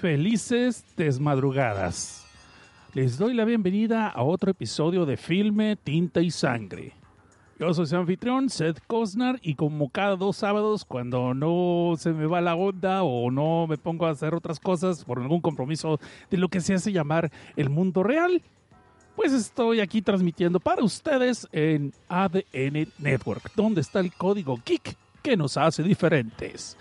Felices desmadrugadas. Les doy la bienvenida a otro episodio de Filme, Tinta y Sangre. Yo soy su anfitrión, Seth Cosnar, y como cada dos sábados, cuando no se me va la onda o no me pongo a hacer otras cosas por algún compromiso de lo que se hace llamar el mundo real, pues estoy aquí transmitiendo para ustedes en ADN Network, donde está el código geek que nos hace diferentes.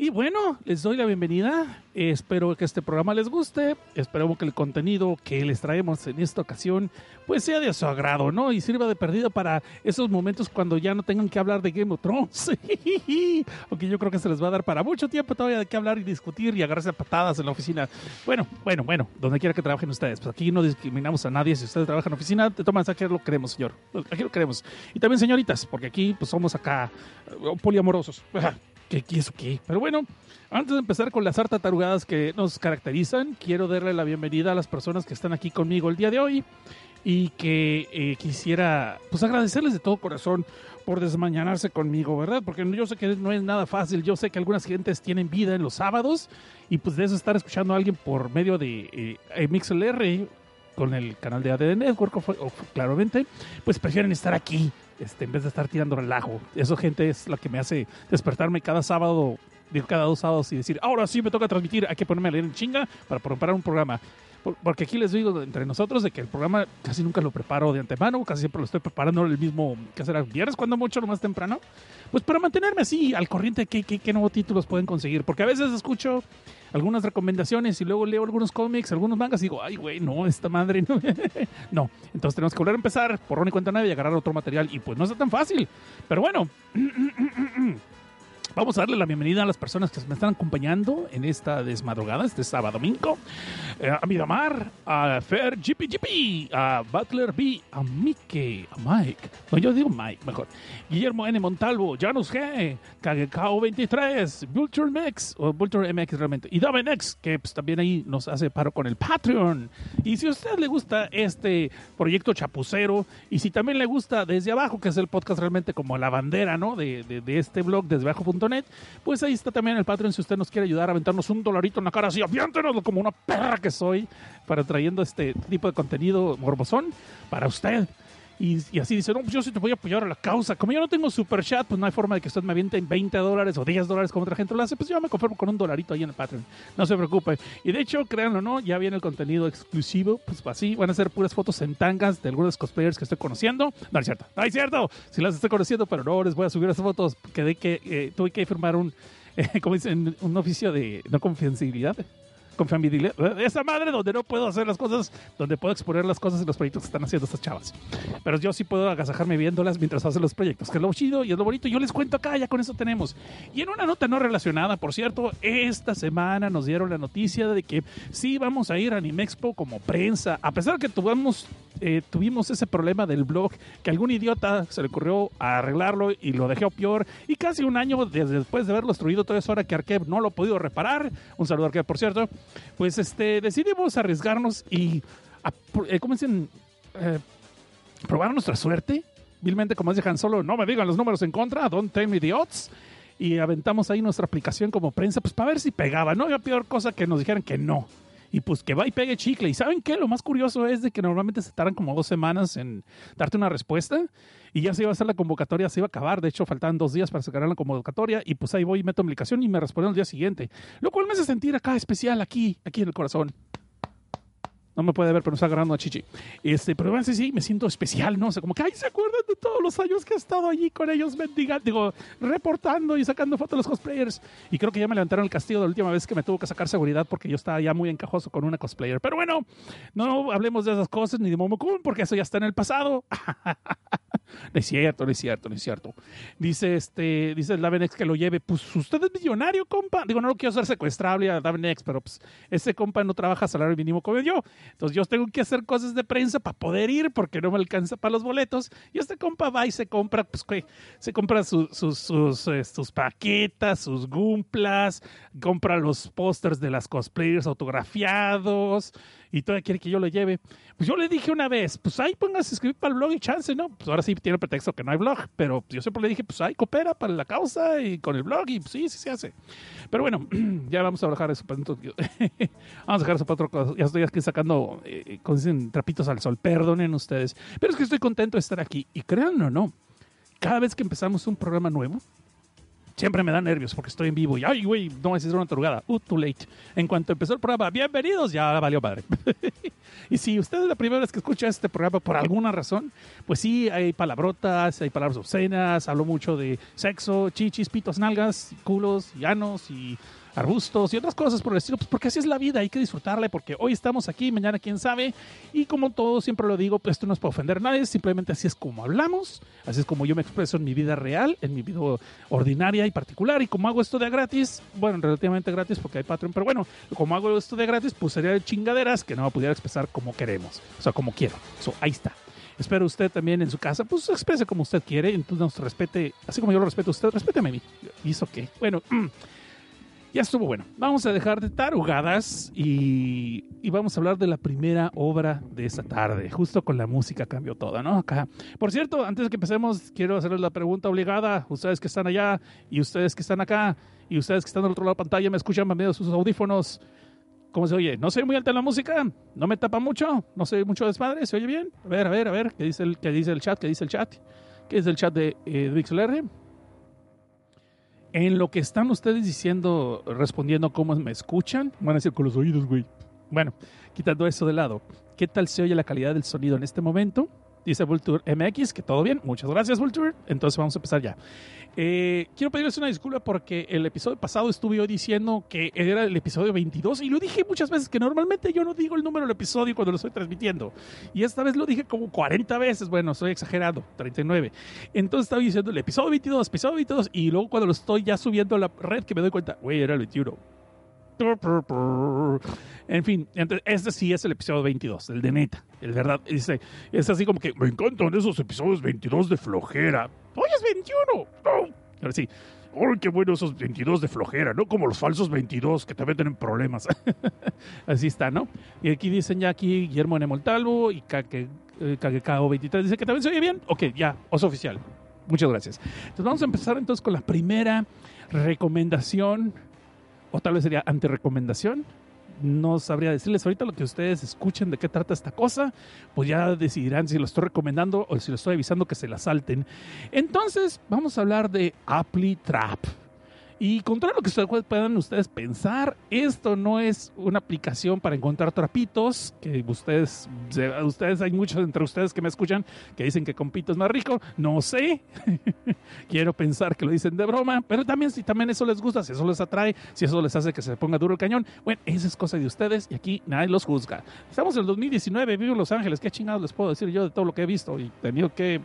Y bueno, les doy la bienvenida. Espero que este programa les guste. Esperamos que el contenido que les traemos en esta ocasión pues sea de su agrado, ¿no? Y sirva de perdida para esos momentos cuando ya no tengan que hablar de Game of Thrones. Aunque yo creo que se les va a dar para mucho tiempo todavía de qué hablar y discutir y agarrarse a patadas en la oficina. Bueno, bueno, bueno, donde quiera que trabajen ustedes. Pues aquí no discriminamos a nadie. Si ustedes trabajan en oficina, de todas aquí lo queremos, señor. Aquí lo queremos. Y también señoritas, porque aquí pues somos acá eh, poliamorosos. ¿Qué, qué eso qué? Pero bueno, antes de empezar con las hartas tarugadas que nos caracterizan, quiero darle la bienvenida a las personas que están aquí conmigo el día de hoy y que eh, quisiera pues agradecerles de todo corazón por desmañanarse conmigo, ¿verdad? Porque yo sé que no es nada fácil, yo sé que algunas gentes tienen vida en los sábados y pues de eso estar escuchando a alguien por medio de eh, MixLR con el canal de ADN Network, claramente, pues prefieren estar aquí este, en vez de estar tirando relajo. Eso, gente, es la que me hace despertarme cada sábado, cada dos sábados y decir, ahora sí me toca transmitir, hay que ponerme a leer en chinga para preparar un programa. Porque aquí les digo entre nosotros de que el programa casi nunca lo preparo de antemano, casi siempre lo estoy preparando el mismo, que será viernes, cuando mucho, lo más temprano. Pues para mantenerme así al corriente, ¿qué, qué, qué nuevos títulos pueden conseguir? Porque a veces escucho algunas recomendaciones y luego leo algunos cómics, algunos mangas y digo, ay, güey, no, esta madre no. entonces tenemos que volver a empezar, por y cuenta nadie y agarrar otro material y pues no es tan fácil. Pero bueno. Vamos a darle la bienvenida a las personas que me están acompañando en esta desmadrugada, este sábado domingo. Eh, a Midamar, a Fer GP a Butler B, a Mike, a Mike. No, yo digo Mike mejor. Guillermo N. Montalvo, Janus G, KGKO 23, Vulture MX, o Vulture MX realmente, y Daven X, que pues, también ahí nos hace paro con el Patreon. Y si a usted le gusta este proyecto chapucero, y si también le gusta desde abajo, que es el podcast realmente como la bandera, ¿no? De, de, de este blog, desde abajo.net pues ahí está también el Patreon si usted nos quiere ayudar a aventarnos un dolarito en la cara así, aviéntenoslo como una perra que soy para trayendo este tipo de contenido morbosón para usted. Y, así dice, no, pues yo sí te voy a apoyar a la causa. Como yo no tengo super chat, pues no hay forma de que usted me aviente en 20 dólares o 10 dólares como otra gente lo hace, pues yo me conformo con un dolarito ahí en el Patreon. No se preocupe. Y de hecho, créanlo no, ya viene el contenido exclusivo, pues así van a ser puras fotos en tangas de algunos cosplayers que estoy conociendo. No es cierto, no es cierto. Si las estoy conociendo, pero no les voy a subir esas fotos. Quedé que eh, tuve que firmar un, eh, como dicen, un oficio de no confidencialidad con familia. Esa madre donde no puedo hacer las cosas, donde puedo exponer las cosas y los proyectos que están haciendo estas chavas. Pero yo sí puedo agasajarme viéndolas mientras hacen los proyectos, que es lo chido y es lo bonito. Yo les cuento acá, ya con eso tenemos. Y en una nota no relacionada, por cierto, esta semana nos dieron la noticia de que sí vamos a ir a Animexpo como prensa, a pesar de que tuvimos, eh, tuvimos ese problema del blog, que algún idiota se le ocurrió arreglarlo y lo dejó peor. Y casi un año después de haberlo destruido, toda esa hora que Arkev no lo ha podido reparar. Un saludo a Arkev, por cierto pues este, decidimos arriesgarnos y, a, eh, ¿cómo dicen? Eh, probar nuestra suerte. Vilmente, como dice Solo, no me digan los números en contra, don't tell me the odds. Y aventamos ahí nuestra aplicación como prensa, pues para ver si pegaba. No había peor cosa que nos dijeran que no. Y pues que va y pegue chicle. ¿Y saben qué? Lo más curioso es de que normalmente se tardan como dos semanas en darte una respuesta y ya se iba a hacer la convocatoria, se iba a acabar. De hecho, faltaban dos días para sacar la convocatoria y pues ahí voy y meto aplicación y me respondieron el día siguiente. Lo cual me hace sentir acá especial, aquí, aquí en el corazón. No me puede ver, pero me está agarrando a Chichi. Este, pero bueno, sí, sí, me siento especial, ¿no? O sea, como que, ay, ¿se acuerdan de todos los años que he estado allí con ellos mendigando, digo, reportando y sacando fotos de los cosplayers? Y creo que ya me levantaron el castigo de la última vez que me tuvo que sacar seguridad porque yo estaba ya muy encajoso con una cosplayer. Pero bueno, no hablemos de esas cosas ni de Momokun porque eso ya está en el pasado. No es cierto, no es cierto, no es cierto. Dice este, dice Davenex que lo lleve. Pues usted es millonario, compa. Digo, no lo quiero hacer secuestrable a Davenex, pero pues ese compa no trabaja a salario mínimo como yo. Entonces yo tengo que hacer cosas de prensa para poder ir porque no me alcanza para los boletos. Y este compa va y se compra, pues, se compra sus, sus, sus paquetas, sus gumplas, compra los pósters de las cosplayers autografiados y todavía quiere que yo lo lleve. Pues yo le dije una vez, pues ahí póngase a escribir para el blog y chance, ¿no? Pues ahora sí tiene el pretexto que no hay blog, pero yo siempre le dije, pues ahí coopera para la causa y con el blog y pues, sí, sí se hace. Pero bueno, ya vamos a dejar eso para vamos a dejar eso para otro cosa. Ya estoy aquí sacando, eh, dicen, trapitos al sol, perdonen ustedes. Pero es que estoy contento de estar aquí y créanlo o no, cada vez que empezamos un programa nuevo, siempre me da nervios porque estoy en vivo y, ay, güey, no es una tarugada. Uh, too late. En cuanto empezó el programa, bienvenidos, ya valió padre. y si usted es la primera vez que escucha este programa por alguna razón, pues sí, hay palabrotas, hay palabras obscenas, hablo mucho de sexo, chichis, pitos, nalgas, culos, llanos y arbustos y otras cosas por el estilo, pues porque así es la vida, hay que disfrutarla, porque hoy estamos aquí, mañana quién sabe, y como todo siempre lo digo, pues esto no es para ofender a nadie, simplemente así es como hablamos, así es como yo me expreso en mi vida real, en mi vida ordinaria y particular, y como hago esto de gratis, bueno, relativamente gratis porque hay Patreon, pero bueno, como hago esto de gratis, pues sería de chingaderas que no me pudiera expresar como queremos, o sea, como quiero, so, ahí está. Espero usted también en su casa, pues exprese como usted quiere, entonces nos respete, así como yo lo respeto a usted, respéteme a mí. ¿Y eso qué? Bueno, ya estuvo bueno. Vamos a dejar de tarugadas y, y, vamos a hablar de la primera obra de esta tarde. Justo con la música cambió todo, ¿no? Acá. Por cierto, antes de que empecemos, quiero hacerles la pregunta obligada. Ustedes que están allá y ustedes que están acá y ustedes que están del otro lado de la pantalla me escuchan medio de sus audífonos. ¿Cómo se oye? ¿No se oye muy alta la música? ¿No me tapa mucho? ¿No se oye mucho desmadre? ¿Se oye bien? A ver, a ver, a ver. ¿Qué dice el, qué dice el chat? ¿Qué dice el chat? ¿Qué dice el chat de, eh? En lo que están ustedes diciendo, respondiendo cómo me escuchan, van a decir con los oídos, güey. Bueno, quitando eso de lado, ¿qué tal se oye la calidad del sonido en este momento? Dice Vulture MX que todo bien. Muchas gracias, Vulture. Entonces vamos a empezar ya. Eh, quiero pedirles una disculpa porque el episodio pasado estuve yo diciendo que era el episodio 22 y lo dije muchas veces que normalmente yo no digo el número del episodio cuando lo estoy transmitiendo. Y esta vez lo dije como 40 veces. Bueno, estoy exagerando, 39. Entonces estaba diciendo el episodio 22, episodio 22 y luego cuando lo estoy ya subiendo a la red que me doy cuenta, güey, era el 21. En fin, este sí es el episodio 22, el de neta, el verdad. Dice, es así como que me encantan esos episodios 22 de flojera. Hoy es 21. Oh. Ahora sí. ¡Uy, qué bueno esos 22 de flojera! No como los falsos 22 que también tienen problemas. Así está, ¿no? Y aquí dicen ya aquí Guillermo Nemoltalvo y Kagekao 23 dice que también se oye bien. Ok, ya, os oficial. Muchas gracias. Entonces vamos a empezar entonces con la primera recomendación o tal vez sería antirecomendación. No sabría decirles ahorita lo que ustedes escuchen de qué trata esta cosa, pues ya decidirán si lo estoy recomendando o si lo estoy avisando que se la salten. Entonces, vamos a hablar de Apply Trap. Y contra lo que ustedes puedan ustedes pensar, esto no es una aplicación para encontrar trapitos, que ustedes, ustedes hay muchos entre ustedes que me escuchan que dicen que con pito es más rico, no sé, quiero pensar que lo dicen de broma, pero también si también eso les gusta, si eso les atrae, si eso les hace que se ponga duro el cañón, bueno, esa es cosa de ustedes y aquí nadie los juzga. Estamos en el 2019, vivo en Los Ángeles, qué chingados les puedo decir yo de todo lo que he visto y tenido que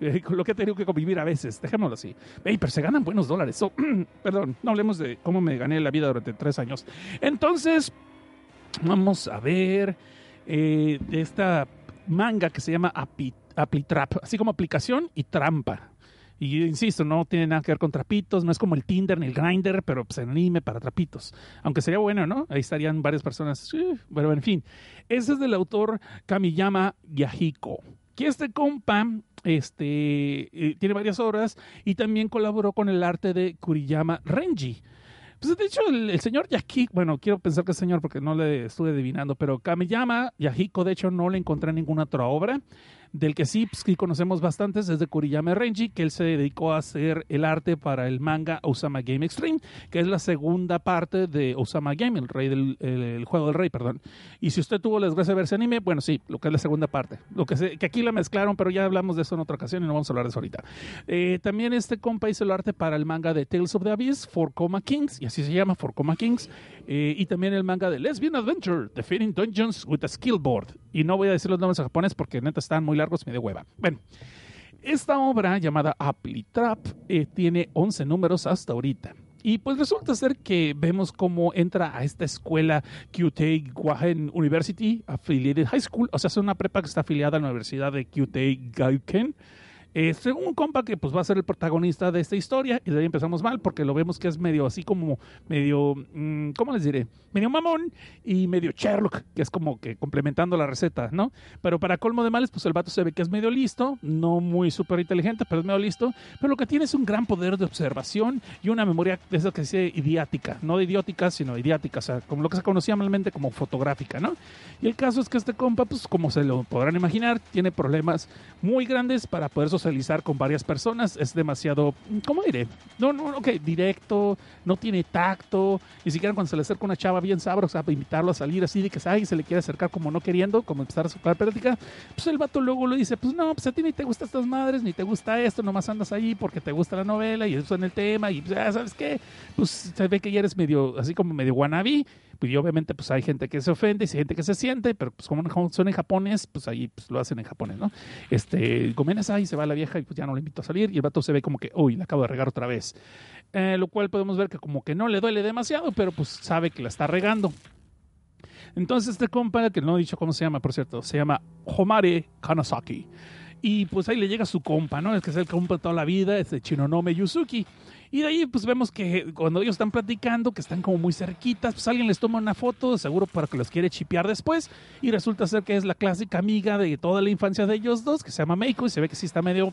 lo que he tenido que convivir a veces, dejémoslo así. Pero se ganan buenos dólares. perdón, no hablemos de cómo me gané la vida durante tres años. Entonces, vamos a ver eh, esta manga que se llama Aplitrap, así como aplicación y trampa. Y insisto, no tiene nada que ver con trapitos, no es como el Tinder ni el Grinder, pero pues anime para trapitos. Aunque sería bueno, ¿no? Ahí estarían varias personas. Pero en fin, ese es del autor Kamiyama Yahiko. Que este compa este, eh, tiene varias obras y también colaboró con el arte de Kuriyama Renji. Pues de hecho, el, señor Yahiko, bueno, quiero pensar que es señor porque no le estuve adivinando, pero Kamiyama Yahiko, de hecho, no le encontré ninguna otra obra del que sí, pues, conocemos bastantes es de Kuriyama Renji, que él se dedicó a hacer el arte para el manga Osama Game Extreme, que es la segunda parte de Osama Game, el rey del el, juego del rey, perdón. Y si usted tuvo la desgracia de ver ese anime, bueno, sí, lo que es la segunda parte. Lo que, que aquí la mezclaron, pero ya hablamos de eso en otra ocasión y no vamos a hablar de eso ahorita. Eh, también este compa hizo el arte para el manga de Tales of the Abyss, For Coma Kings, y así se llama, For Coma Kings. Eh, y también el manga de Lesbian Adventure, Defeating Dungeons with a Skill Board. Y no voy a decir los nombres en japonés porque neta están muy largos me de hueva. Bueno, Esta obra llamada Apply Trap eh, tiene 11 números hasta ahorita. Y pues resulta ser que vemos cómo entra a esta escuela QT Gwahen University Affiliated High School, o sea, es una prepa que está afiliada a la Universidad de QT Gaiken es un compa que pues va a ser el protagonista de esta historia y de ahí empezamos mal porque lo vemos que es medio así como medio, mm, ¿cómo les diré? Medio mamón y medio Sherlock, que es como que complementando la receta, ¿no? Pero para colmo de males, pues el vato se ve que es medio listo, no muy súper inteligente, pero es medio listo, pero lo que tiene es un gran poder de observación y una memoria de esas que se dice idiática, no de idiótica, sino idiática, o sea, como lo que se conocía malmente como fotográfica, ¿no? Y el caso es que este compa, pues como se lo podrán imaginar, tiene problemas muy grandes para poder socializar con varias personas. Es demasiado, ¿cómo diré? No, no, ok, directo, no tiene tacto. Ni siquiera cuando se le acerca una chava bien sabrosa para invitarlo a salir así de que ay, se le quiere acercar como no queriendo, como empezar a soplar plática, pues el vato luego le dice, pues no, pues a ti ni te gustan estas madres, ni te gusta esto, nomás andas ahí porque te gusta la novela y eso en el tema y pues, ¿sabes qué? Pues se ve que ya eres medio, así como medio wannabe y obviamente pues hay gente que se ofende y hay gente que se siente, pero pues como son en japonés, pues ahí pues, lo hacen en japonés, ¿no? Este, ahí se va la vieja y pues ya no le invito a salir y el vato se ve como que, uy, la acabo de regar otra vez. Eh, lo cual podemos ver que como que no le duele demasiado, pero pues sabe que la está regando. Entonces este compa, que no he dicho cómo se llama, por cierto, se llama Homare Kanasaki. Y pues ahí le llega su compa, ¿no? Es que es el compa de toda la vida, es de Chinonome Yuzuki. Y de ahí pues vemos que cuando ellos están platicando, que están como muy cerquitas, pues alguien les toma una foto, seguro para que los quiere chipear después, y resulta ser que es la clásica amiga de toda la infancia de ellos dos, que se llama Meiko, y se ve que sí está medio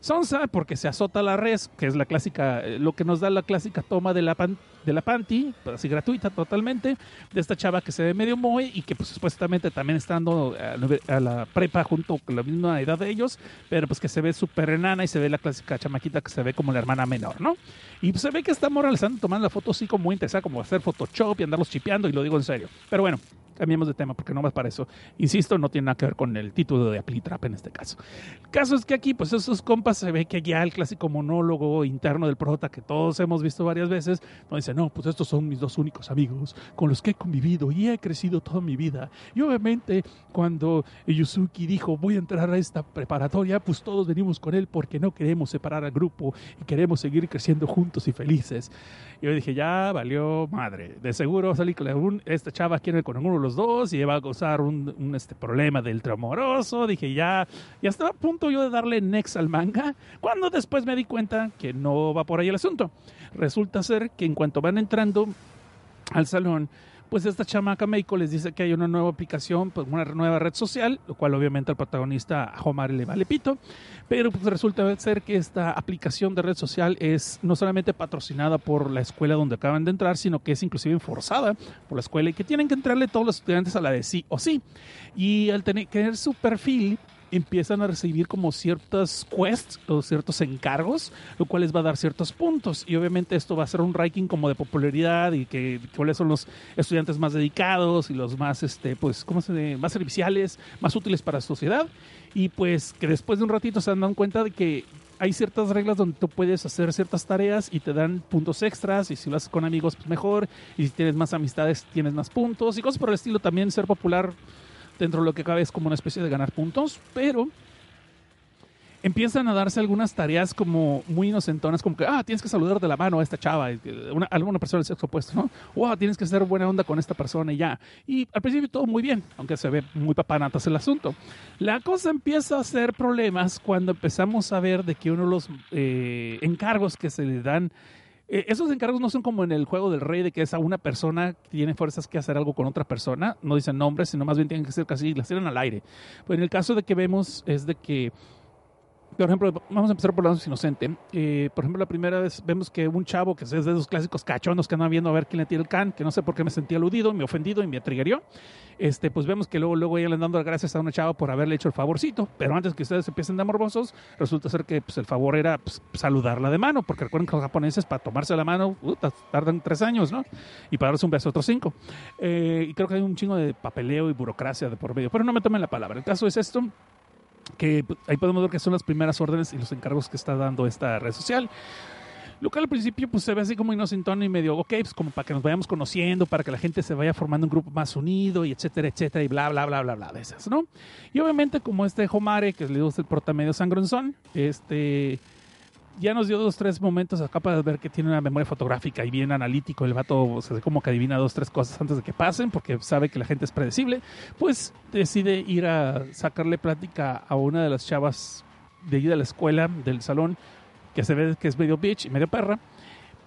sonsa porque se azota la res, que es la clásica, eh, lo que nos da la clásica toma de la, de la panty, pues, así gratuita totalmente, de esta chava que se ve medio moe y que pues supuestamente también está dando a, la prepa junto con la misma edad de ellos, pero pues que se ve súper enana y se ve la clásica chamaquita que se ve como la hermana menor, ¿no? Y pues se ve que está moralizando tomando la foto así como muy interesada, como hacer Photoshop y andarlos chipeando, y lo digo en serio. Pero bueno, cambiemos de tema porque no más para eso. Insisto, no tiene nada que ver con el título de Aplitrap en este caso. El caso es que aquí, pues esos compas se ve que ya el clásico monólogo interno del prota que todos hemos visto varias veces, no dice, no, pues estos son mis dos únicos amigos con los que he convivido y he crecido toda mi vida. Y obviamente cuando Yusuki dijo, voy a entrar a esta preparatoria, pues todos venimos con él porque no queremos separar al grupo y queremos seguir creciendo juntos y felices. Y yo dije, ya valió madre. De seguro salí con esta chava quiere con uno de los dos y va a gozar un, este problema del amoroso. Dije, ya, ya estaba a punto yo de darle next al manga, cuando después me di cuenta que no va por ahí el asunto. Resulta ser que en cuanto van entrando al salón, pues esta chamaca Meiko les dice que hay una nueva aplicación, pues una nueva red social, lo cual obviamente al protagonista Homar le vale pito, pero pues resulta ser que esta aplicación de red social es no solamente patrocinada por la escuela donde acaban de entrar, sino que es inclusive forzada por la escuela y que tienen que entrarle todos los estudiantes a la de sí o sí. Y al tener su perfil, empiezan a recibir como ciertas quests o ciertos encargos, lo cual les va a dar ciertos puntos. Y obviamente esto va a ser un ranking como de popularidad y que cuáles son los estudiantes más dedicados y los más, este, pues, ¿cómo se más serviciales, más útiles para la sociedad. Y pues que después de un ratito se dan cuenta de que hay ciertas reglas donde tú puedes hacer ciertas tareas y te dan puntos extras y si lo haces con amigos pues mejor y si tienes más amistades tienes más puntos y cosas por el estilo también ser popular dentro de lo que cabe es como una especie de ganar puntos, pero empiezan a darse algunas tareas como muy inocentonas, como que, ah, tienes que saludar de la mano a esta chava, una, alguna persona del sexo opuesto, ¿no? Wow, tienes que hacer buena onda con esta persona y ya. Y al principio todo muy bien, aunque se ve muy papanatas el asunto. La cosa empieza a hacer problemas cuando empezamos a ver de que uno de los eh, encargos que se le dan eh, esos encargos no son como en el juego del rey de que es a una persona que tiene fuerzas que hacer algo con otra persona, no dicen nombres, sino más bien tienen que ser casi, las tiran al aire. Pues en el caso de que vemos es de que por ejemplo, vamos a empezar por más inocente. Eh, por ejemplo, la primera vez vemos que un chavo que es de esos clásicos cachonos que andan viendo a ver quién le tira el can, que no sé por qué me sentí aludido, me ofendido y me triggerió. Este, pues vemos que luego, luego ella le dando las gracias a una chava por haberle hecho el favorcito, pero antes que ustedes empiecen de morbosos, resulta ser que pues, el favor era pues, saludarla de mano, porque recuerden que los japoneses para tomarse la mano tardan tres años, ¿no? Y para darse un beso otros cinco. Eh, y creo que hay un chingo de papeleo y burocracia de por medio, pero no me tomen la palabra. El caso es esto que ahí podemos ver que son las primeras órdenes y los encargos que está dando esta red social. Lo cual al principio pues se ve así como inocentón y medio, ok, pues como para que nos vayamos conociendo, para que la gente se vaya formando un grupo más unido y etcétera, etcétera, y bla, bla, bla, bla, bla, de esas, ¿no? Y obviamente como este Homare, que le gusta el prota medio sangronzón, este ya nos dio dos, tres momentos acá para ver que tiene una memoria fotográfica y bien analítico. El vato o como que adivina dos, tres cosas antes de que pasen porque sabe que la gente es predecible. Pues decide ir a sacarle plática a una de las chavas de ir a la escuela, del salón, que se ve que es medio bitch y medio perra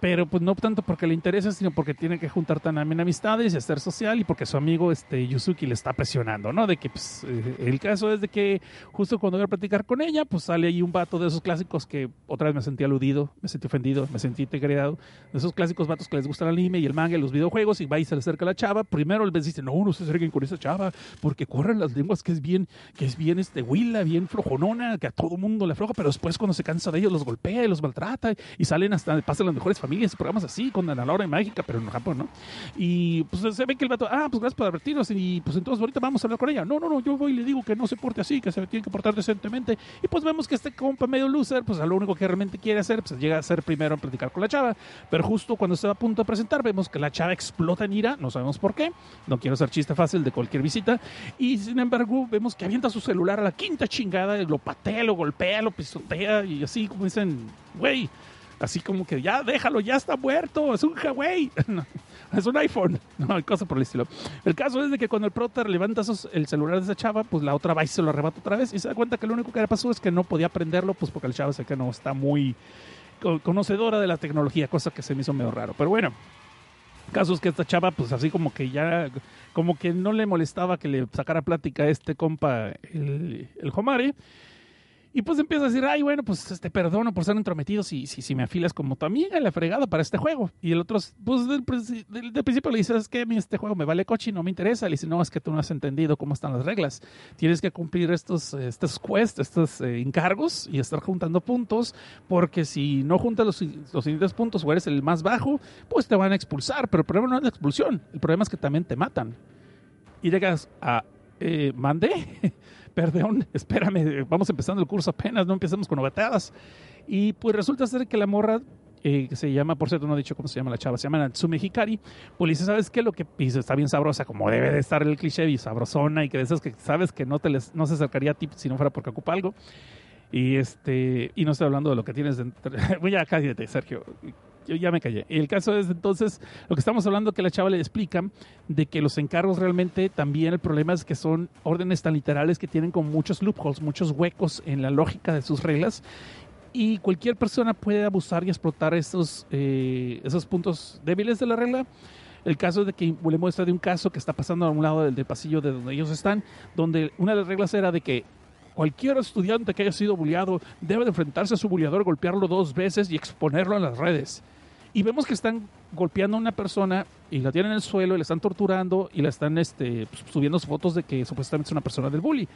pero pues no tanto porque le interesa, sino porque tiene que juntar también amistades y hacer social y porque su amigo este Yusuki le está presionando, ¿no? De que pues, eh, el caso es de que justo cuando voy a platicar con ella, pues sale ahí un vato de esos clásicos que otra vez me sentí aludido, me sentí ofendido, me sentí degradado, de esos clásicos vatos que les gusta el anime y el manga y los videojuegos y va y se le acerca a la chava, primero el dice, no, no se acerquen con esa chava porque corren las lenguas que es bien, que es bien este huila, bien flojonona, que a todo mundo le afloja, pero después cuando se cansa de ellos los golpea y los maltrata y salen hasta, pasan las mejores familias familias, programas así, con la hora mágica, pero en Japón, ¿no? Y pues se ve que el vato, ah, pues gracias por advertirnos y pues entonces ahorita vamos a hablar con ella. No, no, no, yo voy y le digo que no se porte así, que se tiene que portar decentemente. Y pues vemos que este compa medio loser, pues lo único que realmente quiere hacer, pues llega a ser primero a platicar con la chava. Pero justo cuando va a punto de presentar, vemos que la chava explota en ira, no sabemos por qué. No quiero hacer chiste fácil de cualquier visita. Y sin embargo, vemos que avienta su celular a la quinta chingada, lo patea, lo golpea, lo pisotea y así como dicen, güey así como que ya déjalo, ya está muerto, es un Huawei, es un iPhone, no, hay cosa por el estilo. El caso es de que cuando el prota levanta el celular de esa chava, pues la otra va y se lo arrebata otra vez y se da cuenta que lo único que le pasó es que no podía prenderlo, pues porque el chava sé que no está muy conocedora de la tecnología, cosa que se me hizo medio raro. Pero bueno, caso es que esta chava, pues así como que ya, como que no le molestaba que le sacara plática a este compa, el, el Homari. Y pues empieza a decir, ay, bueno, pues te perdono por ser entrometido si, si, si me afilas como tu amiga, la fregada para este juego. Y el otro, pues del, principio le dice, es que este juego me vale coche y no me interesa. Le dice, no, es que tú no has entendido cómo están las reglas. Tienes que cumplir estos, estos quests, estos eh, encargos y estar juntando puntos, porque si no juntas los, los siguientes puntos o eres el más bajo, pues te van a expulsar. Pero el problema no es la expulsión, el problema es que también te matan. Y llegas a, eh, ¿mandé? Perdón, espérame, vamos empezando el curso apenas, no empezamos con novatadas. Y pues resulta ser que la morra, eh, que se llama, por cierto, no he dicho cómo se llama la chava, se llama Natsume Hikari, pues dice, ¿sabes qué? Lo que dice, está bien sabrosa, como debe de estar el cliché, y sabrosona, y que de que sabes que no, te les, no se acercaría a ti si no fuera porque ocupa algo. Y este, y no estoy hablando de lo que tienes dentro. Voy a cállate, Sergio yo ya me callé. El caso es entonces, lo que estamos hablando que la chava le explica de que los encargos realmente también el problema es que son órdenes tan literales que tienen como muchos loopholes, muchos huecos en la lógica de sus reglas y cualquier persona puede abusar y explotar esos, eh, esos puntos débiles de la regla. El caso es de que le muestra de un caso que está pasando a un lado del, pasillo de donde ellos están, donde una de las reglas era de que Cualquier estudiante que haya sido bulliado debe de enfrentarse a su bulliador, golpearlo dos veces y exponerlo en las redes. Y vemos que están golpeando a una persona y la tienen en el suelo y la están torturando y la están este, pues, subiendo fotos de que supuestamente es una persona del bully.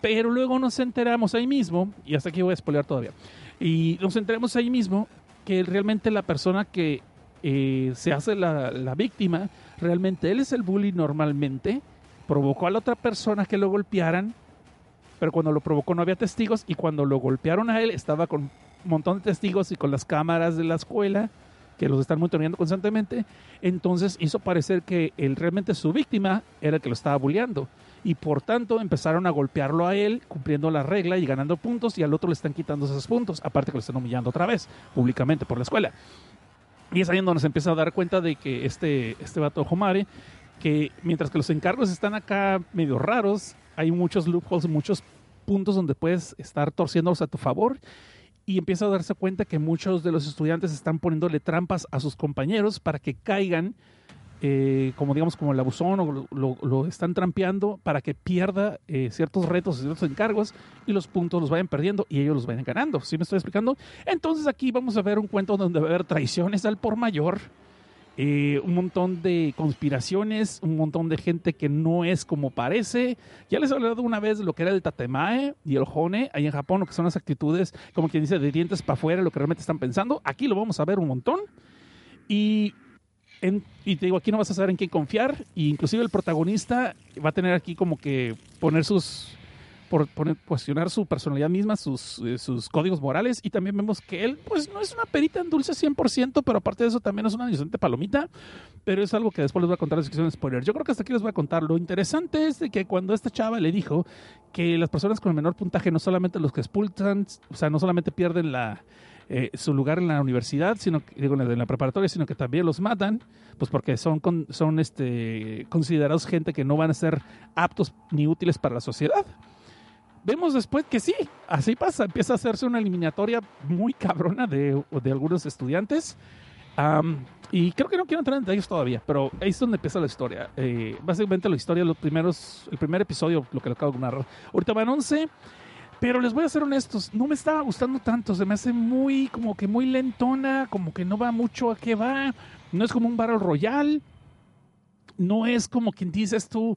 Pero luego nos enteramos ahí mismo, y hasta aquí voy a spoilear todavía, y nos enteramos ahí mismo que realmente la persona que eh, se hace la, la víctima, realmente él es el bully normalmente, provocó a la otra persona que lo golpearan pero cuando lo provocó no había testigos y cuando lo golpearon a él estaba con un montón de testigos y con las cámaras de la escuela que los están monitoreando constantemente, entonces hizo parecer que él realmente su víctima era el que lo estaba bulleando y por tanto empezaron a golpearlo a él cumpliendo la regla y ganando puntos y al otro le están quitando esos puntos, aparte que lo están humillando otra vez públicamente por la escuela. Y es ahí donde nos empieza a dar cuenta de que este, este vato Homare, que mientras que los encargos están acá medio raros, hay muchos loopholes, muchos puntos donde puedes estar torciéndolos a tu favor y empieza a darse cuenta que muchos de los estudiantes están poniéndole trampas a sus compañeros para que caigan, eh, como digamos, como el abusón o lo, están trampeando para que pierda eh, ciertos retos ciertos encargos y los puntos los vayan perdiendo y ellos los vayan ganando. ¿Sí me estoy explicando? Entonces aquí vamos a ver un cuento donde va a haber traiciones al por mayor eh, un montón de conspiraciones, un montón de gente que no es como parece. Ya les he hablado una vez de lo que era el tatemae y el hone ahí en Japón, lo que son las actitudes, como quien dice, de dientes para afuera, lo que realmente están pensando. Aquí lo vamos a ver un montón. Y, te digo, aquí no vas a saber en quién confiar. Y inclusive el protagonista va a tener aquí como que poner sus por cuestionar su personalidad misma, sus, eh, sus códigos morales, y también vemos que él, pues no es una perita en dulce 100%, pero aparte de eso también es una inocente palomita, pero es algo que después les voy a contar en la sección de spoiler. Yo creo que hasta aquí les voy a contar. Lo interesante es de que cuando esta chava le dijo que las personas con el menor puntaje, no solamente los que expulsan, o sea, no solamente pierden la eh, su lugar en la universidad, sino digo, en la preparatoria, sino que también los matan, pues porque son, con- son este, considerados gente que no van a ser aptos ni útiles para la sociedad. Vemos después que sí, así pasa, empieza a hacerse una eliminatoria muy cabrona de, de algunos estudiantes. Y creo que no quiero entrar en detalles todavía, pero ahí es donde empieza la historia. Eh, básicamente la historia, los primeros, el primer episodio, lo que le acabo de narrar. Ahorita van 11, pero les voy a ser honestos, no me estaba gustando tanto, se me hace muy, como que muy lentona, como que no va mucho a qué va, no es como un Battle Royale, no es como quien dices tú,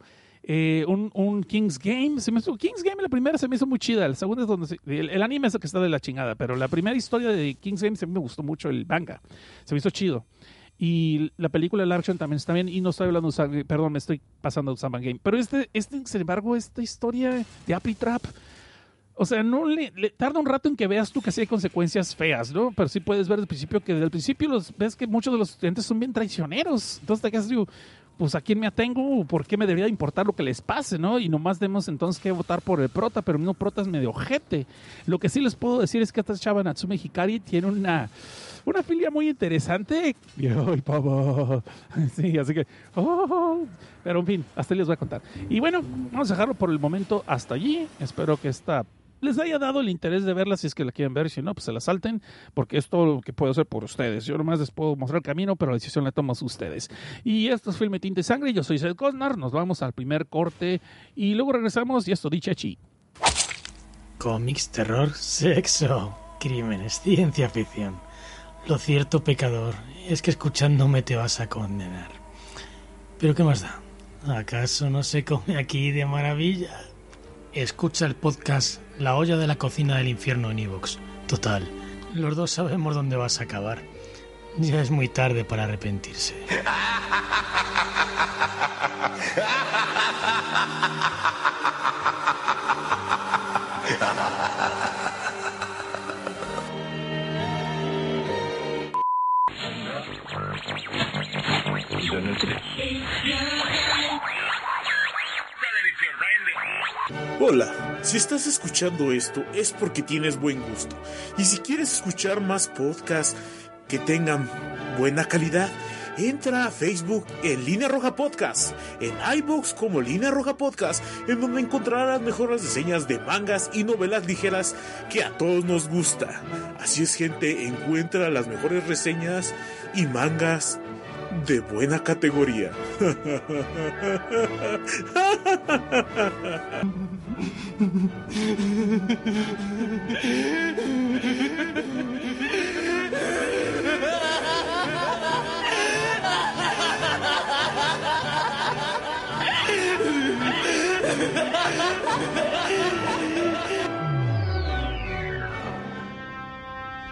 eh, un, un King's Game. Se me hizo, King's Game la primera se me hizo muy chida, la segunda es donde se- el, el anime es el que está de la chingada, pero la primera historia de King's Game se me gustó mucho el manga, se me hizo chido. Y la película de action también está bien. Y no estoy hablando de perdón, me estoy pasando de Samba Game. Pero este, este, sin embargo, esta historia de Appy Trap, o sea, no le, tarda un rato en que veas tú que sí hay consecuencias feas, ¿no? Pero sí puedes ver el principio que desde el principio los, ves que muchos de los estudiantes son bien traicioneros. Entonces te quedas, digo, pues a quién me atengo, por qué me debería importar lo que les pase, ¿no? Y nomás demos entonces que votar por el prota, pero el prota es medio ojete. Lo que sí les puedo decir es que esta chava Natsume Hikari tiene una, una filia muy interesante. ¡Ay, papá! Sí, así que... oh, pero en fin, hasta les voy a contar. Y bueno, vamos a dejarlo por el momento hasta allí. Espero que esta les haya dado el interés de verla si es que la quieren ver, si no, pues se la salten, porque es todo lo que puedo hacer por ustedes. Yo nomás les puedo mostrar el camino, pero la decisión la toman ustedes. Y esto es Filme Tinte Sangre, yo soy Seth Cosnar, nos vamos al primer corte y luego regresamos y esto dice chi. Cómics, terror, sexo, crímenes, ciencia ficción. Lo cierto, pecador, es que escuchándome te vas a condenar. Pero ¿qué más da? ¿Acaso no se come aquí de maravilla? Escucha el podcast La olla de la cocina del infierno en Evox. Total, los dos sabemos dónde vas a acabar. Ya es muy tarde para arrepentirse. Hola, si estás escuchando esto es porque tienes buen gusto. Y si quieres escuchar más podcasts que tengan buena calidad, entra a Facebook en Línea Roja Podcast, en iBox como Línea Roja Podcast, en donde encontrarás mejores reseñas de mangas y novelas ligeras que a todos nos gusta. Así es, gente, encuentra las mejores reseñas y mangas de buena categoría.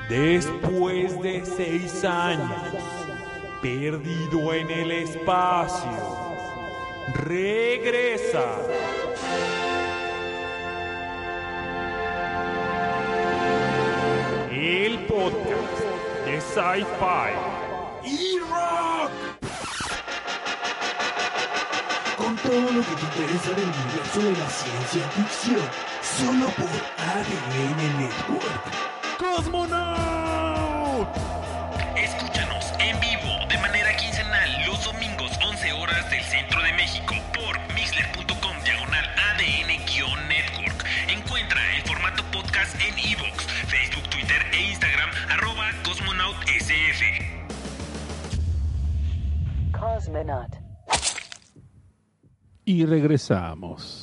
Después de seis años, perdido en el espacio, regresa. El podcast de Sci-Fi y Rock. Con todo lo que te interesa del universo de la ciencia ficción, solo por ADN Network. ¡Cosmonaut! 11 horas del centro de México por mixler.com diagonal ADN-network. Encuentra el formato podcast en iVoox, Facebook, Twitter e Instagram arroba cosmonautsf. Cosmonaut. Y regresamos.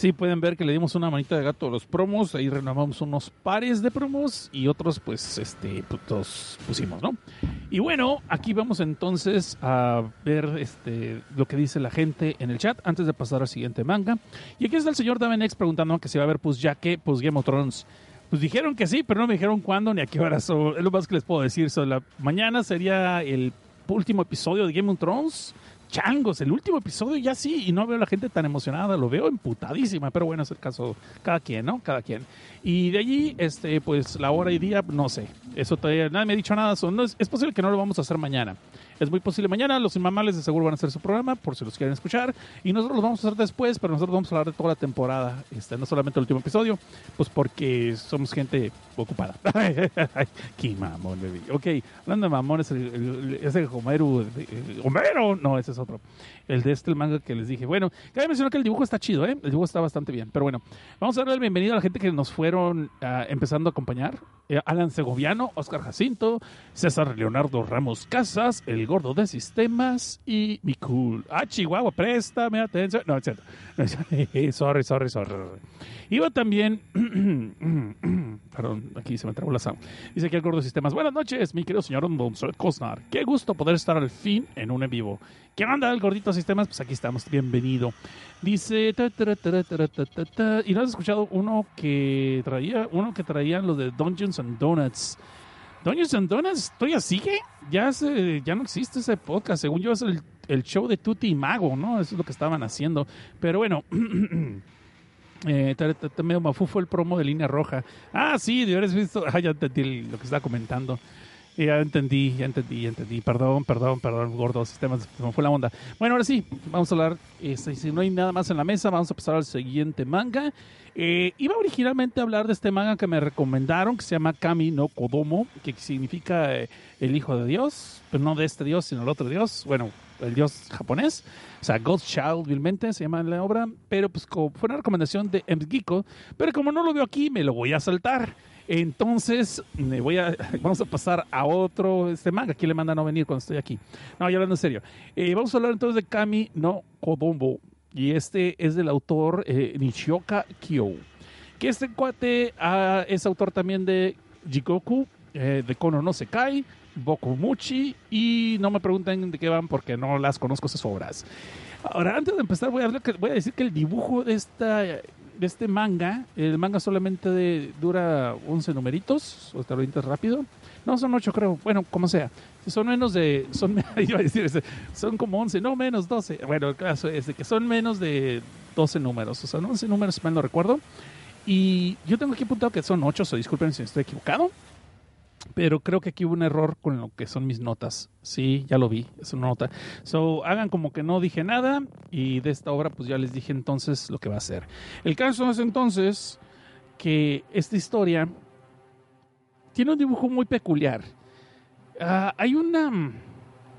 Sí, pueden ver que le dimos una manita de gato a los promos. Ahí renovamos unos pares de promos y otros, pues, este, pues, los pusimos, ¿no? Y bueno, aquí vamos entonces a ver este, lo que dice la gente en el chat antes de pasar al siguiente manga. Y aquí está el señor Davenex preguntando que si va a haber, pues, ya que, pues, Game of Thrones. Pues dijeron que sí, pero no me dijeron cuándo ni a qué hora. Es lo más que les puedo decir. So, la, mañana sería el último episodio de Game of Thrones changos. El último episodio ya sí, y no veo a la gente tan emocionada, lo veo emputadísima, pero bueno, es el caso, cada quien, ¿no? Cada quien. Y de allí, este, pues la hora y día, no sé. Eso todavía nadie me ha dicho nada. es posible que no lo vamos a hacer mañana. Es muy posible mañana. Los inmamables de seguro van a hacer su programa, por si los quieren escuchar. Y nosotros lo vamos a hacer después, pero nosotros vamos a hablar de toda la temporada. Este, no solamente el último episodio, pues porque somos gente ocupada. Qué mamón, baby. Ok, hablando de mamones, el, el- ese Homero. el- Homero, no, ese es otro. El de este el manga que les dije. Bueno, cabe mencionar que el dibujo está chido, ¿eh? El dibujo está bastante bien. Pero bueno, vamos a darle la bienvenida a la gente que nos fueron ah, empezando a acompañar. Eh, Alan Segoviano, Oscar Jacinto, César Leonardo Ramos Casas, El Gordo de Sistemas y mi cool. Ah, Chihuahua, préstame atención. No, es cierto. Cierto. sorry, sorry, sorry. Iba también. Perdón, aquí se me trabó la sound. Dice aquí el Gordo de Sistemas. Buenas noches, mi querido señor Monsolet Cosnar. Qué gusto poder estar al fin en un en vivo. ¿Qué onda, el Gordito de Sistemas? Pues aquí estamos, bienvenido. Dice. Y no has escuchado uno que traía, uno que traían los de Dungeons and Donuts. Dungeons and Donuts, ¿todavía sigue? Ya, se, ya no existe ese podcast. Según yo, es el, el show de Tuti y Mago, ¿no? Eso es lo que estaban haciendo. Pero bueno. Eh, medio mafufo el promo de línea roja. Ah, sí, de haber visto. Ah, ya entendí lo que estaba comentando. Ya entendí, ya entendí, ya entendí. Perdón, perdón, perdón, gordo, sistemas, me fue la onda. Bueno, ahora sí, vamos a hablar. este, si no hay nada más en la mesa, vamos a pasar al siguiente manga. Eh, iba originalmente a hablar de este manga que me recomendaron, que se llama Kami no Kodomo, que significa eh, el hijo de Dios, pero no de este Dios, sino el otro Dios. Bueno, el Dios japonés. O sea, God's Child, vilmente, se llama la obra. Pero pues como fue una recomendación de M. Geeko, pero como no lo veo aquí, me lo voy a saltar. Entonces, me voy a, vamos a pasar a otro este manga. Aquí le manda no venir cuando estoy aquí. No, ya hablando en serio. Eh, vamos a hablar entonces de Kami no Kodomo. Y este es del autor eh, Nishioka Kyo. Que este cuate ah, es autor también de Jikoku, eh, de Kono no Sekai, Bokumuchi. Y no me pregunten de qué van porque no las conozco esas obras. Ahora, antes de empezar, voy a decir que el dibujo de esta de este manga, el manga solamente de- dura 11 numeritos, o lo avientas rápido. No, son 8 creo. Bueno, como sea. Son menos de... Son, iba a decir, son como 11, no, menos 12. Bueno, el caso es de que son menos de 12 números. O sea, 11 números, si mal no recuerdo. Y yo tengo aquí apuntado que son 8, so disculpen si estoy equivocado. Pero creo que aquí hubo un error con lo que son mis notas. Sí, ya lo vi, es una nota. So, hagan como que no dije nada y de esta obra pues ya les dije entonces lo que va a ser. El caso es entonces que esta historia tiene un dibujo muy peculiar. Ah, hay una...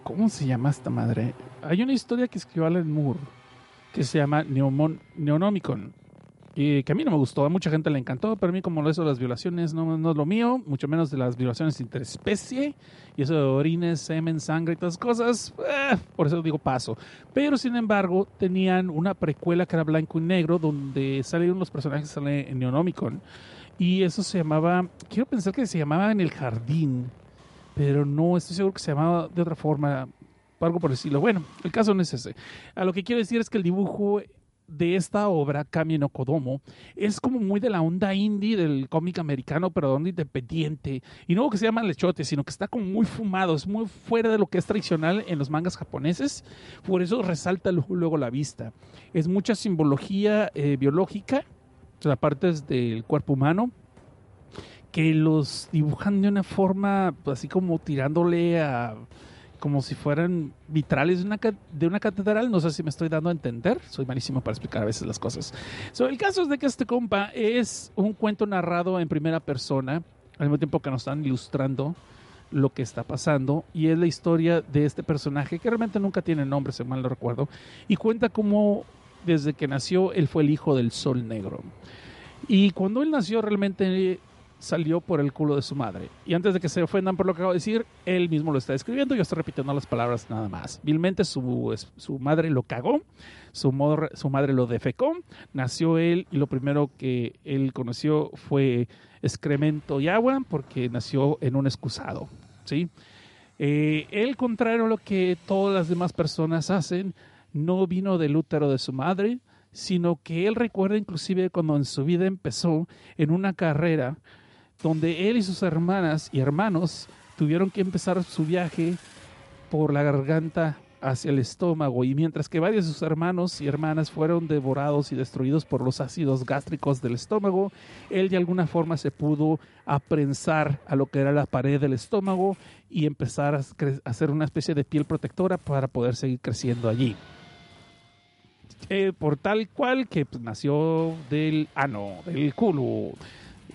¿Cómo se llama esta madre? Hay una historia que escribió Alan Moore que se llama Neomon, Neonomicon. Que a mí no me gustó, a mucha gente le encantó, pero a mí como eso de las violaciones no, no es lo mío, mucho menos de las violaciones interespecie, y eso de orines, semen, sangre y todas esas cosas, eh, por eso digo paso. Pero sin embargo, tenían una precuela que era blanco y negro, donde salieron los personajes en Neonomicon, y eso se llamaba, quiero pensar que se llamaba En el Jardín, pero no estoy seguro que se llamaba de otra forma, algo por estilo. Bueno, el caso no es ese. A lo que quiero decir es que el dibujo de esta obra, Kami no Kodomo, es como muy de la onda indie del cómic americano, pero de onda independiente. Y no que se llama lechote, sino que está como muy fumado, es muy fuera de lo que es tradicional en los mangas japoneses. Por eso resalta luego, la vista. Es mucha simbología eh, biológica, o sea, partes del cuerpo humano, que los dibujan de una forma pues, así como tirándole a como si fueran vitrales de una, de una catedral. No sé si me estoy dando a entender. Soy malísimo para explicar a veces las cosas. So, el caso es de que este compa es un cuento narrado en primera persona, al mismo tiempo que nos están ilustrando lo que está pasando. Y es la historia de este personaje que realmente nunca tiene nombre, si mal no recuerdo. Y cuenta cómo desde que nació él fue el hijo del sol negro. Y cuando él nació realmente salió por el culo de su madre. Y antes de que se ofendan por lo que acabo de decir, él mismo lo está escribiendo. Yo estoy repitiendo las palabras nada más. Vilmente su, su madre lo cagó, su, mor- su madre lo defecó, nació él y lo primero que él conoció fue excremento y agua porque nació en un excusado. ¿sí? Eh, él, contrario a lo que todas las demás personas hacen, no vino del útero de su madre, sino que él recuerda inclusive cuando en su vida empezó en una carrera donde él y sus hermanas y hermanos tuvieron que empezar su viaje por la garganta hacia el estómago y mientras que varios de sus hermanos y hermanas fueron devorados y destruidos por los ácidos gástricos del estómago, él de alguna forma se pudo aprensar a lo que era la pared del estómago y empezar a hacer una especie de piel protectora para poder seguir creciendo allí. Eh, por tal cual que pues, nació del ano, del culo.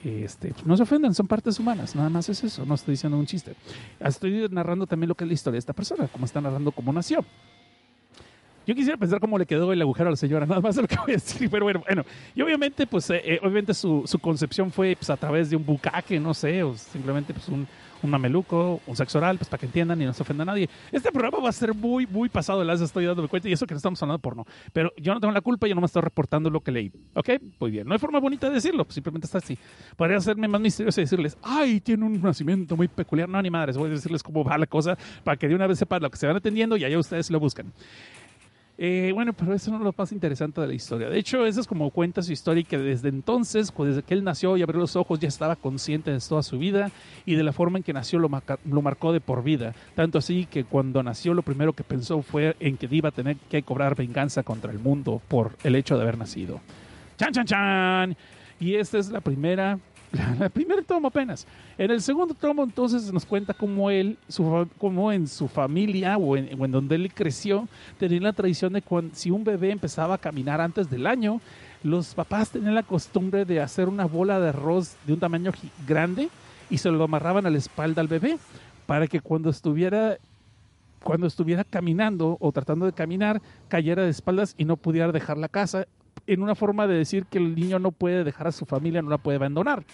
Este, no se ofendan, son partes humanas, nada más es eso, no estoy diciendo un chiste. Estoy narrando también lo que es la historia de esta persona, como está narrando cómo nació. Yo quisiera pensar cómo le quedó el agujero a la señora, nada más es lo que voy a decir, pero bueno, bueno. Y obviamente, pues, eh, eh, obviamente su, su concepción fue pues, a través de un bucaque, no sé, o simplemente pues un, un mameluco, un sexo oral, pues para que entiendan y no se ofenda a nadie. Este programa va a ser muy, muy pasado las estoy dándome cuenta, y eso que no estamos hablando de porno. Pero yo no tengo la culpa, yo no me estoy reportando lo que leí. ¿Ok? Muy bien. No hay forma bonita de decirlo, pues, simplemente está así. Podría hacerme más misterioso y decirles, ay, tiene un nacimiento muy peculiar. No, ni madres, voy a decirles cómo va la cosa para que de una vez sepan lo que se van atendiendo y allá ustedes lo buscan. Eh, bueno, pero eso no es lo más interesante de la historia. De hecho, eso es como cuenta su historia y que desde entonces, pues, desde que él nació y abrió los ojos, ya estaba consciente de toda su vida y de la forma en que nació lo, lo marcó de por vida. Tanto así que cuando nació lo primero que pensó fue en que iba a tener que cobrar venganza contra el mundo por el hecho de haber nacido. ¡Chan, chan, chan! Y esta es la primera, la, primer tomo apenas. En el segundo tomo entonces nos cuenta cómo él, su, en su familia o en, o en donde él creció, tenían la tradición de cuando si un bebé empezaba a caminar antes del año, los papás tenían la costumbre de hacer una bola de arroz de un tamaño grande y se lo amarraban a la espalda al bebé para que cuando estuviera cuando estuviera caminando o tratando de caminar cayera de espaldas y no pudiera dejar la casa en una forma de decir que el niño no puede dejar a su familia, no la puede abandonar.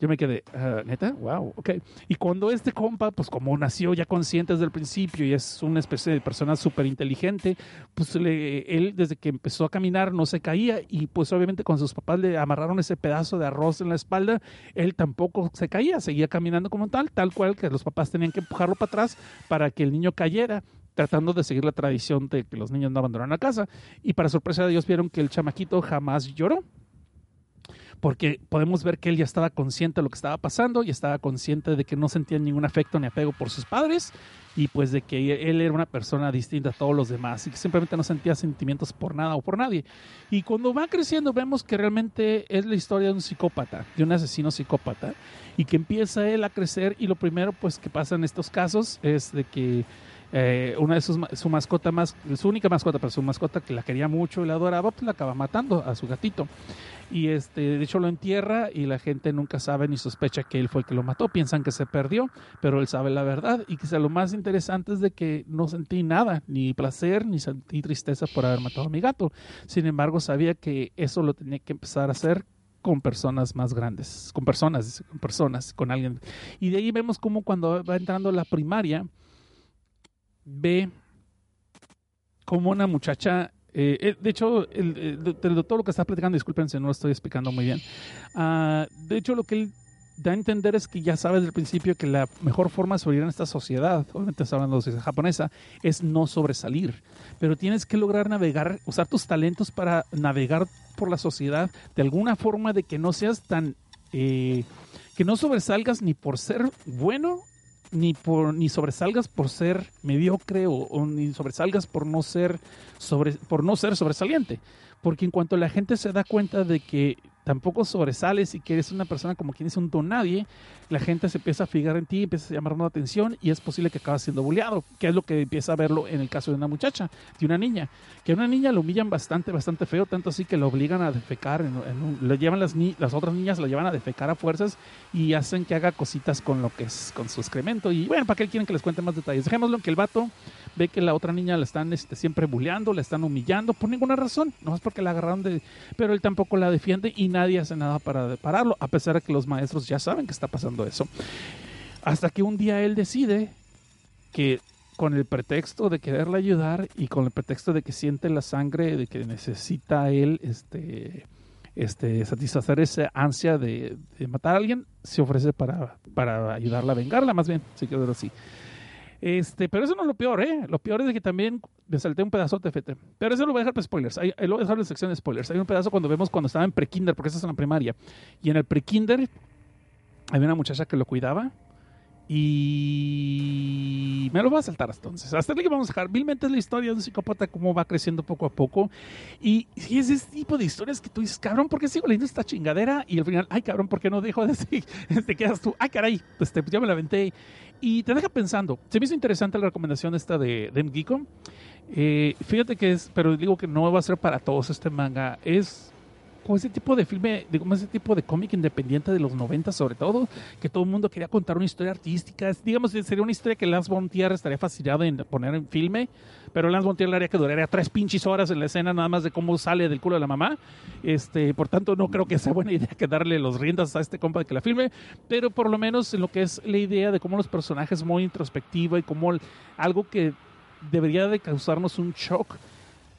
Yo me quedé, "Ah, neta, wow, ok. Y cuando este compa, pues como nació ya consciente desde el principio y es una especie de persona súper inteligente, pues le- él desde que empezó a caminar no se caía y pues obviamente cuando sus papás le amarraron ese pedazo de arroz en la espalda, él tampoco se caía, seguía caminando como tal, tal cual que los papás tenían que empujarlo para atrás para que el niño cayera tratando de seguir la tradición de que los niños no abandonaran la casa y para sorpresa de Dios vieron que el chamaquito jamás lloró porque podemos ver que él ya estaba consciente de lo que estaba pasando y estaba consciente de que no sentía ningún afecto ni apego por sus padres y pues de que él era una persona distinta a todos los demás y que simplemente no sentía sentimientos por nada o por nadie. Y cuando va creciendo vemos que realmente es la historia de un psicópata, de un asesino psicópata y que empieza él a crecer y lo primero pues que pasa en estos casos es de que eh, una de sus su mascota más su única mascota pero su mascota que la quería mucho y la adoraba pues la acaba matando a su gatito. Y este de hecho lo entierra y la gente nunca sabe ni sospecha que él fue el que lo mató. Piensan que se perdió pero él sabe la verdad. Y quizá lo más interesante es de que no sentí nada ni placer ni sentí tristeza por haber matado a mi gato. Sin embargo sabía que eso lo tenía que empezar a hacer con personas más grandes, con personas, con personas, con alguien. Y de ahí vemos cómo cuando va entrando la primaria, ve como una muchacha, eh, eh, de hecho, el, el- todo lo que está platicando, disculpen si no lo estoy explicando muy bien, Ah, de hecho lo que él da a entender es que ya sabe desde el principio que la mejor forma de sobrevivir en esta sociedad, obviamente está hablando de sociedad japonesa, es no sobresalir. Pero tienes que lograr navegar, usar tus talentos para navegar por la sociedad de alguna forma de que no seas tan... eh, que no sobresalgas ni por ser bueno ni por ni sobresalgas por ser mediocre o, o ni sobresalgas por no ser sobre por no ser sobresaliente. Porque en cuanto la gente se da cuenta de que tampoco sobresales y que eres una persona como quien es un don nadie, la gente se empieza a fijar en ti, empieza a llamar la atención y es posible que acabas siendo bulleado, que es lo que empieza a verlo en el caso de una muchacha, de una niña, que a una niña lo humillan bastante, bastante feo, tanto así que lo obligan a defecar, en, llevan las, ni- las otras niñas, lo llevan a defecar a fuerzas y hacen que haga cositas con lo que es, con su excremento y bueno, ¿para qué quieren que les cuente más detalles? Dejémoslo en que el vato ve que la otra niña la están este, siempre bulleando, la están humillando por ninguna razón, nomás porque la agarraron de... Pero él tampoco la defiende y nadie hace nada para pararlo, a pesar de que los maestros ya saben que está pasando eso. Hasta que un día él decide que con el pretexto de quererla ayudar y con el pretexto de que siente la sangre, de que necesita él este, este, satisfacer esa ansia de, de matar a alguien, se ofrece para, para ayudarla a vengarla, más bien, si quiero así. Este, pero eso no es lo peor, ¿eh? Lo peor es de que también me salté un pedazote, fete. Pero eso lo voy a dejar para spoilers. Ahí, lo voy a dejar en la sección de spoilers. Hay un pedazo cuando vemos cuando estaba en prekinder, porque esa es en la primaria. Y en el prekinder había una muchacha que lo cuidaba Y me lo voy a saltar entonces. Hasta aquí vamos a dejar. Vilmente es la historia de un psicópata, cómo va creciendo poco a poco. Y si es ese tipo de historias que tú dices, cabrón, ¿por qué sigo leyendo esta chingadera? Y al final, ay, cabrón, ¿por qué no dejo de? Te quedas tú, ay, caray, pues, te- ya me la aventé. Y te deja pensando. Se me hizo interesante la recomendación esta de Geeko. Eh, fíjate que es, pero digo que no va a ser para todos este manga. Es como ese tipo de filme, de como ese tipo de cómic independiente de los 90 sobre todo, que todo el mundo quería contar una historia artística. Digamos, sería una historia que Lance von Trier estaría fascinado en poner en filme, pero Lance von Trier le haría que duraría tres pinches horas en la escena nada más de cómo sale del culo de la mamá. Este, por tanto, no creo que sea buena idea que darle los riendas a este compa de que la filme, pero por lo menos en lo que es la idea de cómo los personajes muy introspectiva y como el- algo que debería de causarnos un shock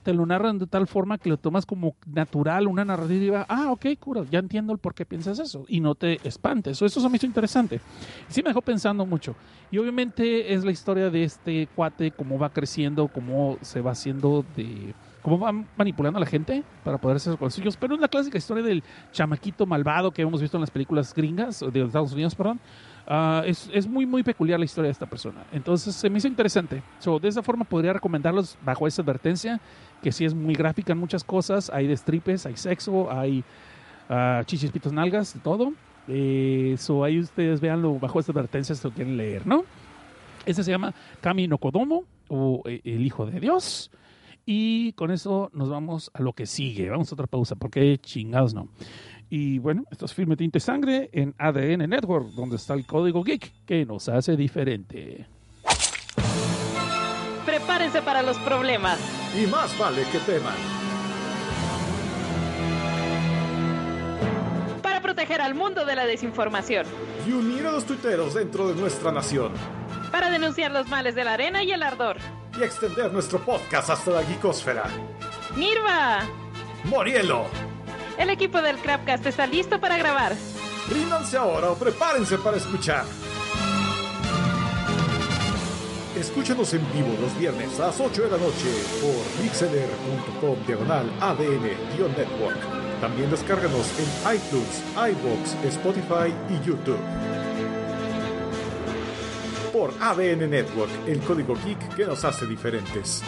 te lo narran de tal forma que lo tomas como natural, una narrativa. Ah, ok, cura, ya entiendo el por qué piensas eso. Y no te espantes. Eso se me hizo interesante. Sí me dejó pensando mucho. Y obviamente es la historia de este cuate, cómo va creciendo, cómo se va haciendo de. cómo va manipulando a la gente para poder hacer con suyos. Pero es la clásica historia del chamaquito malvado que hemos visto en las películas gringas, de Estados Unidos, perdón. Ah, es, es muy, muy peculiar la historia de esta persona. Entonces se me hizo interesante. So, de esa forma podría recomendarlos bajo esa advertencia, que sí es muy gráfica en muchas cosas. Hay destripes, hay sexo, hay ah, chichis, pitos, nalgas, todo. Eh, so, ahí ustedes véanlo bajo esa advertencia si lo quieren leer, ¿no? Ese se llama Kami no Kodomo, o eh, El Hijo de Dios. Y con eso nos vamos a lo que sigue. Vamos a otra pausa, porque chingados no. Y bueno, esto es Filme Tinta y Sangre en ADN Network, donde está el código geek que nos hace diferente. Prepárense para los problemas. Y más vale que teman. Para proteger al mundo de la desinformación. Y unir a los tuiteros dentro de nuestra nación. Para denunciar los males de la arena y el ardor. Y extender nuestro podcast hasta la geekosfera. ¡Nirva! ¡Morielo! El equipo del Crapcast está listo para grabar. Ríndanse ahora o prepárense para escuchar. Escúchanos en vivo los viernes a las 8 de la noche por mixeler.com diagonal ADN-network. También descárganos en iTunes, iBox, Spotify y YouTube. Por ADN Network, el código geek que nos hace diferentes.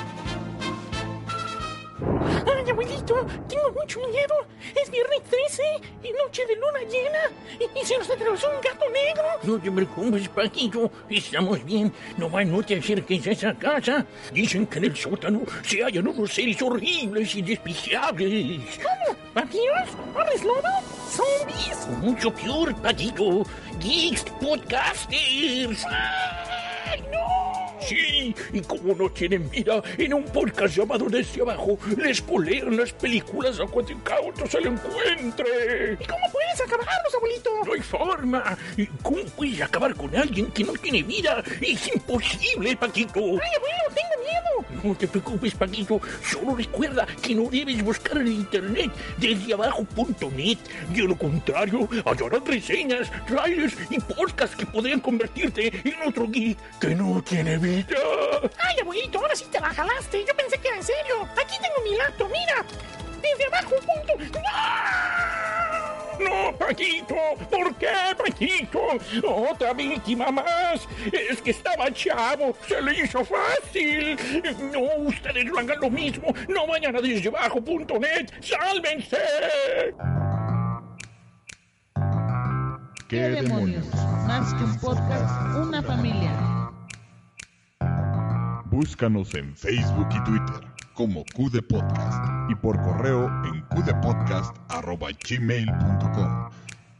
Ay, abuelito, tengo mucho miedo. Es viernes 13 y noche de luna llena. Y, y se nos atravesó un gato negro. No te preocupes, Paquito. Estamos bien. Nomás no te acerques a esa casa. Dicen que en el sótano se hallan unos seres horribles y despreciables. ¿Cómo? ¿Vampiros? ¿Hombres lobo? ¿Zombies? Mucho peor, Paquito. Geeks Podcasters. ¡Ay, no! Sí, y como no tienen vida, en un podcast llamado Desde Abajo, les polean las películas a cuanto incauto se le encuentre. ¿Y cómo puedes acabarlos, abuelito? No hay forma. ¿Y ¿Cómo puedes acabar con alguien que no tiene vida? Es imposible, Paquito. ¡Ay, abuelo, tengo! No te preocupes, Paquito. Solo recuerda que no debes buscar en internet desde abajo.net. De lo contrario, hallarás reseñas, trailers y podcasts que podrían convertirte en otro geek que no tiene vida. ¡Ay, abuelito, ahora sí te la jalaste! Yo pensé que era en serio. Aquí tengo mi laptop, mira. Desde abajo, punto. No, Paquito, ¿por qué, Paquito? Otra víctima más. Es que estaba chavo, se le hizo fácil. No, ustedes no hagan lo mismo. No vayan a desdebajo.net. ¡Sálvense! ¿Qué demonios? Más que un podcast, una familia. Búscanos en Facebook y Twitter como QD Podcast y por correo en qdpodcast.gmail.com.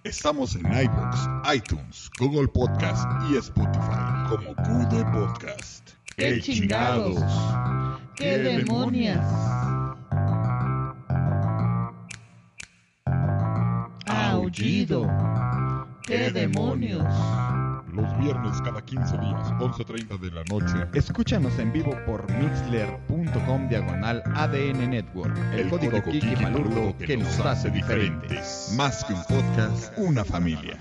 Estamos en iBox, iTunes, Google Podcast y Spotify como QD Podcast. ¡Qué chingados! ¡Qué demonios! Aullido. ¡Qué demonios! Los viernes cada 15 días, 11.30 de la noche. Escúchanos en vivo por mixler.com diagonal ADN Network. El, código, Kiki Malurdo que nos hace diferentes. Más que un podcast, una familia.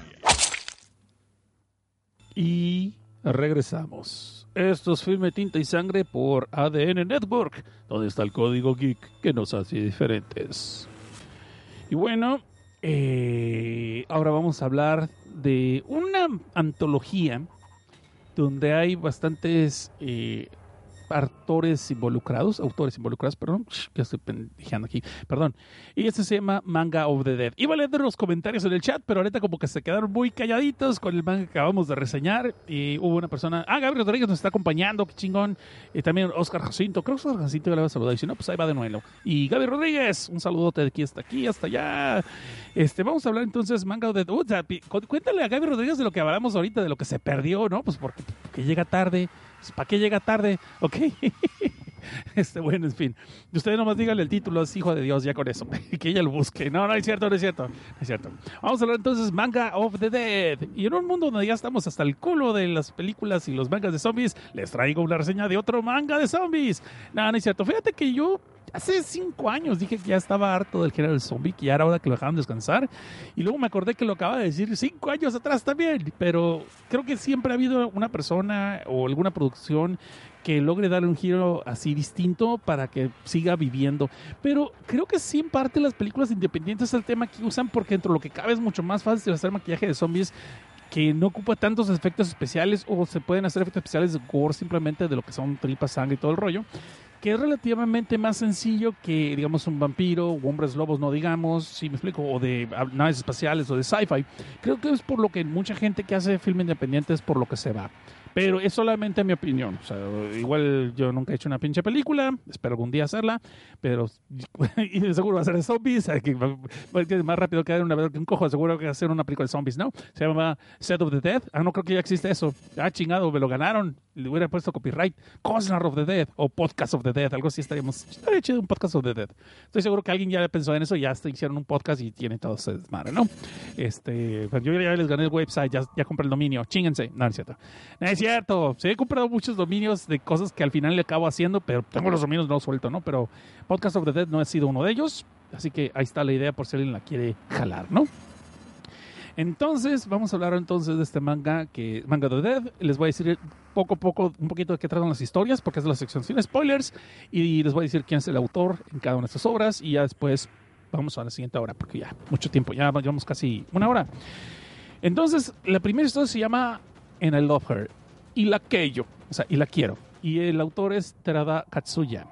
Y regresamos. Esto es Filme Tinta y Sangre por ADN Network, donde está el código geek que nos hace diferentes. Y bueno, eh, ahora vamos a hablar de una antología donde hay bastantes eh, autores involucrados, autores involucrados, perdón, ya estoy pendejando aquí, perdón. Y este se llama Manga of the Dead. Iba a leer los comentarios en el chat, pero ahorita como que se quedaron muy calladitos con el manga que acabamos de reseñar. Y hubo una persona, ah, Gabriel Rodríguez nos está acompañando, qué chingón. Y también Oscar Jacinto, creo que Oscar Jacinto ya le va a saludar. Y si no, pues ahí va de nuevo. Y Gaby Rodríguez, un saludote de aquí hasta aquí, hasta allá. Este, vamos a hablar entonces Manga of the Dead. Uh, cuéntale a Gaby Rodríguez de lo que hablamos ahorita, de lo que se perdió, ¿no? Pues porque llega tarde. Pues, ¿Para qué llega tarde? Ok. Este, bueno, en fin. Y Ustedes nomás díganle el título, es hijo de Dios, ya con eso. que ella lo busque. No, no es cierto, no es cierto. No es cierto. Vamos a hablar entonces Manga of the Dead. Y en un mundo donde ya estamos hasta el culo de las películas y los mangas de zombies, les traigo una reseña de otro manga de zombies. No, no es cierto. Fíjate que yo hace cinco años dije que ya estaba harto del género del zombie, que ya era hora que lo dejaban descansar. Y luego me acordé que lo acaba de decir cinco años atrás también. Pero creo que siempre ha habido una persona o alguna producción que logre darle un giro así distinto para que siga viviendo. Pero creo que sí en parte las películas independientes es el tema que usan porque dentro de lo que cabe es mucho más fácil hacer maquillaje de zombies que no ocupa tantos efectos especiales o se pueden hacer efectos especiales de gore simplemente de lo que son tripas, sangre y todo el rollo que es relativamente más sencillo que, digamos, un vampiro hombres lobos, no digamos, si me explico, o de naves espaciales o de sci-fi. Creo que es por lo que mucha gente que hace film independiente es por lo que se va. Pero es solamente mi opinión. O sea, igual yo nunca he hecho una pinche película, espero algún día hacerla, pero y seguro va a ser de zombies, que, más rápido que una que un cojo, seguro que va a hacer una película de zombies, ¿no? Se llama Set of the Dead. Ah, no creo que ya existe eso. Ah, chingado, me lo ganaron. Le hubiera puesto copyright. Cosnar of the Dead o Podcast of the Dead, algo así estaríamos. Estaría chido un podcast of the Dead. Estoy seguro que alguien ya pensó en eso, ya hasta hicieron un podcast y tiene todo ese desmadre, ¿no? Este, pues yo ya les gané el website, ya, ya compré el dominio, chingense. No, no es cierto. No es cierto. Sí, he comprado muchos dominios de cosas que al final le acabo haciendo, pero tengo los dominios no suelto, ¿no? Pero Podcast of the Dead no ha sido uno de ellos. Así que ahí está la idea por si alguien la quiere jalar, ¿no? Entonces, vamos a hablar entonces de este manga que manga de Dead. Les voy a decir poco a poco un poquito de qué tratan las historias, porque es la sección sin spoilers, y les voy a decir quién es el autor en cada una de estas obras, y ya después vamos a la siguiente hora, porque ya mucho tiempo, ya llevamos casi una hora. Entonces, la primera historia se llama And I Love Her, y la quiero, o sea, y la quiero. Y el autor es Terada Katsuya.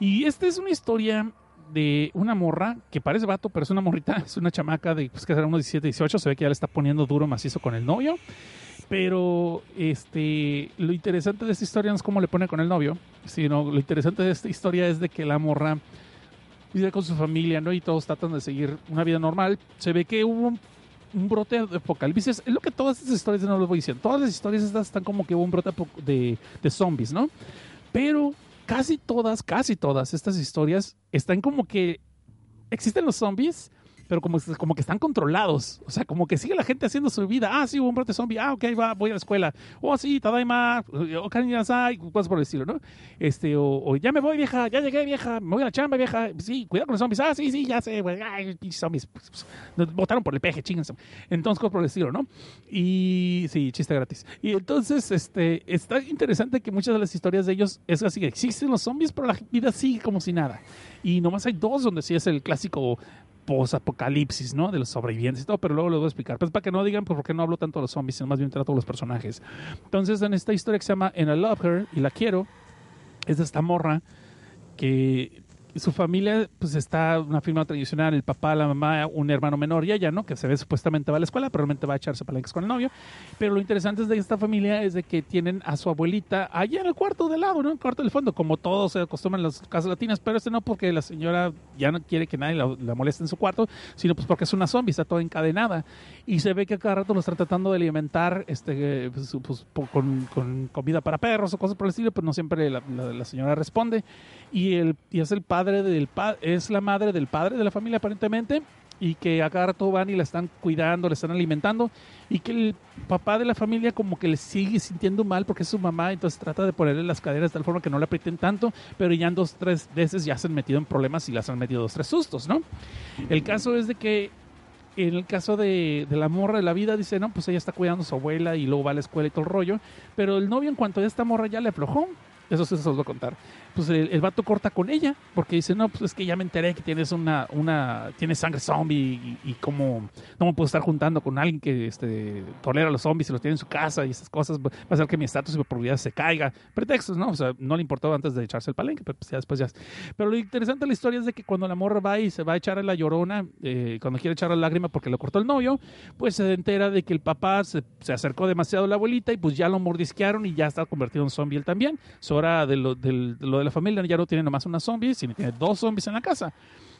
Y esta es una historia de una morra que parece vato, pero es una morrita, es una chamaca de pues, que será unos 17, 18, se ve que ya le está poniendo duro macizo con el novio. Pero este, lo interesante de esta historia no es cómo le pone con el novio, sino lo interesante de esta historia es de que la morra vive con su familia, ¿no? Y todos tratan de seguir una vida normal. Se ve que hubo un, un brote de apocalipsis. Es lo que todas estas historias, no les voy diciendo, todas las historias estas están como que hubo un brote de, de zombies, ¿no? Pero casi todas, casi todas estas historias están como que existen los zombies, pero como, como que están controlados. O sea, como que sigue la gente haciendo su vida. Ah, sí, hubo un brote zombie. Ah, ok, va, voy a la escuela. Oh, sí, Tadaima. O Kaninasai, cosas por el estilo, ¿no? Este, o, o ya me voy, vieja. Ya llegué, vieja. Me voy a la chamba, vieja. Sí, cuidado con los zombies. Ah, sí, sí, ya sé. Ay, zombies. Pues, pues, botaron por el peje, chingense. Entonces, cosas por el estilo, ¿no? Y sí, chiste gratis. Y entonces, este, está interesante que muchas de las historias de ellos es así, existen los zombies, pero la vida sigue como si nada. Y nomás hay dos donde sí es el clásico post-apocalipsis, ¿no? De los sobrevivientes y todo, pero luego les voy a explicar. Pues para que no digan pues, por qué no hablo tanto de los zombies, sino más bien trato de los personajes. Entonces, en esta historia que se llama And I Love Her, y la quiero, es de esta morra que su familia pues está una firma tradicional, el papá, la mamá, un hermano menor y ella, ¿no? Que se ve supuestamente va a la escuela, pero realmente va a echarse palanques con el novio. Pero lo interesante es de esta familia es de que tienen a su abuelita allá en el cuarto de lado, ¿no? En el cuarto del fondo, como todos se acostumbran las casas latinas, pero este no porque la señora ya no quiere que nadie la, moleste en su cuarto, sino pues porque es una zombie, está toda encadenada. Y se ve que a cada rato lo están tratando de alimentar este, pues, pues, po- con, con comida para perros o cosas por el estilo, pero no siempre la- la señora responde. Y, el, y es el padre es la madre del padre de la familia aparentemente y que a cada rato van y la están cuidando, la están alimentando y que el papá de la familia como que le sigue sintiendo mal porque es su mamá, entonces trata de ponerle las caderas de tal forma que no le aprieten tanto, pero ya en dos, tres veces ya se han metido en problemas y las han metido dos, tres sustos, ¿no? El caso es de que en el caso de, la morra de la vida, dice, no, pues ella está cuidando a su abuela y luego va a la escuela y todo el rollo, pero el novio en cuanto a esta morra ya le aflojó Eso sí se los voy a contar. Pues el, el vato corta con ella, porque dice, no, pues es que ya me enteré que tienes una, una, tienes sangre zombie y, y como no me puedo estar juntando con alguien que este, tolera a los zombies y los tiene en su casa y esas cosas, va a hacer que mi estatus y mi probabilidad se caiga. Pretextos, ¿no? O sea, no le importaba antes de echarse el palenque, pero pues ya después ya. Pero lo interesante de la historia es de que cuando la morra va y se va a echar a la llorona, eh, cuando quiere echar la lágrima porque le cortó el novio, pues se entera de que el papá se, se acercó demasiado a la abuelita y pues ya lo mordisquearon y ya está convertido en zombie él también. Es hora de lo, de lo de la familia, ya no tiene nomás una zombie, sino tiene dos zombies en la casa.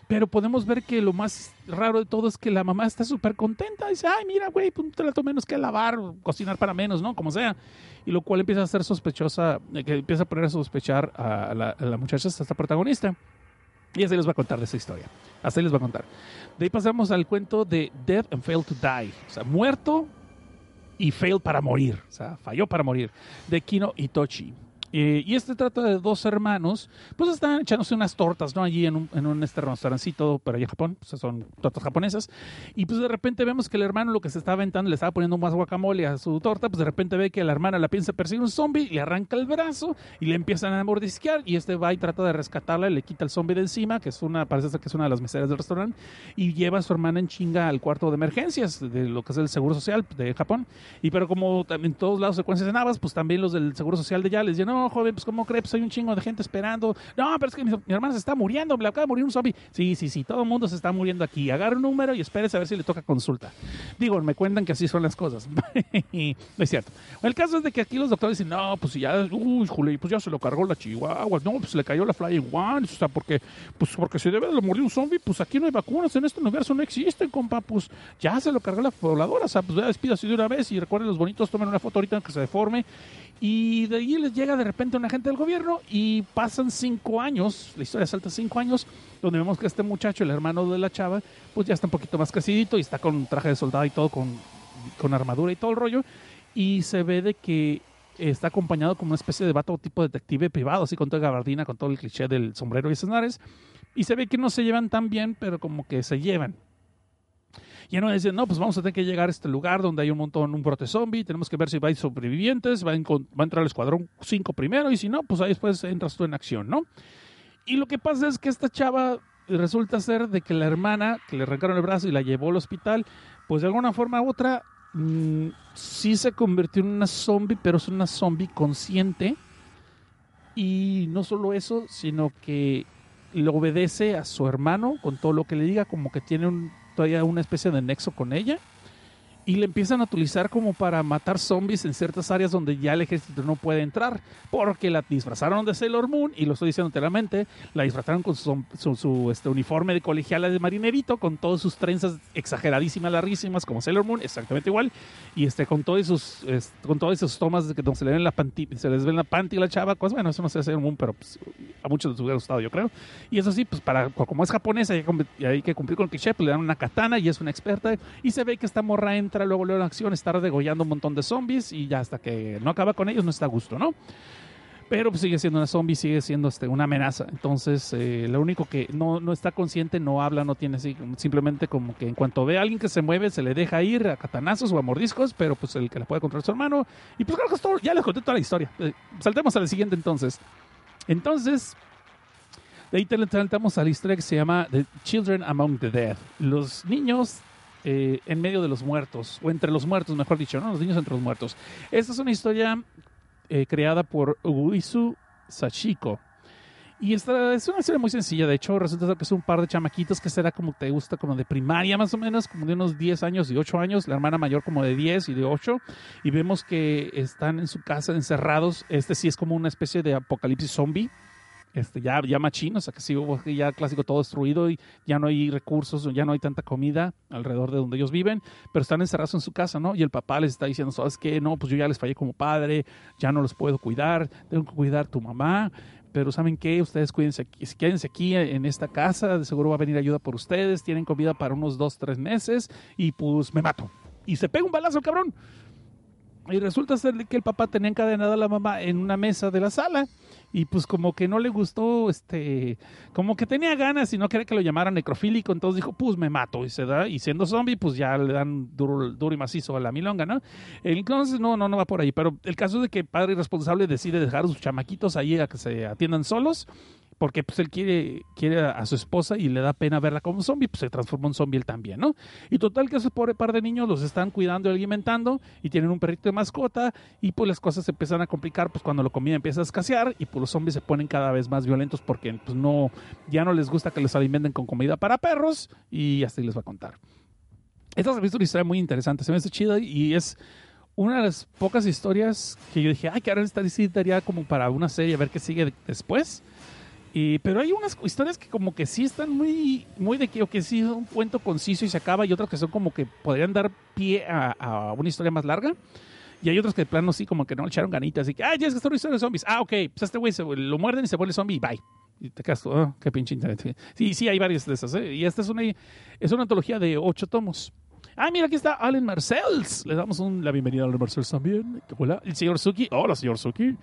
Pero podemos ver que lo más raro de todo es que la mamá está súper contenta. Dice, ay, mira, güey, pues un trato menos que lavar, cocinar para menos, ¿no? Como sea. Y lo cual empieza a ser sospechosa, eh, que empieza a poner a sospechar a la, a la muchacha, esta protagonista. Y así les va a contar de esa historia. Así les va a contar. De ahí pasamos al cuento de Death and Fail to Die. O sea, muerto y fail para morir. O sea, falló para morir. De Kino Itochi. Eh, y este trata de dos hermanos, pues están echándose unas tortas, ¿no? Allí en un, en un este restaurancito, pero allá en Japón, pues son tortas japonesas. Y pues de repente vemos que el hermano lo que se estaba aventando, le estaba poniendo más guacamole a su torta, pues de repente ve que la hermana la piensa perseguir un zombie, le arranca el brazo y le empiezan a mordisquear. Y este va y trata de rescatarla, y le quita el zombie de encima, que es una, parece ser que es una de las meseras del restaurante, y lleva a su hermana en chinga al cuarto de emergencias de lo que es el Seguro Social de Japón. Y pero como en todos lados secuencias de navas, pues también los del Seguro Social de allá les dicen, no, joven, pues ¿cómo crees? Hay un chingo de gente esperando. No, pero es que mi, mi hermana se está muriendo, le acaba de morir un zombie. Sí, sí, sí, todo el mundo se está muriendo aquí. Agarra un número y espérese a ver si le toca consulta. Digo, me cuentan que así son las cosas. no es cierto. El caso es de que aquí los doctores dicen, no, pues ya, uy, Juli, pues ya se lo cargó la chihuahua. No, pues le cayó la Flying One. O sea, porque, pues porque si debe de lo mordió un zombie, pues aquí no hay vacunas, en este universo no existen, compa. Pues ya se lo cargó la voladora. O sea, pues ya despídase de una vez y recuerden los bonitos, tomen una foto ahorita que se deforme. Y de ahí les llega de repente un agente del gobierno y pasan cinco años, la historia salta cinco años, donde vemos que este muchacho, el hermano de la chava, pues ya está un poquito más crecidito y está con traje de soldado y todo, con, con armadura y todo el rollo. Y se ve de que está acompañado como una especie de vato tipo detective privado, así con toda gabardina, con todo el cliché del sombrero y escenarios. Y se ve que no se llevan tan bien, pero como que se llevan. Y uno dice, no, pues vamos a tener que llegar a este lugar donde hay un montón, un brote zombie, tenemos que ver si va a ir sobrevivientes, va a, va a entrar el escuadrón 5 primero, y si no, pues ahí después entras tú en acción, ¿no? Y lo que pasa es que esta chava resulta ser de que la hermana, que le arrancaron el brazo y la llevó al hospital, pues de alguna forma u otra, mm, sí se convirtió en una zombie, pero es una zombie consciente. Y no solo eso, sino que le obedece a su hermano con todo lo que le diga, como que tiene un, todavía una especie de nexo con ella. Y le empiezan a utilizar como para matar zombies en ciertas áreas donde ya el ejército no puede entrar, porque la disfrazaron de Sailor Moon, y lo estoy diciendo enteramente, la disfrazaron con su, su- su, este, uniforme de colegiala de marinerito, con todas sus trenzas exageradísimas, larguísimas, como Sailor Moon, exactamente igual, y este, con todos sus, con todas esas tomas de que donde se le ven la panty, se les ven la panty a la chava, pues bueno, eso no sé Sailor Moon, pero pues, a muchos les hubiera gustado, yo creo. Y eso sí, pues para, como es japonesa y y hay que cumplir con el cliché, pues le dan una katana y es una experta, y se ve que esta morra entra luego, luego en acción, está degollando un montón de zombies, y ya hasta que no acaba con ellos no está a gusto, ¿no? pero pues, sigue siendo una zombie, sigue siendo este, una amenaza. Entonces, eh, lo único que no, no está consciente, no habla, no tiene así, simplemente como que en cuanto ve a alguien que se mueve, se le deja ir a catanazos o a mordiscos, pero pues el que la puede controlar su hermano. Y pues creo que es todo, ya les conté toda la historia. Eh, saltemos a la siguiente entonces. Entonces, de ahí saltamos a la historia que se llama The Children Among the Dead. Los niños eh, en medio de los muertos, o entre los muertos, mejor dicho, ¿no? Los niños entre los muertos. Esta es una historia eh, creada por Uisu Sachiko. Y esta es una historia muy sencilla. De hecho, resulta que es un par de chamaquitos que será como te gusta, como de primaria más o menos, como de unos 10 años y 8 años. La hermana mayor como de 10 y de 8. Y vemos que están en su casa encerrados. Este sí es como una especie de apocalipsis zombie. Este, ya, ya machín, o sea que sí hubo ya clásico todo destruido y ya no hay recursos, ya no hay tanta comida alrededor de donde ellos viven, pero están encerrados en su casa, ¿no? Y el papá les está diciendo, ¿sabes qué? No, pues yo ya les fallé como padre, ya no los puedo cuidar, tengo que cuidar a tu mamá, pero ¿saben qué? Ustedes cuídense aquí, quédense aquí en esta casa, de seguro va a venir ayuda por ustedes, tienen comida para unos dos, tres meses y pues me mato. Y se pega un balazo cabrón. Y resulta ser que el papá tenía encadenada a la mamá en una mesa de la sala y pues como que no le gustó, este, como que tenía ganas y no quería que lo llamaran necrofílico, entonces dijo, pues me mato y se da, y siendo zombie, pues ya le dan duro, duro y macizo a la milonga, ¿no? Entonces no, no, no va por ahí, pero el caso de que padre irresponsable decide dejar a sus chamaquitos ahí a que se atiendan solos porque pues él quiere, quiere a su esposa y le da pena verla como zombie, pues se transforma en zombie él también, ¿no? Y total que ese pobre par de niños los están cuidando y alimentando y tienen un perrito de mascota y pues las cosas se empiezan a complicar pues cuando la comida empieza a escasear y pues los zombies se ponen cada vez más violentos porque pues no, ya no les gusta que les alimenten con comida para perros y ahí les va a contar. Esta es una historia muy interesante, se me hace chida y es una de las pocas historias que yo dije, ay, que ahora esta daría como para una serie, a ver qué sigue después. Y, pero hay unas historias que como que sí están muy, muy de que, o que sí es un cuento conciso y se acaba, y otras que son como que podrían dar pie a, una historia más larga. Y hay otros que de plano sí como que no echaron ganitas. Y que, ay, ya es que es una historia de zombies. Ah, ok, pues este güey lo muerden y se vuelve zombie bye. Y te quedas, oh, qué pinche internet. Sí, sí, hay varias de esas. ¿eh? Y esta es una, es una antología de ocho tomos. Ah, mira, aquí está Allen Marcells. Le damos un- la bienvenida a Allen Marcells también. Hola, el señor Suki. Hola, señor Suki.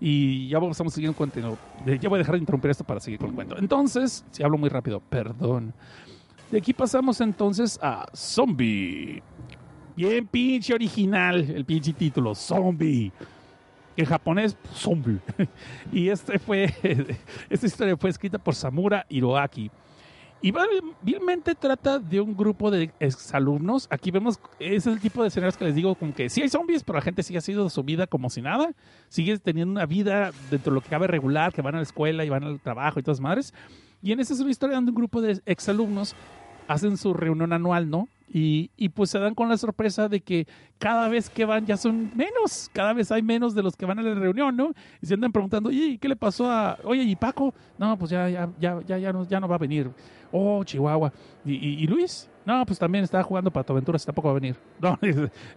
Y ya vamos a seguir un cuento. Ya voy a dejar de interrumpir esto para seguir con el cuento. Entonces, si hablo muy rápido, perdón. De aquí pasamos entonces a Zombie. Bien pinche original el pinche título, Zombie. En japonés, Zombie. y este fue, esta historia fue escrita por Samura Hiroaki. Y vilmente trata de un grupo de exalumnos. Aquí vemos, ese es el tipo de escenarios que les digo, como que sí hay zombies, pero la gente sigue haciendo su vida como si nada. Sigue teniendo una vida dentro de lo que cabe regular, que van a la escuela y van al trabajo y todas madres. Y en esta es una historia donde un grupo de exalumnos hacen su reunión anual, ¿no? Y, y, pues se dan con la sorpresa de que cada vez que van ya son menos, cada vez hay menos de los que van a la reunión, ¿no? Y se andan preguntando, oye, ¿qué le pasó a, oye, y Paco? No, pues ya, ya, ya, ya, no, ya no va a venir. Oh, Chihuahua. ¿Y, Luis? No, pues también está jugando para Aventuras, tampoco va a venir. No,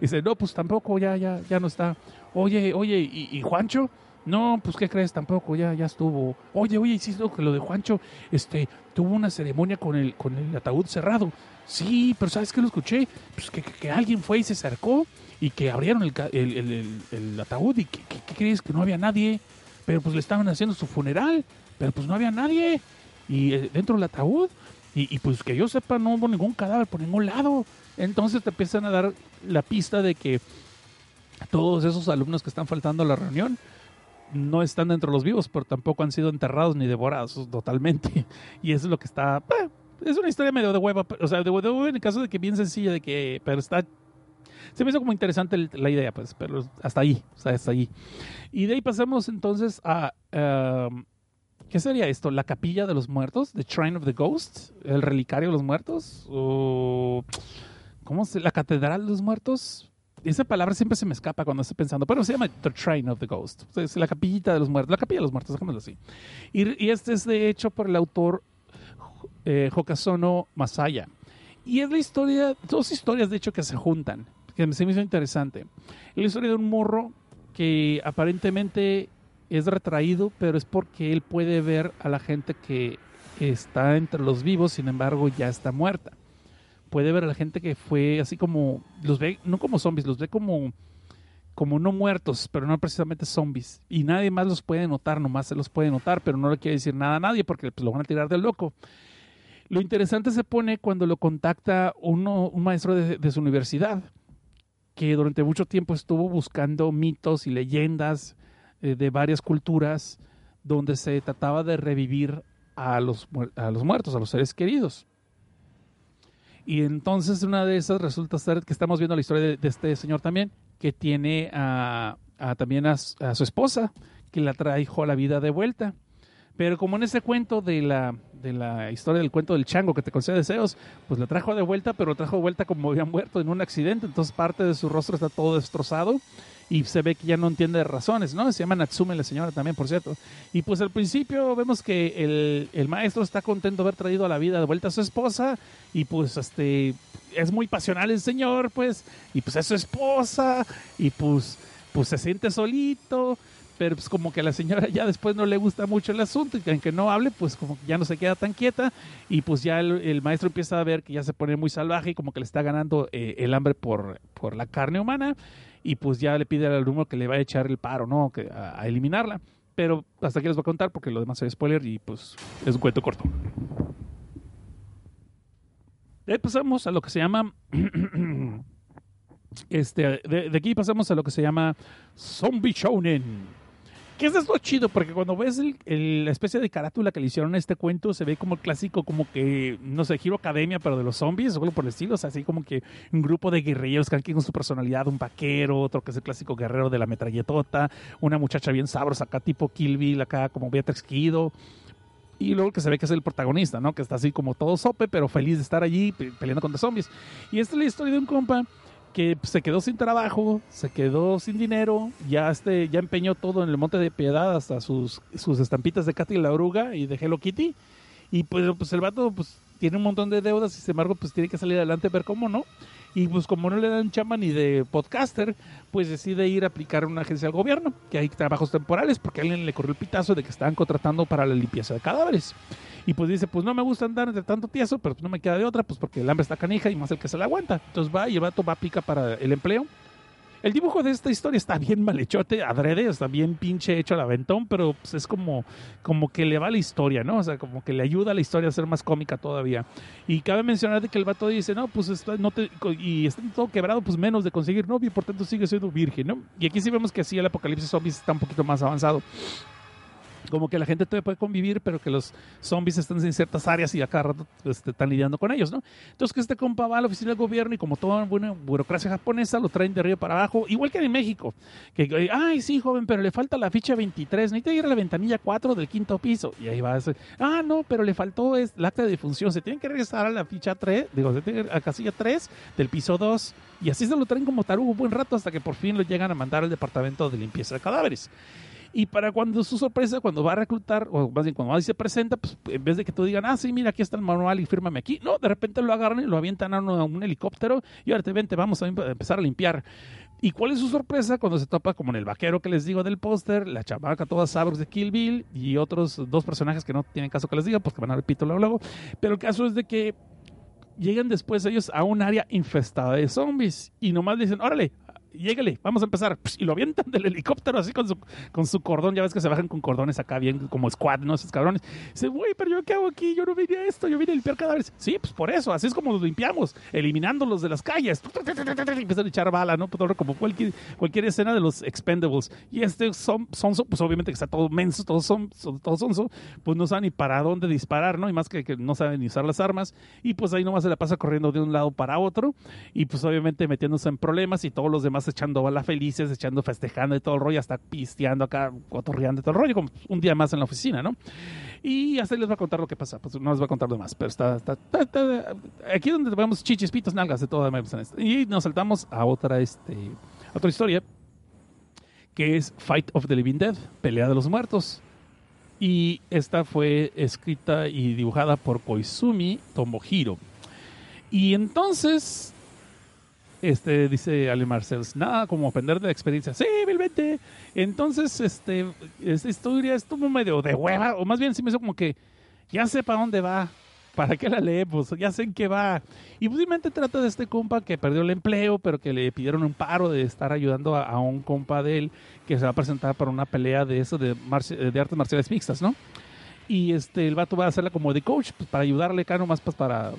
dice, no, pues tampoco, ya, ya, ya no está. Oye, oye, ¿y, Juancho? No, pues ¿qué crees? Tampoco, ya, ya estuvo. Oye, oye, lo que lo de Juancho, este, tuvo una ceremonia con el, con el ataúd cerrado. Sí, pero ¿sabes qué lo escuché? Pues que, que, alguien fue y se acercó y que abrieron el, el, el, ataúd y que, ¿qué crees? Que no había nadie. Pero pues le estaban haciendo su funeral, pero pues no había nadie. Y eh, dentro del ataúd, y, pues que yo sepa, no hubo ningún cadáver por ningún lado. Entonces te empiezan a dar la pista de que todos esos alumnos que están faltando a la reunión no están dentro de los vivos, pero tampoco han sido enterrados ni devorados totalmente. Y eso es lo que está. eh, es una historia medio de hueva, o sea, de hueva en el caso de que bien sencilla, de que. Pero está. Se me hizo como interesante la idea, pues, pero hasta ahí, o sea, hasta ahí. Y de ahí pasamos entonces a. um, ¿Qué sería esto? ¿La capilla de los muertos? ¿The Shrine of the Ghosts? ¿El relicario de los muertos? ¿O. ¿Cómo se.? ¿La catedral de los muertos? Esa palabra siempre se me escapa cuando estoy pensando, pero se llama The Shrine of the Ghost. Es la capillita de los muertos, la capilla de los muertos, dejémoslo así. Y, este es de hecho por el autor eh, Hokazono Masaya. Y es la historia, dos historias de hecho que se juntan, que se me hizo interesante. Es la historia de un morro que aparentemente es retraído, pero es porque él puede ver a la gente que está entre los vivos, sin embargo ya está muerta. Puede ver a la gente que fue así como, los ve, no como zombies, los ve como, como no muertos, pero no precisamente zombies. Y nadie más los puede notar, nomás se los puede notar, pero no le quiere decir nada a nadie porque pues, lo van a tirar del loco. Lo interesante se pone cuando lo contacta uno, un maestro de, de su universidad, que durante mucho tiempo estuvo buscando mitos y leyendas eh, de varias culturas donde se trataba de revivir a los, a los muertos, a los seres queridos. Y entonces una de esas resulta ser que estamos viendo la historia de, este señor también, que tiene a, también a, a su esposa, que la trajo a la vida de vuelta. Pero como en ese cuento de la, de la historia del cuento del chango que te concede deseos, pues la trajo de vuelta, pero lo trajo de vuelta como había muerto en un accidente, entonces parte de su rostro está todo destrozado y se ve que ya no entiende de razones, ¿no? Se llama Natsume la señora también, por cierto. Y pues al principio vemos que el, el maestro está contento de haber traído a la vida de vuelta a su esposa y pues este es muy pasional el señor, pues, y pues es su esposa y pues, pues se siente solito, pero pues como que a la señora ya después no le gusta mucho el asunto y que aunque no hable, pues como que ya no se queda tan quieta y pues ya el, maestro empieza a ver que ya se pone muy salvaje y como que le está ganando eh, el hambre por, por la carne humana y pues ya le pide al alumno que le vaya a echar el paro, ¿no? Que, a, a eliminarla. pero hasta aquí les voy a contar porque lo demás es spoiler y pues es un cuento corto. De ahí pasamos a lo que se llama. este, de, de aquí pasamos a lo que se llama Zombie Shounen. Que es esto chido, porque cuando ves la especie de carátula que le hicieron a este cuento, se ve como el clásico, como que, no sé, Hero Academia, pero de los zombies, o algo por el estilo. O sea, así como que un grupo de guerrilleros, cada quien con su personalidad, un vaquero, otro que es el clásico guerrero de la metralletota, una muchacha bien sabrosa acá, tipo Kill Bill, acá como Beatrix Kido. Y luego que se ve que es el protagonista, ¿no? Que está así como todo sope, pero feliz de estar allí pe- peleando contra zombies. Y esta es la historia de un compa que se quedó sin trabajo, se quedó sin dinero, ya este ya empeñó todo en el Monte de Piedad hasta sus, sus estampitas de Katy la oruga y de Hello Kitty. Y pues, pues el vato pues tiene un montón de deudas y sin embargo pues tiene que salir adelante ver cómo no. Y pues como no le dan chamba ni de podcaster, pues decide ir a aplicar a una agencia del gobierno, que hay trabajos temporales, porque alguien le corrió el pitazo de que estaban contratando para la limpieza de cadáveres. Y pues dice, pues no me gusta andar entre tanto tieso, pero no me queda de otra, pues porque el hambre está canija y más el que se la aguanta. Entonces va y el vato va a aplicar para el empleo. El dibujo de esta historia está bien mal hechote, adrede, está bien pinche hecho al aventón, pero pues, es como, como que le va la historia, ¿no? O sea, como que le ayuda a la historia a ser más cómica todavía. Y cabe mencionar de que el vato dice, no, pues está, no te, y está todo quebrado, pues menos de conseguir novio, por tanto sigue siendo virgen, ¿no? Y aquí sí vemos que sí, el apocalipsis zombies está un poquito más avanzado como que la gente todavía puede convivir, pero que los zombies están en ciertas áreas y a cada rato este, están lidiando con ellos, ¿no? Entonces que este compa va a la oficina del gobierno y como toda buena burocracia japonesa, lo traen de arriba para abajo, igual que en México. Que, eh, ay, sí, joven, pero le falta la ficha 23, necesita ir a la ventanilla 4 del quinto piso. Y ahí va a decir, ah, no, pero le faltó es, el acta de defunción, se tiene que regresar a la ficha 3, digo, se tiene que ir a casilla 3 del piso 2. Y así se lo traen como tarugo un buen rato hasta que por fin lo llegan a mandar al departamento de limpieza de cadáveres. Y para cuando su sorpresa, cuando va a reclutar, o más bien cuando va y se presenta, pues en vez de que tú digan, ah, sí, mira, aquí está el manual y fírmame aquí, no, de repente lo agarran y lo avientan a un, a un helicóptero y ahora te vente, vamos a em- a empezar a limpiar. ¿Y cuál es su sorpresa cuando se topa como en el vaquero que les digo del póster, la chamaca toda sabros de Kill Bill y otros dos personajes que no tienen caso que les diga, pues que van a repetir luego, luego. Pero el caso es de que llegan después ellos a un área infestada de zombies y nomás dicen, órale, llégale, vamos a empezar. Y lo avientan del helicóptero así con su, con su cordón. Ya ves que se bajan con cordones acá bien como squad, ¿no? Esos cabrones. Dice, güey, pero yo qué hago aquí? Yo no vine a esto, yo vine a limpiar cadáveres. Sí, pues por eso, así es como los limpiamos, eliminándolos de las calles. Y empiezan a echar bala, ¿no? Todo Como cualquier, escena de los Expendables. Y este son, sonso, pues obviamente que está todo menso, todos son, son- todos sonso, pues no saben ni para dónde disparar, ¿no? Y más que, no saben ni usar las armas. Y pues ahí nomás se la pasa corriendo de un lado para otro. Y pues obviamente metiéndose en problemas y todos los demás echando bala felices, echando festejando y todo el rollo, hasta pisteando acá, cotorreando y todo el rollo, como un día más en la oficina, ¿no? Y hasta les va a contar lo que pasa, pues no les va a contar lo más, pero está, está, está- aquí es donde vemos chichis, pitos, nalgas de todo. Y nos saltamos a otra, este, otra historia, que es Fight of the Living Dead, Pelea de los Muertos. Y esta fue escrita y dibujada por Koizumi Tomohiro. Y entonces, este, dice Ale Marcels, nada como aprender de la experiencia. Sí, vilmente. Entonces, este, esta historia estuvo medio de hueva, o más bien sí me hizo como que ya sé para dónde va. ¿Para qué la leemos? Ya sé en qué va. Y posiblemente trata de este compa que perdió el empleo, pero que le pidieron un paro de estar ayudando a, un compa de él que se va a presentar para una pelea de eso, de artes marciales mixtas, ¿no? Y este, el vato va a hacerla como de coach, pues, para ayudarle acá nomás pues, para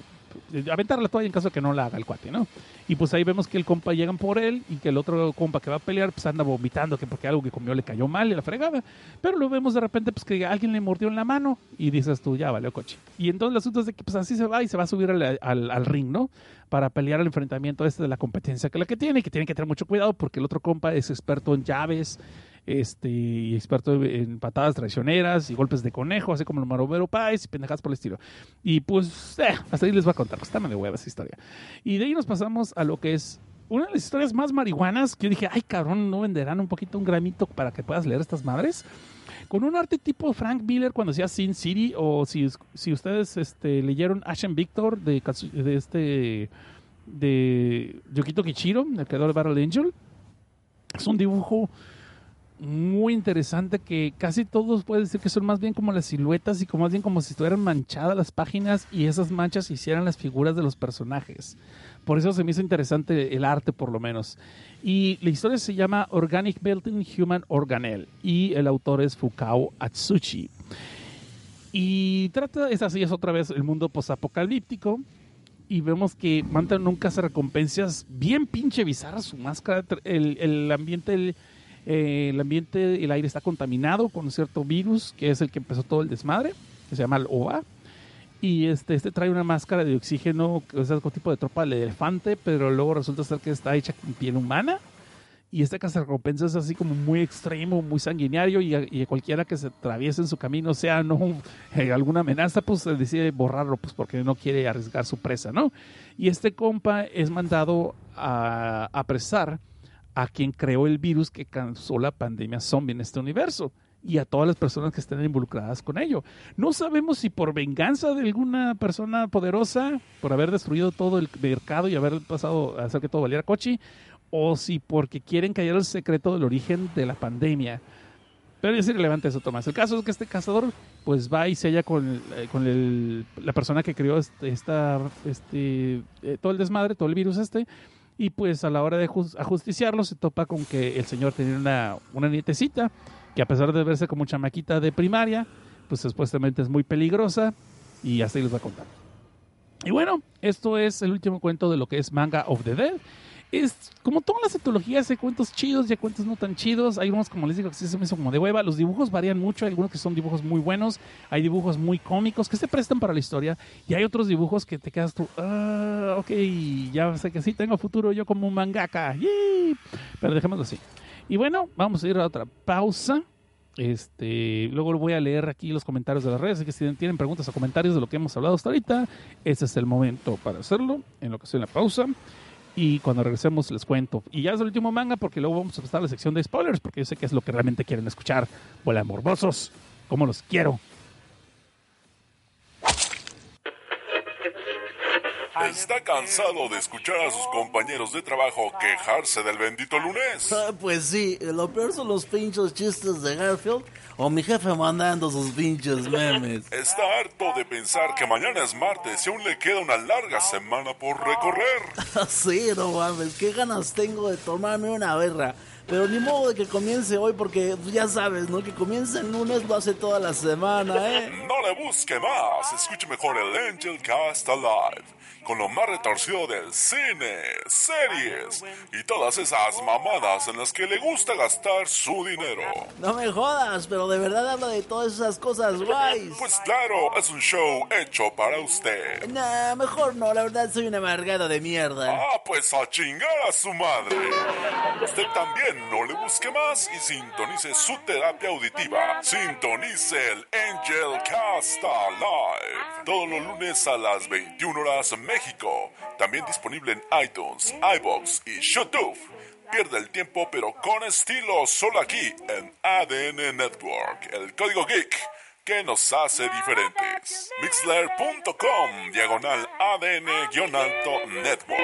eh, aventarla toalla en caso de que no la haga el cuate, ¿no? Y pues ahí vemos que el compa llegan por él y que el otro compa que va a pelear pues anda vomitando que porque algo que comió le cayó mal y la fregada. Pero lo vemos de repente pues que alguien le mordió en la mano y dices tú, ya valió coche. Y entonces el asunto es que pues así se va y se va a subir al ring, ¿no? Para pelear el enfrentamiento este de la competencia que la que tiene, y que tiene que tener mucho cuidado porque el otro compa es experto en llaves, este, y experto en patadas traicioneras y golpes de conejo, así como el Maromero Pais y pendejadas por el estilo. Y pues, eh, hasta ahí les voy a contar, está medio hueva esa historia. Y de ahí nos pasamos a lo que es una de las historias más marihuanas que yo dije, ay cabrón, ¿no venderán un poquito un gramito para que puedas leer estas madres? Con un arte tipo Frank Miller cuando hacía Sin City, o si, si ustedes este, leyeron Ashen Victor de, de este de Yukito Kichiro, el creador de Battle Angel, es un dibujo muy interesante que casi todos pueden decir que son más bien como las siluetas y como más bien como si estuvieran manchadas las páginas y esas manchas hicieran las figuras de los personajes. Por eso se me hizo interesante el arte por lo menos. Y la historia se llama Organic Melting Human Organelle y el autor es Fukao Atsushi. Y trata, es así, es otra vez el mundo posapocalíptico. Y vemos que Manta nunca se recompensas bien pinche bizarra su máscara. El, el ambiente, eh, el ambiente, el aire está contaminado con cierto virus que es el que empezó todo el desmadre, que se llama el OVA. Y este, este trae una máscara de oxígeno, que es algún tipo de tropa de elefante, pero luego resulta ser que está hecha con piel humana. Y este recompensa es así como muy extremo, muy sanguinario, y, a- y a cualquiera que se atraviese en su camino, sea no eh, alguna amenaza, pues eh, decide borrarlo, pues porque no quiere arriesgar su presa, ¿no? Y este compa es mandado a apresar a quien creó el virus que causó la pandemia zombie en este universo y a todas las personas que estén involucradas con ello. No sabemos si por venganza de alguna persona poderosa, por haber destruido todo el mercado y haber pasado a hacer que todo valiera coche, o si porque quieren callar el secreto del origen de la pandemia. Pero es irrelevante eso, Tomás. El caso es que este cazador pues va y sella con, eh, con el- la persona que creó este, esta, este, eh, todo el desmadre, todo el virus este, y pues a la hora de jus- ajusticiarlo se topa con que el señor tenía una, una nietecita que a pesar de verse como chamaquita de primaria, pues supuestamente es muy peligrosa y ahí les va a contar. Y bueno, esto es el último cuento de lo que es Manga of the Dead. Es como todas las antologías, hay cuentos chidos y hay cuentos no tan chidos. Hay unos, como les digo, que sí se me hizo como de hueva. Los dibujos varían mucho. Hay algunos que son dibujos muy buenos. Hay dibujos muy cómicos que se prestan para la historia. Y hay otros dibujos que te quedas tú, ah, ok, ya sé que sí tengo futuro yo como un mangaka. Pero dejémoslo así. Y bueno, vamos a ir a otra pausa. Este, luego voy a leer aquí los comentarios de las redes, así que si tienen preguntas o comentarios de lo que hemos hablado hasta ahorita, ese es el momento para hacerlo, en lo que estoy la pausa. Y cuando regresemos les cuento. Y ya es el último manga porque luego vamos a pasar a la sección de spoilers porque yo sé que es lo que realmente quieren escuchar. Hola, morbosos. ¿Cómo los quiero? ¿Está cansado de escuchar a sus compañeros de trabajo quejarse del bendito lunes? Ah, Pues sí, lo peor son los pinchos chistes de Garfield o mi jefe mandando sus pinches memes. ¿Está harto de pensar que mañana es martes y aún le queda una larga semana por recorrer? sí, no mames, qué ganas tengo de tomarme una berra. Pero ni modo de que comience hoy porque ya sabes, ¿no? Que comienza el lunes lo hace toda la semana, ¿eh? No le busque más, escuche mejor el Angel Cast Alive, con lo más retorcido del cine, series y todas esas mamadas en las que le gusta gastar su dinero. No me jodas, pero de verdad habla de todas esas cosas guays. Pues claro, es un show hecho para usted. Nah, mejor no, la verdad soy un amargado de mierda. Ah, pues a chingar a su madre. Usted también no le busque más y sintonice su terapia auditiva. Sintonice el Angel Cast Live. Todos los lunes a las 21 horas México. También disponible en iTunes, iBox y YouTube. Pierde el tiempo pero con estilo solo aquí en ADN Network. El código geek que nos hace diferentes. Mixler.com diagonal ADN-alto Network.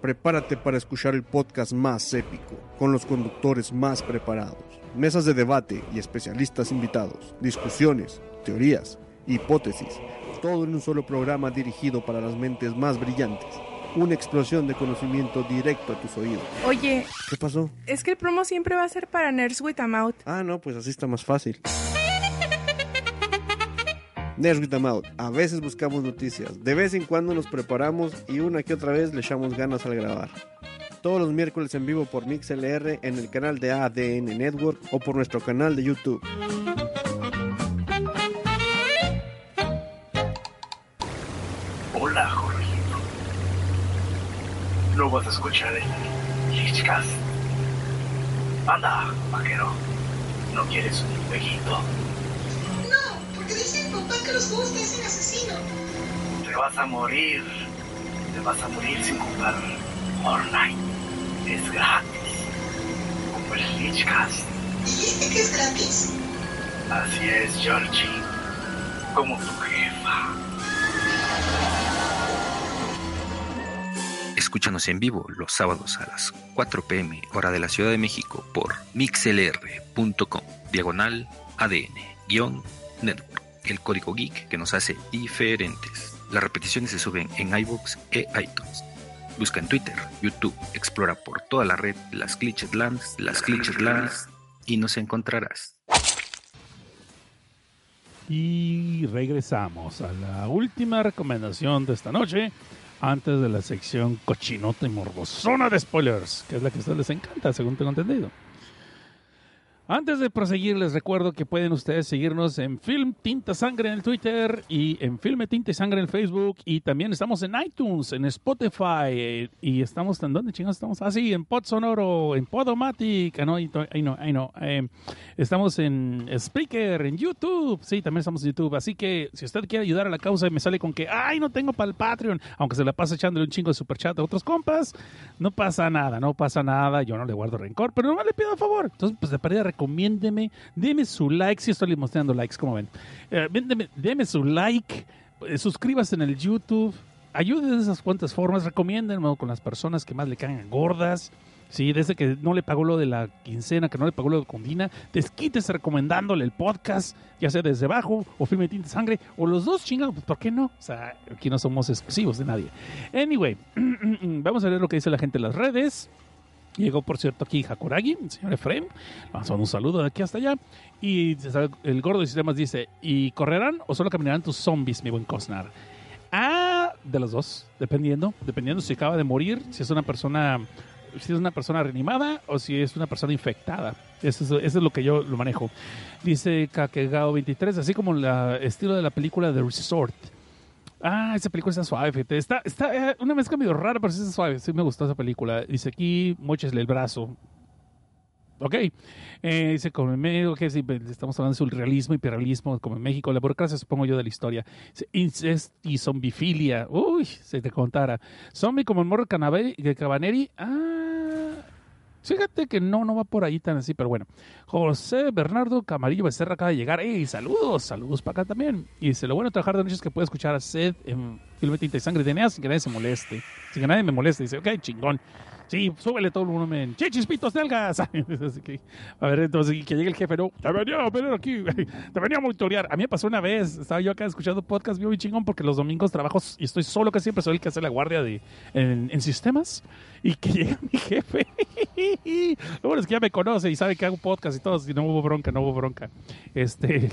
Prepárate para escuchar el podcast más épico, con los conductores más preparados, mesas de debate y especialistas invitados, discusiones, teorías, hipótesis, todo en un solo programa dirigido para las mentes más brillantes. Una explosión de conocimiento directo a tus oídos. Oye, ¿Qué pasó? es que el promo siempre va a ser para Nerds with a Mouth. Ah, no, pues así está más fácil. Nerds with a Mouth. A veces buscamos noticias, de vez en cuando nos preparamos y una que otra vez le echamos ganas al grabar. Todos los miércoles en vivo por MixLR en el canal de ADN Network o por nuestro canal de YouTube. No vas a escuchar el Lichcast. Anda, vaquero. ¿No quieres un espejito? No, porque dice mi papá que los juegos te hacen asesino. Te vas a morir. Te vas a morir sin jugar Fortnite. Es gratis. Como el Lichcast. ¿Dijiste que es gratis? Así es, Georgie. Como tu jefa. Escúchanos en vivo los sábados a las 4 pm hora de la Ciudad de México por mixlr.com diagonal ADN network, el código geek que nos hace diferentes. Las repeticiones se suben en iBooks e iTunes. Busca en Twitter, YouTube, explora por toda la red las Glitched Lands, las Glitched Lands y nos encontrarás. Y regresamos a la última recomendación de esta noche, antes de la sección cochinota y morbosona de spoilers, que es la que a ustedes les encanta, según tengo entendido. Antes de proseguir, les recuerdo que pueden ustedes seguirnos en Film Tinta Sangre en el Twitter y en Filme Tinta y Sangre en el Facebook. Y también estamos en iTunes, en Spotify. y estamos, ¿en dónde chingados estamos? Ah, sí, en Pod Sonoro, en Podomatic. Ah, no, ahí no, ahí no. Eh, estamos en Spreaker, en YouTube. Sí, también estamos en YouTube. Así que si usted quiere ayudar a la causa y me sale con que, ay, no tengo para el Patreon, aunque se la pasa echándole un chingo de superchat a otros compas, no pasa nada, no pasa nada. Yo no le guardo rencor, pero no le pido a favor. Entonces, pues de pérdida, recomiéndeme, deme su like. Si estoy mostrando likes, como ven. Eh, deme, su like, eh, suscríbase en el YouTube. Ayude de esas cuantas formas. Recomiéndenme con las personas que más le caen gordas. Sí, desde que no le pagó lo de la quincena, que no le pagó lo de Condina, desquítese recomendándole el podcast, ya sea desde abajo o Filme Tinta Sangre, o los dos chingados, pues ¿por qué no? O sea, aquí no somos exclusivos de nadie. Anyway, vamos a ver lo que dice la gente en las redes. Llegó, por cierto, aquí Hakuragi, el señor a dar un saludo de aquí hasta allá. Y el gordo de sistemas dice: ¿Y correrán o solo caminarán tus zombies, mi buen Cosnar? Ah, de los dos, dependiendo. Dependiendo si acaba de morir, si es una persona. Si es una persona reanimada o si es una persona infectada. Eso es, lo que yo lo manejo. Dice Kakegao23, así como el estilo de la película The Resort. Ah, esa película está suave. Está, está eh, una mezcla medio rara, pero sí está suave. Sí me gustó esa película. Dice aquí, mochesle el brazo. Ok. Eh, dice, como en México, que sí, pues, estamos hablando de surrealismo, hiperrealismo, como en México, la burocracia, supongo yo, de la historia. Incest y zombifilia. Uy, se te contara. Zombie como el morro de Cabaneri. Ah, fíjate que no, no va por ahí tan así, pero bueno. José Bernardo Camarillo Becerra acaba de llegar. ¡Ey, saludos! Saludos para acá también. Y dice, lo bueno de trabajar de noche es que puede escuchar a Sed en Filme Tinta y Sangre de Nea sin que nadie se moleste. Sin que nadie me moleste. Dice, ok, chingón. Sí, súbele todo el volumen. ¡Chichis, pitos, nelgas! Así a ver, entonces, y que llegue el jefe, no, te venía a ver aquí, te venía a monitorear. A mí me pasó una vez, estaba yo acá escuchando podcast, bien chingón, porque los domingos trabajo y estoy solo, que siempre soy el que hace la guardia de, en, en sistemas, y que llega mi jefe. Lo bueno es que ya me conoce y sabe que hago podcast y todo, y no hubo bronca, no hubo bronca. Este,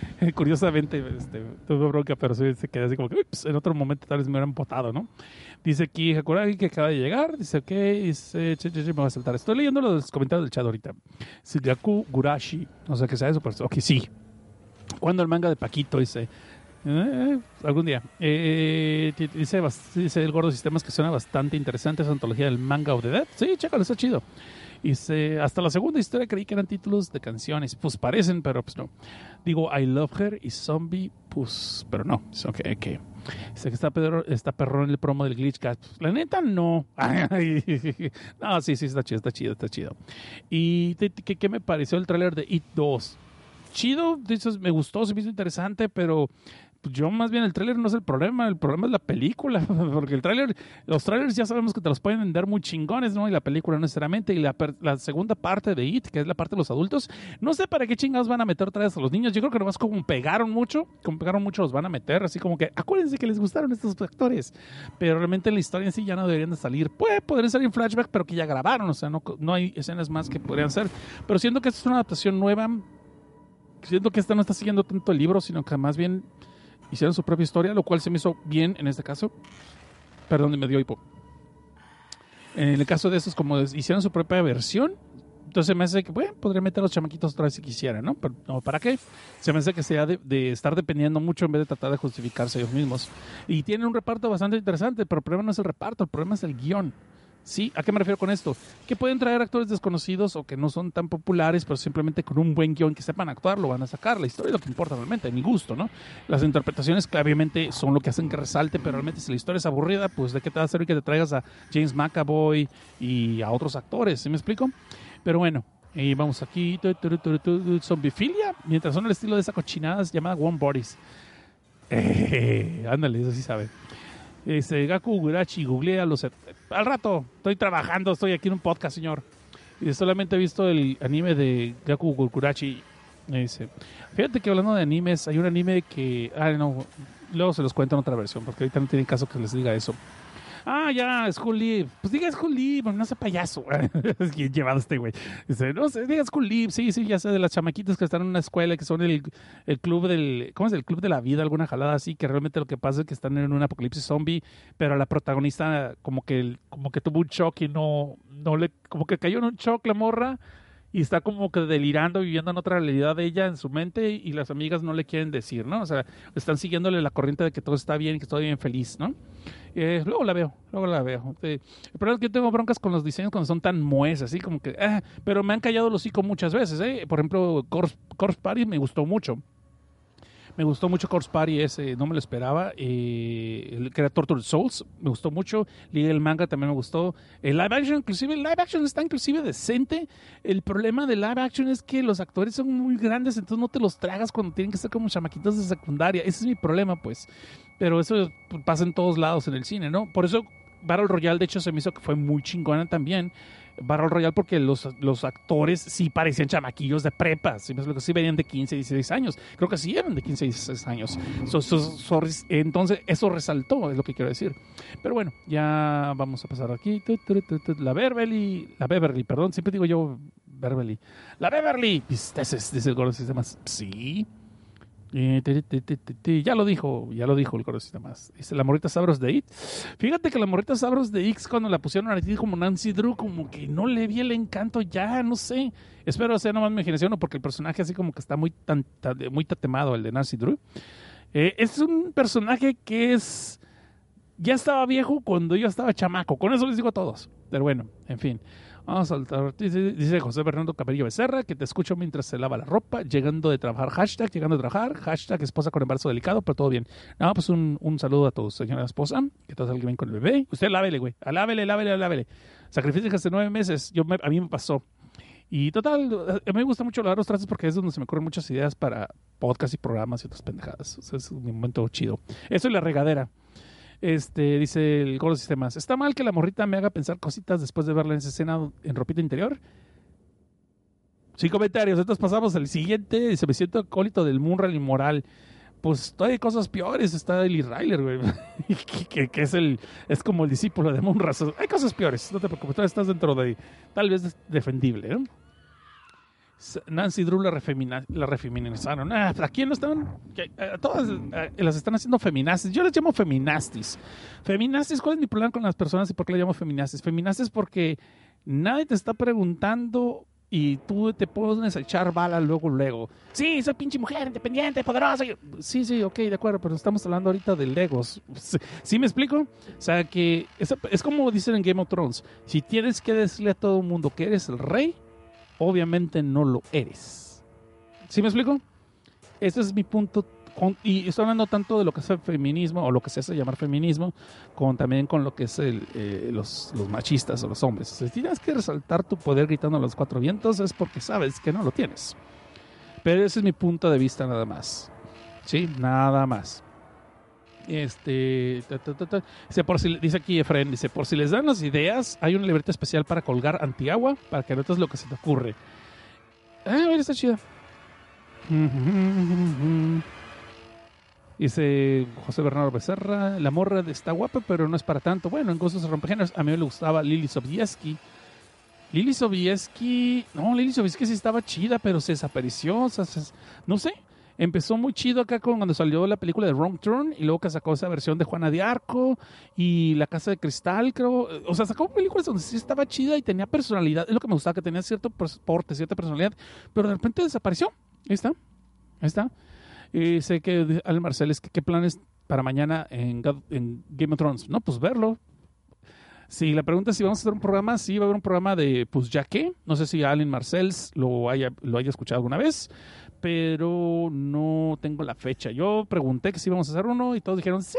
curiosamente, este, tuve bronca, pero sí se quedé así como que, ups, en otro momento tal vez me hubieran potado, ¿no? Dice aquí Hakuragi que acaba de llegar. Dice, ok, dice, che, che, che, me voy a saltar. Estoy leyendo los comentarios del chat ahorita. Sugaku Gurashi. No sé qué sea eso, pero ok, sí. ¿Cuándo el manga de Paquito? Dice, eh, algún día. Eh, dice, dice el gordo sistemas que suena bastante interesante esa antología del manga of the dead. Sí, chécalo, está chido. Dice, hasta la segunda historia creí que eran títulos de canciones. Pues parecen, pero pues no. Digo, I Love Her y Zombie, pues, pero no. Ok, ok. Dice que está, perro, está perrón el promo del Glitchcast. Pues, la neta, no. No, sí, sí, está chido, está chido, está chido. ¿Y qué, me pareció el tráiler de It 2? Chido, me gustó, se me hizo interesante, pero yo más bien el tráiler no es el problema, el problema es la película, porque el tráiler, los trailers ya sabemos que te los pueden vender muy chingones, ¿no? Y la película no necesariamente, y la, segunda parte de It, que es la parte de los adultos, no sé para qué chingados van a meter otra vez a los niños, yo creo que nomás como pegaron mucho, como pegaron mucho los van a meter, así como que acuérdense que les gustaron estos actores, pero realmente la historia en sí ya no deberían de salir, pues podrían salir en flashback, pero que ya grabaron, o sea, no, no hay escenas más que podrían ser, pero siento que esta es una adaptación nueva, siento que esta no está siguiendo tanto el libro, sino que más bien hicieron su propia historia, lo cual se me hizo bien en este caso. Perdón, me dio hipo. En el caso de estos, como hicieron su propia versión, entonces me hace que, bueno, podría meter a los chamaquitos otra vez si quisiera, ¿no? Pero no, ¿para qué? Se me hace que sea de, de estar dependiendo mucho en vez de tratar de justificarse ellos mismos. Y tienen un reparto bastante interesante, pero el problema no es el reparto, el problema es el guion. ¿Sí? ¿A qué me refiero con esto? Que pueden traer actores desconocidos o que no son tan populares, pero simplemente con un buen guion que sepan actuar lo van a sacar. La historia es lo que importa realmente, a mi gusto, ¿no? Las interpretaciones claramente son lo que hacen que resalte, pero realmente si la historia es aburrida, pues ¿de qué te va a servir que te traigas a James McAvoy y a otros actores? ¿Sí me explico? Pero bueno, y vamos aquí, zombifilia, mientras son el estilo de esa cochinada llamada One Bodies. Eh, ándale, eso sí sabe. Este, Gaku Gurachi, googlea los... Al rato, estoy trabajando, estoy aquí en un podcast, señor. Y solamente he visto el anime de Gaku Gurachi. Dice, fíjate que hablando de animes, hay un anime que... Ah, no, luego se los cuento en otra versión, porque ahorita no tiene caso que les diga eso. Ah, ya, School Leave. Pues diga School Leave, no sea payaso. es bien llevado este güey. Dice, no sé, diga School Leave. Sí, sí, ya sé, de las chamaquitas que están en una escuela, que son el, el club del. ¿Cómo es? El club de la vida, alguna jalada así, que realmente lo que pasa es que están en un apocalipsis zombie, pero la protagonista como que, como que tuvo un shock y no, no le. Como que cayó en un shock la morra y está como que delirando, viviendo en otra realidad de ella en su mente y las amigas no le quieren decir, ¿no? O sea, están siguiéndole la corriente de que todo está bien que todo bien feliz, ¿no? Eh, luego la veo, luego la veo. Eh, el problema es que yo tengo broncas con los diseños cuando son tan mues, así como que, ah, pero me han callado los hocico muchas veces, ¿eh? Por ejemplo, Corpse, Corpse Party me gustó mucho. Me gustó mucho Corpse Party ese, no me lo esperaba. Eh, que era Torture Souls, me gustó mucho. Liga el manga también me gustó. El live action, inclusive, el live action está inclusive decente. El problema del live action es que los actores son muy grandes, entonces no te los tragas cuando tienen que ser como chamaquitos de secundaria. Ese es mi problema, pues. Pero eso pasa en todos lados en el cine, ¿no? Por eso Battle Royale, de hecho, se me hizo que fue muy chingona también. Battle Royale porque los, los actores sí parecían chamaquillos de prepa, ¿sí? sí venían de 15, 16 años. Creo que sí eran de 15, 16 años. So, entonces, eso resaltó, es lo que quiero decir. Pero bueno, ya vamos a pasar aquí. La Beverly, la Beverly, perdón, siempre digo yo Beverly. La Beverly, dice, el gordo sistemas. Sí. Eh, ya lo dijo, ya lo dijo el coro sistemas. Dice la morrita Sabros de It. Fíjate que la morrita Sabros de X cuando la pusieron a ti como Nancy Drew, como que no le vi el encanto ya, no sé. Espero sea nomás mi imaginación, o porque el personaje así como que está muy tan muy tatemado, el de Nancy Drew. Eh, es un personaje que es ya estaba viejo cuando yo estaba chamaco. Con eso les digo a todos. Pero bueno, en fin. Vamos a saltar. Dice, José Bernardo Cabello Becerra que te escucho mientras se lava la ropa, llegando de trabajar, hashtag, llegando de trabajar, hashtag esposa con embarazo delicado, pero todo bien. No, pues un, un saludo a tu señora esposa, que todo salga bien con el bebé. Usted lávele, güey. Lávele, lávele, lávele. Sacrificio hace nueve meses. Yo a mí me pasó. Y total, a mí me gusta mucho lavar los trastes porque es donde se me ocurren muchas ideas para podcast y programas y otras pendejadas. O sea, es un momento chido. Eso y la regadera. Este, dice el Gordo Sistemas. ¿Está mal que la morrita me haga pensar cositas después de verla en esa escena en ropita interior? Sin comentarios. Entonces pasamos al siguiente. Dice, me siento acólito del Munral inmoral. Pues todavía hay cosas peores. Está Eli Ryler, güey. que, que, es el es como el discípulo de Munra. Hay cosas peores. No te preocupes. Todavía estás dentro de... Tal vez defendible, ¿no? Nancy Drew la, refeminizaron. Ah, ¿A quién no están? A todas las están haciendo feminazis. Yo les llamo feminastis. Feminastis, ¿cuál es problema con las personas y por qué le llamo feminastis? Feminastis porque nadie te está preguntando y tú te puedes echar bala luego, luego. Sí, soy pinche mujer independiente, poderosa. Sí, sí, ok, de acuerdo, pero estamos hablando ahorita de Legos. ¿Sí me explico? O sea, que es, es como dicen en Game of Thrones. Si tienes que decirle a todo el mundo que eres el rey, obviamente no lo eres. ¿Sí me explico? Ese es mi punto. y estoy hablando tanto de lo que es el feminismo o lo que se hace llamar feminismo, como también con lo que es el, eh, los, los, machistas o los hombres. Si tienes que resaltar tu poder gritando a los cuatro vientos es porque sabes que no lo tienes. Pero ese es mi punto de vista nada más. Sí, nada más. Este, Dice, por si, dice aquí Efraín, dice, por si les dan las ideas, hay una libreta especial para colgar antiagua para que notes lo que se te ocurre. Ah, mira, está chida. Dice José Bernardo Becerra, la morra está guapa, pero no es para tanto. Bueno, en Gustos Rompegéneros, a mí me gustaba Lili Sobieski. Lili Sobieski, no, Lili Sobieski sí estaba chida, pero se desapareció. O no sé, empezó muy chido acá con cuando salió la película de Wrong Turn y luego que sacó esa versión de Juana de Arco y La Casa de Cristal, creo. O sea, sacó películas donde sí estaba chida y tenía personalidad. Es lo que me gustaba, que tenía cierto porte, cierta personalidad, pero de repente desapareció. Ahí está. Ahí está. Y sé que Al Marcel es que qué planes para mañana en, Game of Thrones. No, pues verlo, si la pregunta es si vamos a hacer un programa, sí va a haber un programa de, pues ya que, no sé si Alan Marcells lo haya, lo haya escuchado alguna vez, pero no tengo la fecha. Yo pregunté que si íbamos a hacer uno y todos dijeron sí,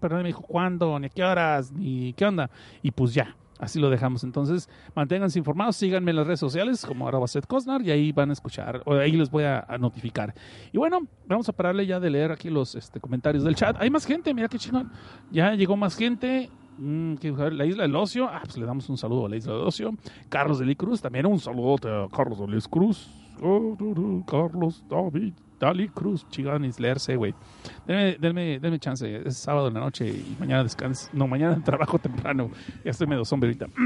pero nadie me dijo cuándo, ni a qué horas, ni qué onda. Y pues ya, Así lo dejamos. Entonces, manténganse informados, síganme en las redes sociales como arroba Cosnar y ahí van a escuchar, o ahí les voy a, notificar. Y bueno, vamos a pararle ya de leer aquí los este, comentarios del chat. Hay más gente, mira qué chingón. Ya llegó más gente. Mm, la isla del ocio, ah, pues le damos un saludo a la isla del ocio. Carlos de Cruz, también un saludo a Carlos de Cruz. Carlos David Dali Cruz, chiganis, leerse, güey. Denme, denme, denme chance, es sábado en la noche y mañana descanso. No, mañana trabajo temprano. Ya estoy medio zombie ahorita.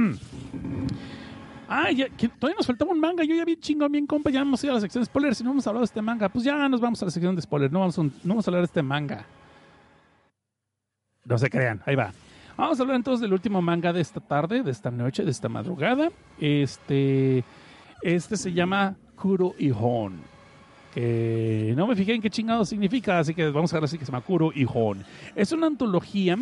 Ah, ya, todavía nos faltaba un manga. Yo ya vi chingón bien, compa. Ya hemos ido a la sección de spoilers y no hemos hablado de este manga. Pues ya nos vamos a la sección de spoilers. No vamos no vamos a hablar de este manga. No se crean, ahí va. Vamos a hablar entonces del último manga de esta tarde, de esta noche, de esta madrugada. Este, este se llama Kuro Ihon. Que no me fijé en qué chingado significa, así que vamos a ver así que se llama Kuro Ihon. Es una antología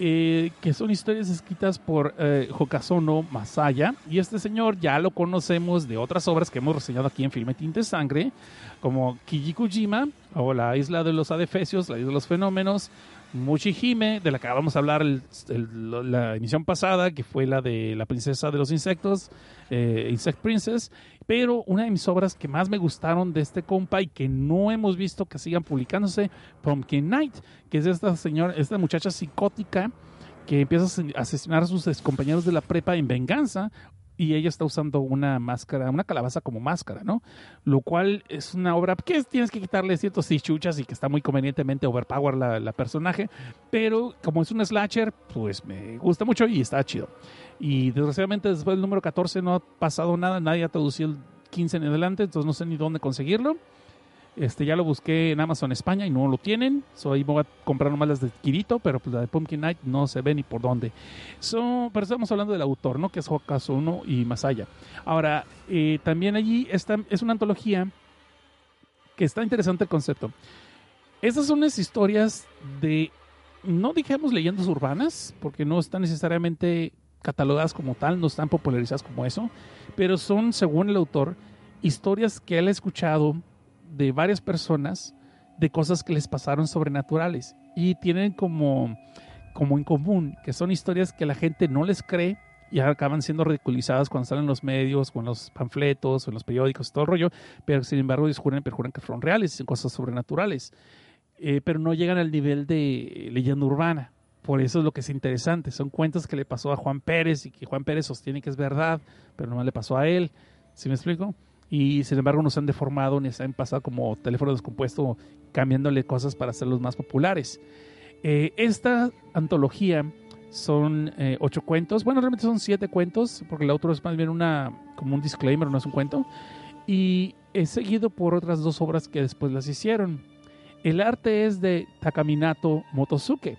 eh, que son historias escritas por eh, Hokazono Masaya. Y este señor ya lo conocemos de otras obras que hemos reseñado aquí en Filme Tinte Sangre, como Kijikujima o La Isla de los Adefesios, La Isla de los Fenómenos, Mushihime, de la que vamos a hablar la emisión pasada, que fue la de La Princesa de los Insectos, eh, Insect Princess. Pero una de mis obras que más me gustaron de este compa y que no hemos visto que sigan publicándose, Pumpkin Night, que es esta señora, esta muchacha psicótica que empieza a ases- a asesinar a sus compañeros de la prepa en venganza y ella está usando una máscara, una calabaza como máscara, ¿no? Lo cual es una obra que es- tienes que quitarle ciertos chuchas y que está muy convenientemente overpower la, la personaje, pero como es un slasher, pues me gusta mucho y está chido. Y desgraciadamente después del número 14 no ha pasado nada, nadie ha traducido el 15 en adelante, entonces no sé ni dónde conseguirlo. Este, ya lo busqué en Amazon España y no lo tienen. So, ahí voy a comprar nomás las de Kirito, pero pues la de Pumpkin Night no se ve ni por dónde. So, pero estamos hablando del autor, ¿no? Que es Hokazuno y Masaya. Ahora, eh, también allí está, es una antología que está interesante el concepto. Estas son las historias de, no dijamos leyendas urbanas, porque no están necesariamente catalogadas como tal, no están popularizadas como eso, pero son, según el autor, historias que él ha escuchado de varias personas de cosas que les pasaron sobrenaturales y tienen como, como en común que son historias que la gente no les cree y acaban siendo ridiculizadas cuando salen en los medios, en los panfletos, en los periódicos, todo el rollo, pero sin embargo ellos juran, perjuran que fueron reales y son cosas sobrenaturales, Eh, pero no llegan al nivel de leyenda urbana. Por eso es lo que es interesante. Son cuentos que le pasó a Juan Pérez y que Juan Pérez sostiene que es verdad, pero no le pasó a él. ¿Sí me explico? Y sin embargo no se han deformado ni se han pasado como teléfono descompuesto cambiándole cosas para hacerlos más populares. Eh, esta antología son eh, ocho cuentos. Bueno, realmente son siete cuentos, porque el otro es más bien una, como un disclaimer, no es un cuento. Y es seguido por otras dos obras que después las hicieron. El arte es de Takaminato Motosuke.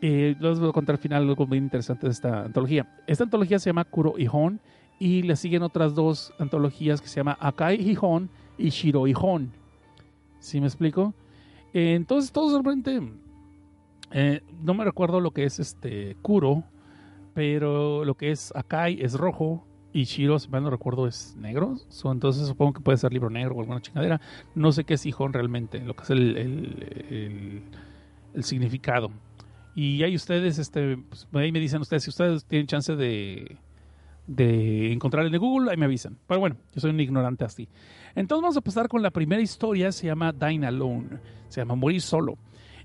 Eh, les voy a contar al final algo muy interesante de esta antología. Esta antología se llama Kuro Ihon y le siguen otras dos antologías que se llama Akai Ihon y Shiro Ihon. ¿Sí me explico? Eh, entonces, todo realmente. eh, no me recuerdo lo que es este Kuro, pero lo que es Akai es rojo y Shiro, si mal recuerdo, es negro. So, entonces, supongo que puede ser libro negro o alguna chingadera. No sé qué es Ihon realmente, lo que es el- el significado. Y ahí ustedes, este, pues, ahí me dicen ustedes, si ustedes tienen chance de, de encontrar en Google, ahí me avisan. Pero bueno, yo soy un ignorante así. Entonces vamos a pasar con la primera historia, se llama Dine Alone, se llama Morir Solo.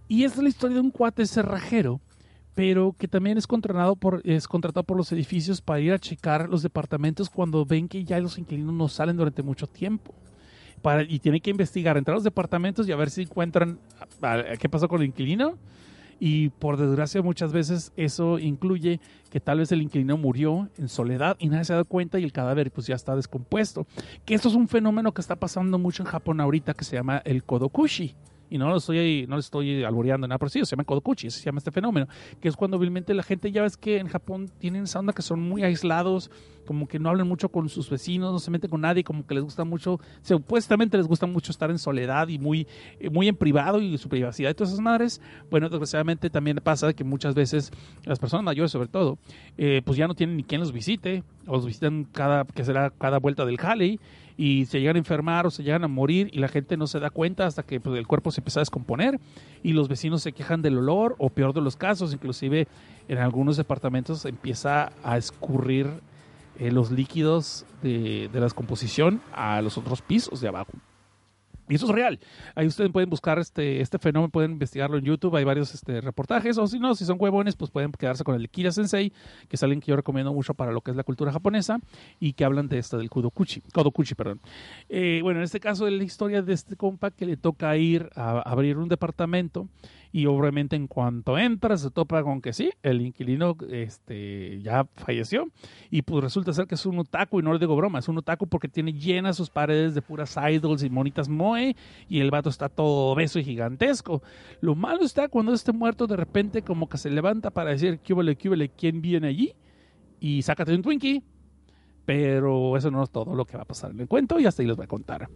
Y es la historia de un cuate cerrajero, pero que también es contratado por, es contratado por los edificios para ir a checar los departamentos cuando ven que ya los inquilinos no salen durante mucho tiempo. Para, y tiene que investigar, entrar a los departamentos y a ver si encuentran a- a- qué pasó con el inquilino. Y por desgracia muchas veces eso incluye que tal vez el inquilino murió en soledad y nadie se ha dado cuenta y el cadáver pues ya está descompuesto. Que esto es un fenómeno que está pasando mucho en Japón ahorita que se llama el kodokushi. Y no lo estoy, no lo estoy alboreando nada, pero sí, se llama kodokuchi, se llama este fenómeno, que es cuando obviamente la gente, ya ves que en Japón tienen esa onda que son muy aislados, como que no hablan mucho con sus vecinos, no se meten con nadie, como que les gusta mucho, supuestamente les gusta mucho estar en soledad y muy, eh, muy en privado y su privacidad y todas esas madres. Bueno, desgraciadamente también pasa que muchas veces las personas mayores sobre todo, eh, pues ya no tienen ni quien los visite, o los visitan cada, que será cada vuelta del jale y se llegan a enfermar o se llegan a morir y la gente no se da cuenta hasta que pues, el cuerpo se empieza a descomponer y los vecinos se quejan del olor o peor de los casos, inclusive en algunos departamentos empieza a escurrir eh, los líquidos de, de la descomposición a los otros pisos de abajo. Y eso es real. Ahí ustedes pueden buscar este, este fenómeno, pueden investigarlo en YouTube, hay varios este, reportajes, o si no, si son huevones, pues pueden quedarse con el Kira Sensei, que es alguien que yo recomiendo mucho para lo que es la cultura japonesa, y que hablan de esto del Kudokuchi, Kodokuchi, perdón. Eh, bueno, en este caso es la historia de este compa que le toca ir a abrir un departamento y obviamente en cuanto entra se topa con que sí, el inquilino este, ya falleció y pues resulta ser que es un otaku y no le digo broma, es un otaku porque tiene llenas sus paredes de puras idols y monitas moe y el vato está todo obeso y gigantesco. Lo malo está cuando este muerto de repente como que se levanta para decir, ¿qué huele, qué huele, quién viene allí? Y sácate un Twinkie. Pero eso no es todo lo que va a pasar en el cuento y hasta ahí les voy a contar.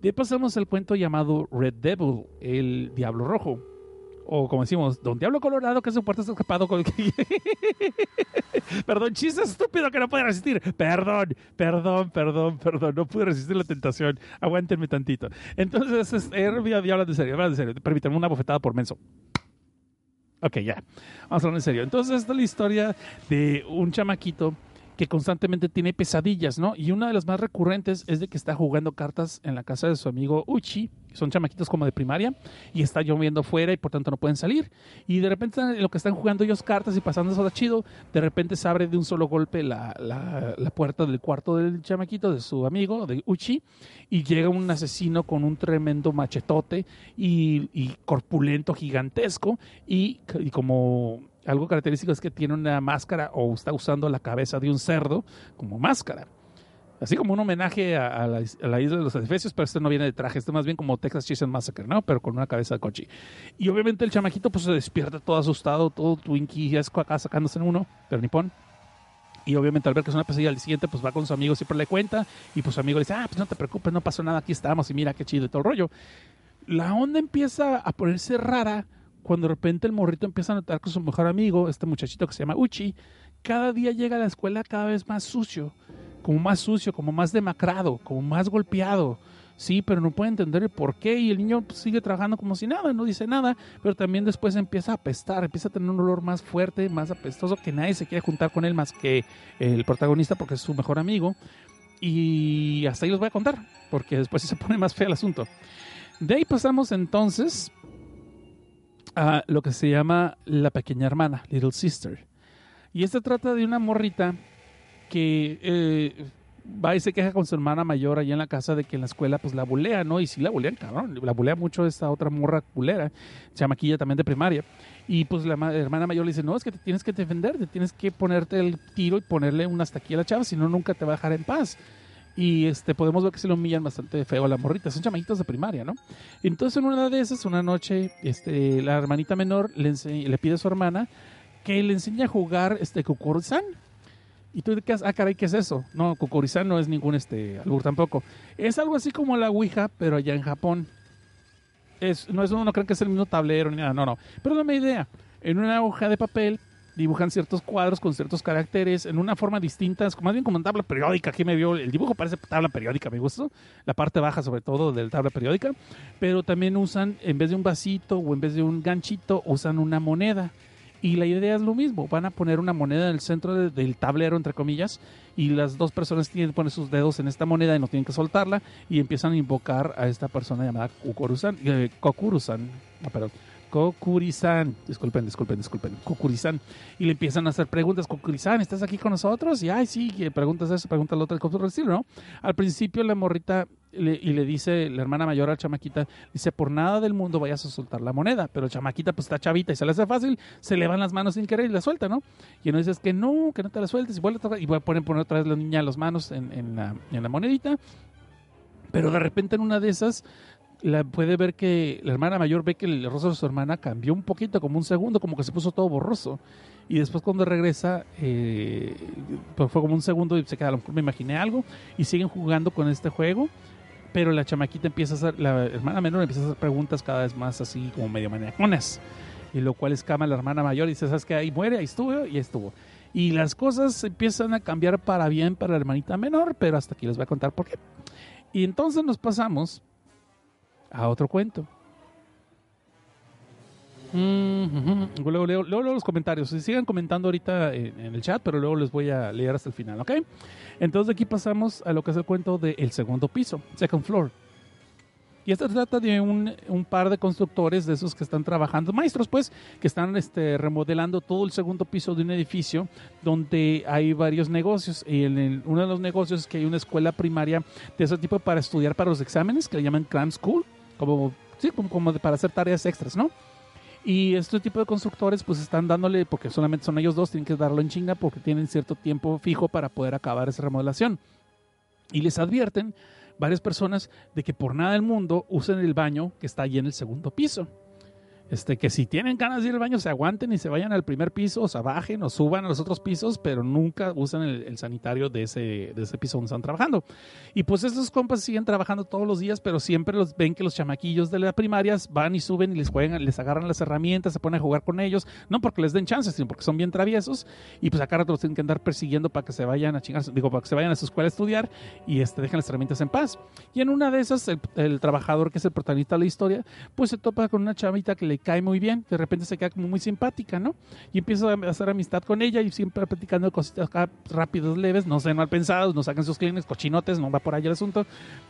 De pasamos al cuento llamado Red Devil, el Diablo Rojo o como decimos, Don Diablo Colorado, que es un puerto escapado con... perdón, chiste estúpido que no puede resistir. Perdón, perdón, perdón, perdón, no pude resistir la tentación. Aguántenme tantito. Entonces, es, eh, hablando de serio, hablando de serio. Permítanme una bofetada por menso. Ok, ya. Vamos a hablar en serio. Entonces, esta es la historia de un chamaquito que constantemente tiene pesadillas, ¿no? Y una de las más recurrentes es de que está jugando cartas en la casa de su amigo Uchi, son chamaquitos como de primaria, y está lloviendo fuera y por tanto no pueden salir. Y de repente en lo que están jugando ellos cartas y pasando eso chido, de repente se abre de un solo golpe la, la, la puerta del cuarto del chamaquito, de su amigo, de Uchi, y llega un asesino con un tremendo machetote y, y corpulento, gigantesco, y como algo característico es que tiene una máscara o está usando la cabeza de un cerdo como máscara. Así como un homenaje a, la, isla de los Efesios, pero este no viene de traje, este más bien como Texas Chainsaw Massacre, ¿no? Pero con una cabeza de coche. Y obviamente el chamaquito pues se despierta todo asustado, todo Twinkie, ya es acá sacándose en uno, pero nipón. Y obviamente al ver que es una pesadilla al siguiente, pues va con su amigo, siempre le cuenta, y pues su amigo le dice, ah, pues no te preocupes, no pasó nada, aquí estamos, y mira qué chido y todo el rollo. La onda empieza a ponerse rara cuando de repente el morrito empieza a notar con su mejor amigo, este muchachito que se llama Uchi, cada día llega a la escuela cada vez más sucio, como más sucio, como más demacrado, como más golpeado. Sí, pero no puede entender el por qué y el niño pues, sigue trabajando como si nada, no dice nada, pero también después empieza a apestar, empieza a tener un olor más fuerte, más apestoso, que nadie se quiere juntar con él más que el protagonista porque es su mejor amigo. Y hasta ahí los voy a contar, porque después se pone más feo el asunto. De ahí pasamos entonces a lo que se llama La Pequeña Hermana, Little Sister. Y esta trata de una morrita que eh, va y se queja con su hermana mayor allá en la casa de que en la escuela pues la bulea, ¿no? Y sí la bulean, cabrón. La bulea mucho esta otra morra bulera, chamaquilla también de primaria. Y pues la hermana mayor le dice, no, es que te tienes que defender, te tienes que ponerte el tiro y ponerle un hasta aquí a la chava, si no, nunca te va a dejar en paz. Y este, podemos ver que se lo humillan bastante feo a la morrita. Son chamaquitos de primaria, ¿no? Entonces, en una de esas, una noche, este, la hermanita menor le, le pide a su hermana que le enseñe a jugar este Kukurizan. Y tú quedas, ah, caray, ¿qué es eso? No, Kukurizan no es ningún este, albur tampoco. Es algo así como la Ouija, pero allá en Japón. Es, no es uno, no creen que es el mismo tablero ni nada, no, no. Pero dame idea. En una hoja de papel dibujan ciertos cuadros con ciertos caracteres en una forma distinta, más bien como en tabla periódica. Aquí me vio, el dibujo parece tabla periódica, me gusta, la parte baja sobre todo de la tabla periódica, pero también usan, en vez de un vasito o en vez de un ganchito, usan una moneda. Y la idea es lo mismo, van a poner una moneda en el centro de, del tablero, entre comillas, y las dos personas tienen que poner sus dedos en esta moneda y no tienen que soltarla, y empiezan a invocar a esta persona llamada Kukurusan, eh, Kokurusan, ah, perdón, Kokurisan, disculpen, disculpen, disculpen, Kokurisan, y le empiezan a hacer preguntas, Kokurisan, ¿estás aquí con nosotros? Y ay, sí, preguntas eso, preguntas lo otro, el ¿no? Al principio la morrita y le dice, la hermana mayor a chamaquita, dice, por nada del mundo vayas a soltar la moneda, pero chamaquita pues está chavita y se le hace fácil, se le van las manos sin querer y la suelta, ¿no? Y uno dice, que no, que no te la sueltes, y vuelve a, y poner, poner otra vez la niña las manos en la monedita, pero de repente en una de esas la puede ver que la hermana mayor ve que el rostro de su hermana cambió un poquito, como un segundo, como que se puso todo borroso. Y después cuando regresa, eh, pues fue como un segundo y se queda, a lo mejor me imaginé algo, y siguen jugando con este juego. Pero la chamaquita empieza a hacer, la hermana menor empieza a hacer preguntas cada vez más así como medio maniaconas. Y lo cual escama a la hermana mayor y dice, ¿sabes qué? Ahí muere, ahí estuvo y ahí estuvo. Y las cosas empiezan a cambiar para bien para la hermanita menor, pero hasta aquí les voy a contar por qué. Y entonces nos pasamos a otro cuento. Mm. Luego leo, luego los comentarios. Sigan comentando ahorita en, el chat, pero luego les voy a leer hasta el final, ¿ok? Entonces de aquí pasamos a lo que es el cuento del segundo piso, second floor. Y esto trata de un, un par de constructores de esos que están trabajando, maestros pues, que están este, remodelando todo el segundo piso de un edificio donde hay varios negocios. Y en uno de los negocios es que hay una escuela primaria de ese tipo para estudiar para los exámenes, que le llaman cram school, como, sí, como, como de- para hacer tareas extras, ¿no? Y este tipo de constructores pues están dándole, porque solamente son ellos dos, tienen que darlo en chinga porque tienen cierto tiempo fijo para poder acabar esa remodelación. Y les advierten varias personas de que por nada del mundo usen el baño que está allí en el segundo piso. Este, que si tienen ganas de ir al baño, se aguanten y se vayan al primer piso, o se bajen o suban a los otros pisos, pero nunca usen el, el sanitario de ese, de ese piso donde están trabajando. Y pues estos compas siguen trabajando todos los días, pero siempre los ven que los chamaquillos de la primaria van y suben y les juegan, les agarran las herramientas, se ponen a jugar con ellos, no porque les den chances, sino porque son bien traviesos y pues acá los tienen que andar persiguiendo para que se vayan a chingar, digo, para que se vayan a su escuela a estudiar y este, dejen las herramientas en paz. Y en una de esas, el, el trabajador que es el protagonista de la historia, pues se topa con una chavita que le cae muy bien, de repente se queda como muy simpática, ¿no? Y empieza a hacer amistad con ella y siempre platicando cositas acá rápidas, leves, no sean mal pensados, no saquen sus clientes, cochinotes, no va por ahí el asunto.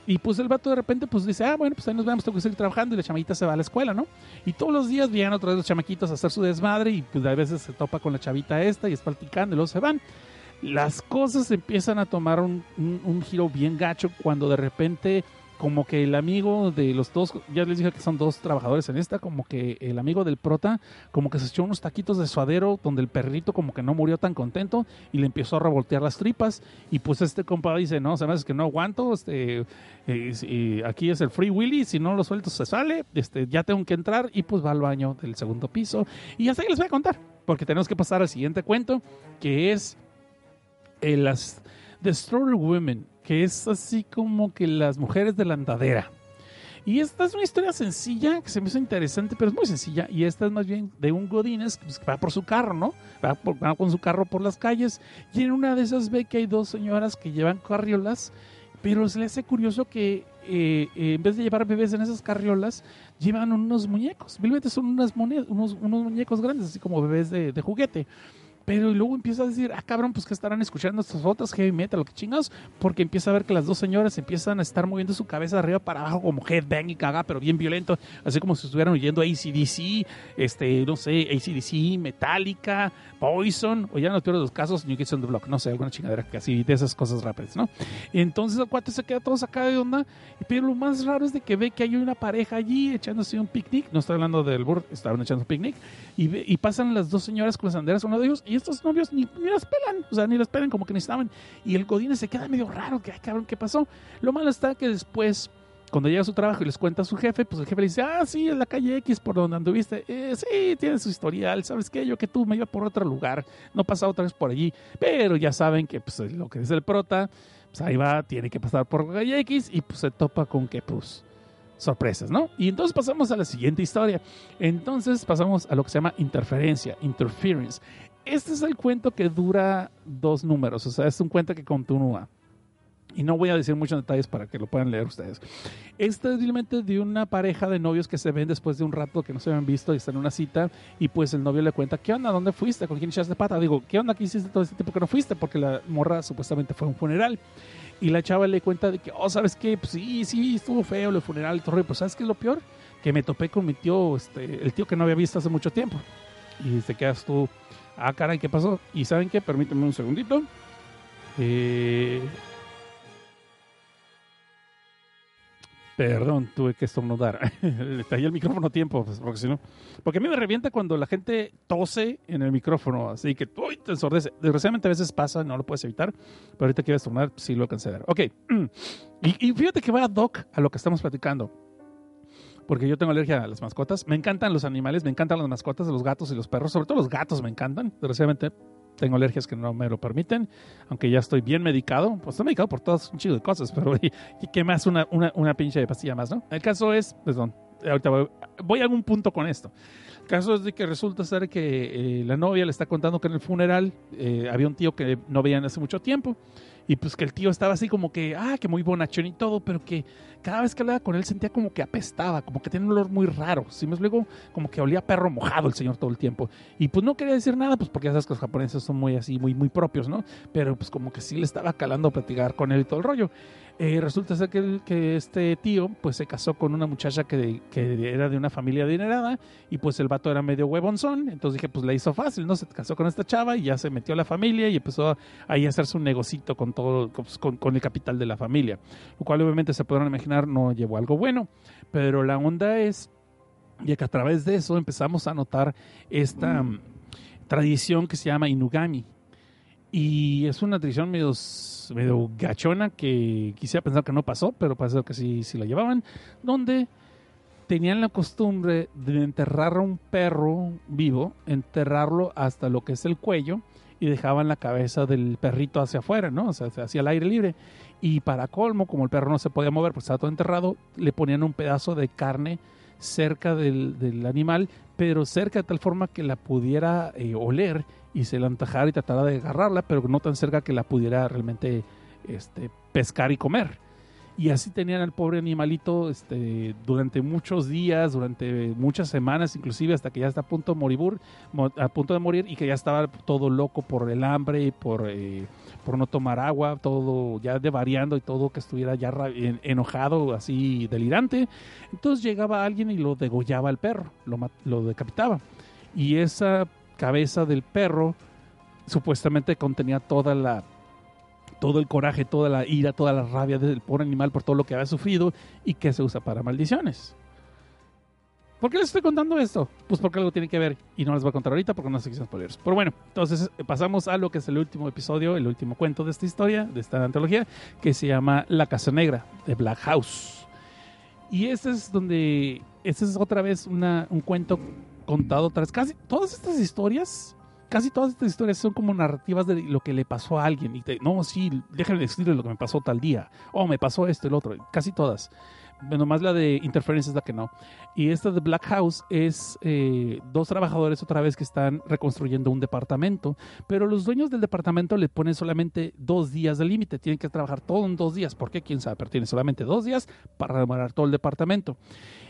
Y pues el vato de repente pues dice, ah, bueno, pues ahí nos vemos, tengo que seguir trabajando y la chamita se va a la escuela, ¿no? Y todos los días vienen otra vez los chamaquitos a hacer su desmadre y pues a veces se topa con la chavita esta y es platicando y luego se van. Las cosas empiezan a tomar un giro bien gacho cuando de repente como que el amigo de los dos, ya les dije que son dos trabajadores en esta, como que el amigo del prota, como que se echó unos taquitos de suadero donde el perrito como que no murió tan contento y le empezó a revoltear las tripas. Y pues este compa dice, no, se me hace que no aguanto, este, eh, aquí es el Free Willy, si no lo suelto se sale, este, ya tengo que entrar y pues va al baño del segundo piso. Y hasta ahí les voy a contar, porque tenemos que pasar al siguiente cuento, que es eh, las Destroyer Women, que es así como que las mujeres de la andadera. Y esta es una historia sencilla, que se me hizo interesante, pero es muy sencilla. Y esta es más bien de un Godínez pues, que va por su carro, ¿no? Va, por- va con su carro por las calles. Y en una de esas ve que hay dos señoras que llevan carriolas, pero se le hace curioso que eh, eh, en vez de llevar bebés en esas carriolas, llevan unos muñecos. Simplemente son unas unos, unos muñecos grandes, así como bebés de juguete. Pero luego empieza a decir, ah, cabrón, pues que estarán escuchando estas otras heavy metal, lo que chingados, porque empieza a ver que las dos señoras empiezan a estar moviendo su cabeza de arriba para abajo como headbang y caga, pero bien violento, así como si estuvieran oyendo ACDC, este, no sé, ACDC, Metallica, Poison, o ya peores de los casos, New Kids on the Block, no sé, alguna chingadera que así, de esas cosas rápidas, ¿no? Entonces el cuate se queda todo sacado de onda, pero lo más raro es de que ve que hay una pareja allí echándose un picnic, no estoy hablando del burro, estaban echando un picnic, y, ve- y pasan las dos señoras con las banderas a uno de ellos, y estos novios ni, ni las pelan, o sea, ni las pelan como que necesitaban, y el Godínez se queda medio raro, que, ay, cabrón, ¿qué pasó? Lo malo está que después... Cuando llega a su trabajo y les cuenta a su jefe, pues el jefe le dice, ah, sí, en la calle X por donde anduviste. Eh, sí, tiene su historial, ¿sabes qué? Yo que tú me iba por otro lugar, no pasaba otra vez por allí. Pero ya saben que pues, lo que es el prota, pues ahí va, tiene que pasar por la calle X y pues se topa con que, pues, sorpresas, ¿no? Y entonces pasamos a la siguiente historia. Entonces pasamos a lo que se llama interferencia, interference. Este es el cuento que dura dos números, o sea, es un cuento que continúa. Y no voy a decir muchos detalles para que lo puedan leer ustedes. Este es simplemente de una pareja de novios que se ven después de un rato que no se habían visto y están en una cita. Y pues el novio le cuenta: ¿Qué onda? ¿Dónde fuiste? ¿Con quién echaste pata? Digo, ¿qué onda? ¿Qué hiciste todo este tiempo que no fuiste? Porque la morra supuestamente fue a un funeral. Y la chava le cuenta de que, oh, ¿sabes qué? Pues sí, sí, estuvo feo el funeral y todo. Pues ¿sabes qué es lo peor? Que me topé con mi tío, este, el tío que no había visto hace mucho tiempo. Y te quedas tú, ah, caray, ¿qué pasó? Y ¿saben qué? Permítanme un segundito. Eh, Perdón, tuve que estornudar. Le tallé el micrófono a tiempo, pues, porque si no. Porque a mí me revienta cuando la gente tose en el micrófono, así que uy, te ensordece. Desgraciadamente a veces pasa, no lo puedes evitar, pero ahorita que estornudar, sí lo alcancé a. Ok, y, y fíjate que va a doc a lo que estamos platicando. Porque yo tengo alergia a las mascotas. Me encantan los animales, me encantan las mascotas, los gatos y los perros. Sobre todo los gatos me encantan. Desgraciadamente tengo alergias que no me lo permiten, aunque ya estoy bien medicado. Pues estoy medicado por todas un chido de cosas, pero ¿y, y qué más? Una, una, una pinche de pastilla más, ¿no? El caso es, perdón, ahorita voy, voy a algún punto con esto. El caso es de que resulta ser que eh, la novia le está contando que en el funeral eh, había un tío que no veían hace mucho tiempo y pues que el tío estaba así como que, ah, que muy bonachón y todo, pero que cada vez que hablaba con él sentía como que apestaba, como que tenía un olor muy raro. Si me explico, como que olía perro mojado el señor todo el tiempo. Y pues no quería decir nada, pues porque ya sabes que los japoneses son muy así, muy, muy propios, ¿no? Pero pues como que sí le estaba calando a platicar con él y todo el rollo. Eh, resulta ser que, el- que este tío pues se casó con una muchacha que, que era de una familia adinerada y pues el vato era medio huevonzón, entonces dije pues le hizo fácil, ¿no? Se casó con esta chava y ya se metió a la familia y empezó ahí a hacerse un negocito con todo, con, con el capital de la familia, lo cual obviamente se podrán imaginar no llevó algo bueno, pero la onda es y que a través de eso empezamos a notar esta mm, tradición que se llama Inugami. Y es una tradición medio, medio gachona que quisiera pensar que no pasó, pero parece que sí, sí la llevaban, donde tenían la costumbre de enterrar a un perro vivo, enterrarlo hasta lo que es el cuello y dejaban la cabeza del perrito hacia afuera, ¿no? O sea, hacia el aire libre. Y para colmo, como el perro no se podía mover, pues estaba todo enterrado, le ponían un pedazo de carne cerca del, del animal, pero cerca de tal forma que la pudiera eh, oler y se la antajara y tratara de agarrarla, pero no tan cerca que la pudiera realmente este, pescar y comer. Y así tenían al pobre animalito este, durante muchos días, durante muchas semanas, inclusive hasta que ya está a punto de morir, mo- a punto de morir y que ya estaba todo loco por el hambre, por, eh, por no tomar agua, todo ya devariando y todo que estuviera ya enojado, así delirante. Entonces llegaba alguien y lo degollaba al perro, lo, lo decapitaba. Y esa cabeza del perro supuestamente contenía toda la todo el coraje, toda la ira, toda la rabia del pobre animal por todo lo que había sufrido y que se usa para maldiciones. ¿Por qué les estoy contando esto? Pues porque algo tiene que ver y no les voy a contar ahorita porque no sé qué son spoilers. Pero bueno, entonces eh, pasamos a lo que es el último episodio, el último cuento de esta historia, de esta antología, que se llama La Casa Negra de Black House. Y este es donde, este es otra vez una, un cuento contado tras casi todas estas historias, casi todas estas historias son como narrativas de lo que le pasó a alguien. Y te, no, sí, déjenme decirle lo que me pasó tal día. Oh, me pasó esto, el otro. Casi todas. Nomás la de Interference es la que no. Y esta de Black House es eh, dos trabajadores otra vez que están reconstruyendo un departamento, pero los dueños del departamento le ponen solamente dos días de límite. Tienen que trabajar todo en dos días. ¿Por qué? ¿Quién sabe? Pero tienen solamente dos días para remodelar todo el departamento.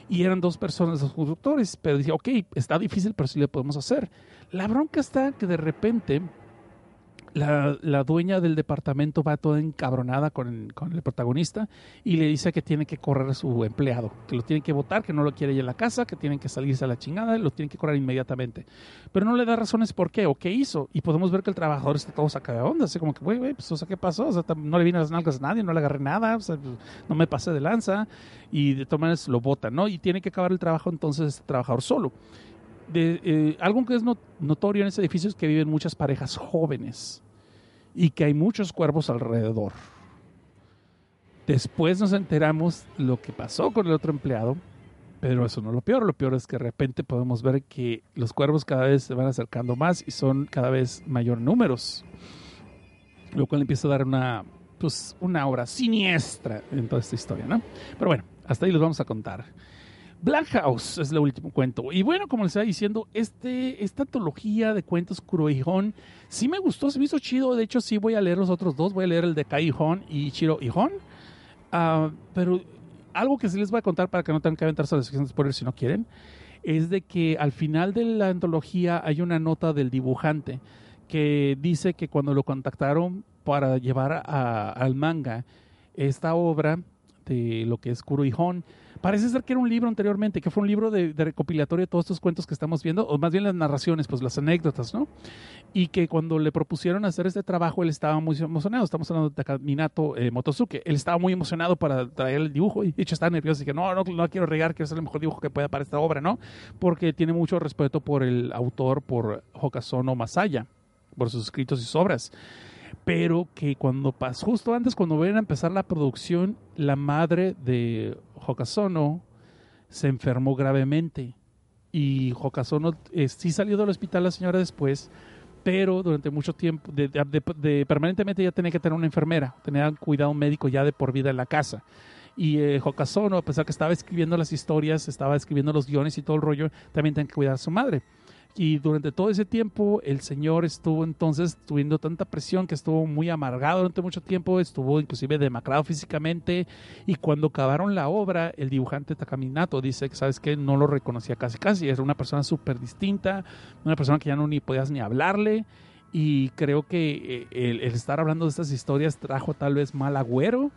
Y eran dos personas los constructores, pero dije, ok, está difícil, pero sí le podemos hacer. La bronca está que de repente la, la dueña del departamento va toda encabronada con el, protagonista y le dice que tiene que correr a su empleado, que lo tiene que votar, que no lo quiere ya en la casa, que tienen que salirse a la chingada, lo tiene que correr inmediatamente. Pero no le da razones por qué o qué hizo. Y podemos ver que el trabajador está todo sacado de onda, así como que, güey, güey, pues, o sea, ¿qué pasó? O sea, no le vine a las nalgas a nadie, no le agarré nada, o sea, pues, no me pasé de lanza. Y de todas maneras lo votan, ¿no? Y tiene que acabar el trabajo entonces este trabajador solo. De, eh, algo que es not- notorio en ese edificio es que viven muchas parejas jóvenes y que hay muchos cuervos alrededor. Después nos enteramos lo que pasó con el otro empleado, pero eso no es lo peor. Lo peor es que de repente podemos ver que los cuervos cada vez se van acercando más y son cada vez mayor números, lo cual empieza a dar una, pues, una obra siniestra en toda esta historia, ¿no? Pero bueno, hasta ahí los vamos a contar. Black House es el último cuento. Y bueno, como les estaba diciendo, este, esta antología de cuentos Kurohihon sí me gustó, se me hizo chido. De hecho, sí voy a leer los otros dos. Voy a leer el de Kai Hon y Chiro Ihon. Ah, pero algo que sí les voy a contar para que no tengan que aventarse a la sección de spoilers si no quieren, es de que al final de la antología hay una nota del dibujante que dice que cuando lo contactaron para llevar al manga esta obra de lo que es Kurohihon, parece ser que era un libro anteriormente, que fue un libro de, de recopilatorio de todos estos cuentos que estamos viendo, o más bien las narraciones, pues las anécdotas, ¿no? Y que cuando le propusieron hacer este trabajo, él estaba muy emocionado. Estamos hablando de Minato eh, Motosuke. Él estaba muy emocionado para traer el dibujo y de hecho estaba nervioso. Y que no, no, no quiero regar, quiero hacer el mejor dibujo que pueda para esta obra, ¿no? Porque tiene mucho respeto por el autor, por Hokazono Masaya, por sus escritos y sus obras pero que cuando pasó, justo antes, cuando ven a empezar la producción, la madre de Hokazono se enfermó gravemente. Y Hokazono eh, sí salió del hospital la señora después, pero durante mucho tiempo, de, permanentemente ya tenía que tener una enfermera, tenía cuidado médico ya de por vida en la casa. Y eh, a pesar que estaba escribiendo las historias, estaba escribiendo los guiones y todo el rollo, también tenía que cuidar a su madre. Y durante todo ese tiempo, el señor estuvo entonces tuviendo tanta presión que estuvo muy amargado durante mucho tiempo, estuvo inclusive demacrado físicamente. Y cuando acabaron la obra, el dibujante Takaminato dice que, ¿sabes qué? No lo reconocía casi casi. Era una persona súper distinta, una persona que ya no ni podías ni hablarle. Y creo que eh, el, estar hablando de estas historias trajo tal vez mal agüero.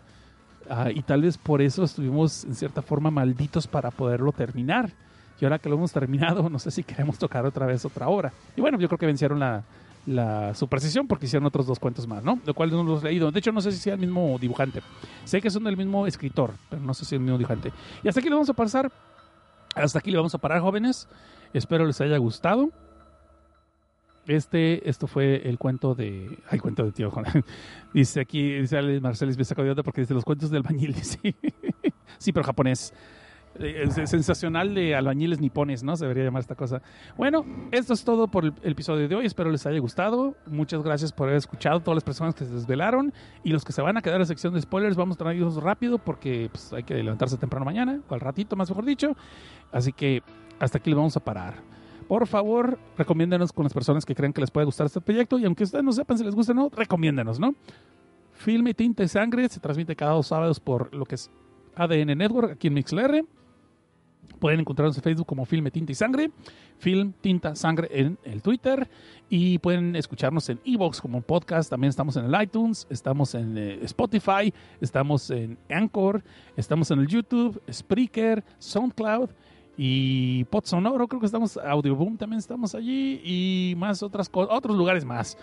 Ah, y tal vez por eso estuvimos en cierta forma malditos para poderlo terminar. Y ahora que lo hemos terminado, no sé si queremos tocar otra vez otra obra. Y bueno, yo creo que vencieron la, la superstición porque hicieron otros dos cuentos más, ¿no? Lo cual no los he leído. De hecho, no sé si sea el mismo dibujante. Sé que son del mismo escritor, pero no sé si es el mismo dibujante. Y hasta aquí le vamos a pasar. Hasta aquí le vamos a parar, jóvenes. Espero les haya gustado. Este, esto fue el cuento de. Ay, cuento de tío. Dice aquí, dice Marcelis, de onda porque dice los cuentos de albañil. Sí, sí pero japonés. Eh, sensacional de albañiles nipones, ¿no? Se debería llamar esta cosa. Bueno, esto es todo por el, episodio de hoy. Espero les haya gustado. Muchas gracias por haber escuchado. Todas las personas que se desvelaron y los que se van a quedar en la sección de spoilers, vamos a traerlos rápido porque pues, hay que levantarse temprano mañana, o al ratito, más mejor dicho. Así que hasta aquí le vamos a parar. Por favor, recomiéndenos con las personas que creen que les puede gustar este proyecto y aunque ustedes no sepan si les gusta o no, recomiéndenos, ¿no? Filme Tinta y Sangre se transmite cada dos sábados por lo que es ADN Network aquí en MixLR. Pueden encontrarnos en Facebook como Filme Tinta y Sangre, Film Tinta Sangre en el Twitter y pueden escucharnos en Evox como podcast. También estamos en el iTunes, estamos en eh, Spotify, estamos en Anchor, estamos en el YouTube, Spreaker, SoundCloud y Pod Sonoro. Creo que estamos Audioboom también estamos allí y más otras cosas, otros lugares más.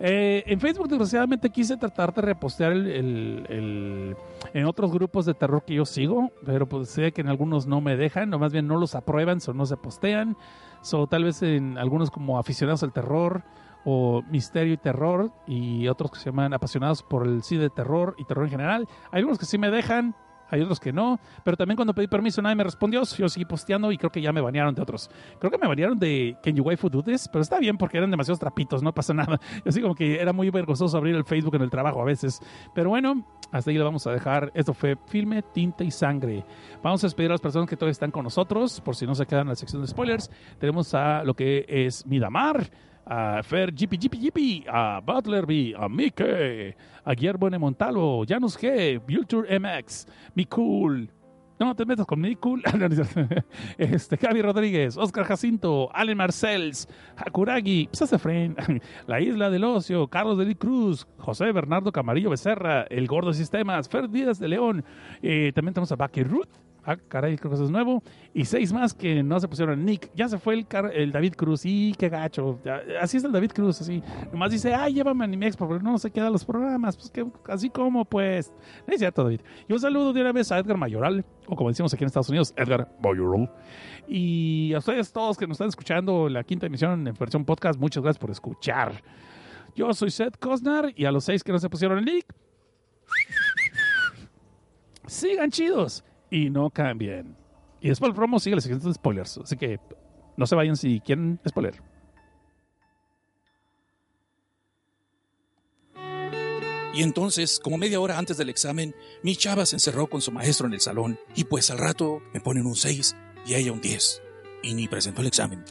Eh, en Facebook, desgraciadamente, quise tratar de repostear el, en otros grupos de terror que yo sigo, pero pues sé que en algunos no me dejan, o más bien no los aprueban, o no se postean. So, tal vez en algunos como aficionados al terror o misterio y terror, y otros que se llaman apasionados por el cine de terror y terror en general. Hay algunos que sí me dejan, hay otros que no, pero también cuando pedí permiso nadie me respondió, yo seguí posteando y creo que ya me banearon de otros. Creo que me banearon de Can You Waifu Do This, pero está bien porque eran demasiados trapitos, no pasa nada. Así como que era muy vergonzoso abrir el Facebook en el trabajo a veces. Pero bueno, hasta ahí lo vamos a dejar. Esto fue Filme, Tinta y Sangre. Vamos a despedir a las personas que todavía están con nosotros, por si no se quedan en la sección de spoilers. Tenemos a lo que es Midamar, a Fer Jippy Jippy Jippy, a Butler B, a Mike, a Guillermo N. Montalvo, Janus G, Vulture MX, Mi Cool. No te metas con Mi Cool. este, Javi Rodríguez, Oscar Jacinto, Allen Marcells, Hakuragi, Sasefren, La Isla del Ocio, Carlos de Cruz, José Bernardo Camarillo Becerra, El Gordo Sistemas, Fer Díaz de León. Eh, también tenemos a Bucky Ruth. Ah, caray, creo que eso es nuevo. Y seis más que no se pusieron Nick. Ya se fue el, David Cruz. Y qué gacho. Así es el David Cruz, así. Nomás dice, ay, llévame a Animex porque no se quedan los programas. Pues que así como, pues. No es cierto, David. Y un saludo de una vez a Edgar Mayoral, o como decimos aquí en Estados Unidos, Edgar Mayoral. Y a ustedes todos que nos están escuchando la quinta emisión en versión podcast, muchas gracias por escuchar. Yo soy Seth Cosnar y a los seis que no se pusieron el link, sigan chidos y no cambien. Y después el promo sigue la sección de spoilers. Así que no se vayan si quieren spoiler. Y entonces, como media hora antes del examen, mi chava se encerró con su maestro en el salón. Y pues al rato me ponen un 6 y ella un 10. Y ni presentó el examen.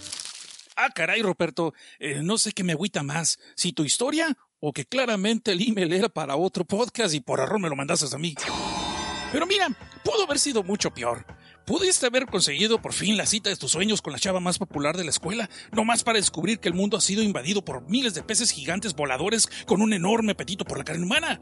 Ah, caray, Roberto, eh, no sé qué me agüita más, si tu historia o que claramente el email era para otro podcast y por error me lo mandaste a mí. Pero mira, pudo haber sido mucho peor. Pudiste haber conseguido por fin la cita de tus sueños con la chava más popular de la escuela, nomás para descubrir que el mundo ha sido invadido por miles de peces gigantes voladores con un enorme apetito por la carne humana.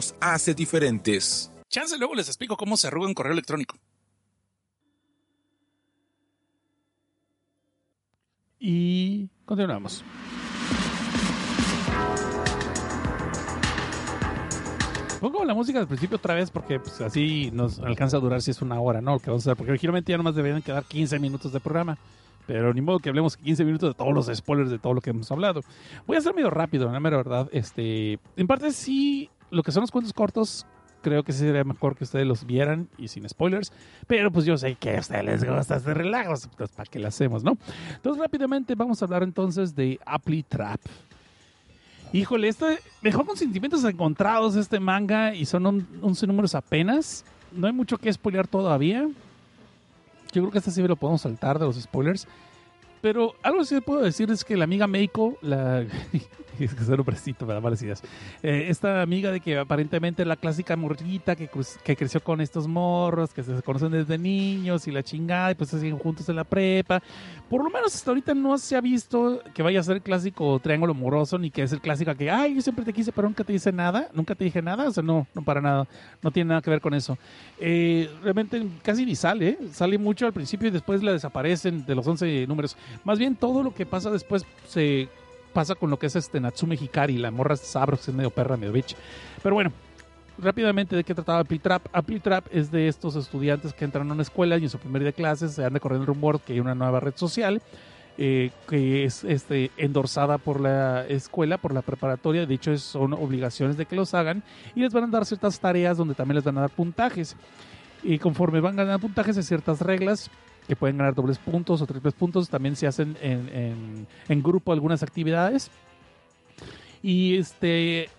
hace diferentes. Chance luego les explico cómo se arruga un correo electrónico. Y continuamos. Pongo la música del principio otra vez porque pues, así nos alcanza a durar si es una hora, ¿no? Lo que vamos a hacer, porque originalmente ya nomás deberían quedar 15 minutos de programa. Pero ni modo que hablemos 15 minutos de todos los spoilers de todo lo que hemos hablado. Voy a ser medio rápido, la mera verdad. Este, en parte sí, lo que son los cuentos cortos, creo que sería mejor que ustedes los vieran y sin spoilers. Pero pues yo sé que a ustedes les gusta este relajos, pues para qué lo hacemos, ¿no? Entonces rápidamente vamos a hablar entonces de Apply Trap. Híjole, este dejó con sentimientos encontrados este manga y son un- 11 números apenas. No hay mucho que spoilear todavía. Yo creo que este sí lo podemos saltar de los spoilers. Pero algo sí puedo decir es que la amiga Meiko, la... es que presito para malas ideas. Eh, esta amiga de que aparentemente la clásica morrita que, que creció con estos morros, que se conocen desde niños y la chingada, y pues se siguen juntos en la prepa. Por lo menos hasta ahorita no se ha visto que vaya a ser el clásico triángulo amoroso, ni que es el clásico que, ay, yo siempre te quise, pero nunca te hice nada, nunca te dije nada. O sea, no, no para nada. No tiene nada que ver con eso. Eh, realmente casi ni sale, ¿eh? sale mucho al principio y después la desaparecen de los 11 números. Más bien todo lo que pasa después se pasa con lo que es este Natsume Hikari, la morra sabro, que es medio perra, medio bitch. Pero bueno, rápidamente de qué trataba Apply Trap. Apply Trap es de estos estudiantes que entran a una escuela y en su primer día de clases se anda corriendo el rumor que hay una nueva red social eh, que es este, endorsada por la escuela, por la preparatoria. De hecho, son obligaciones de que los hagan y les van a dar ciertas tareas donde también les van a dar puntajes. Y conforme van ganando puntajes hay ciertas reglas que pueden ganar dobles puntos o triples puntos. También se hacen en, en- grupo algunas actividades. Y este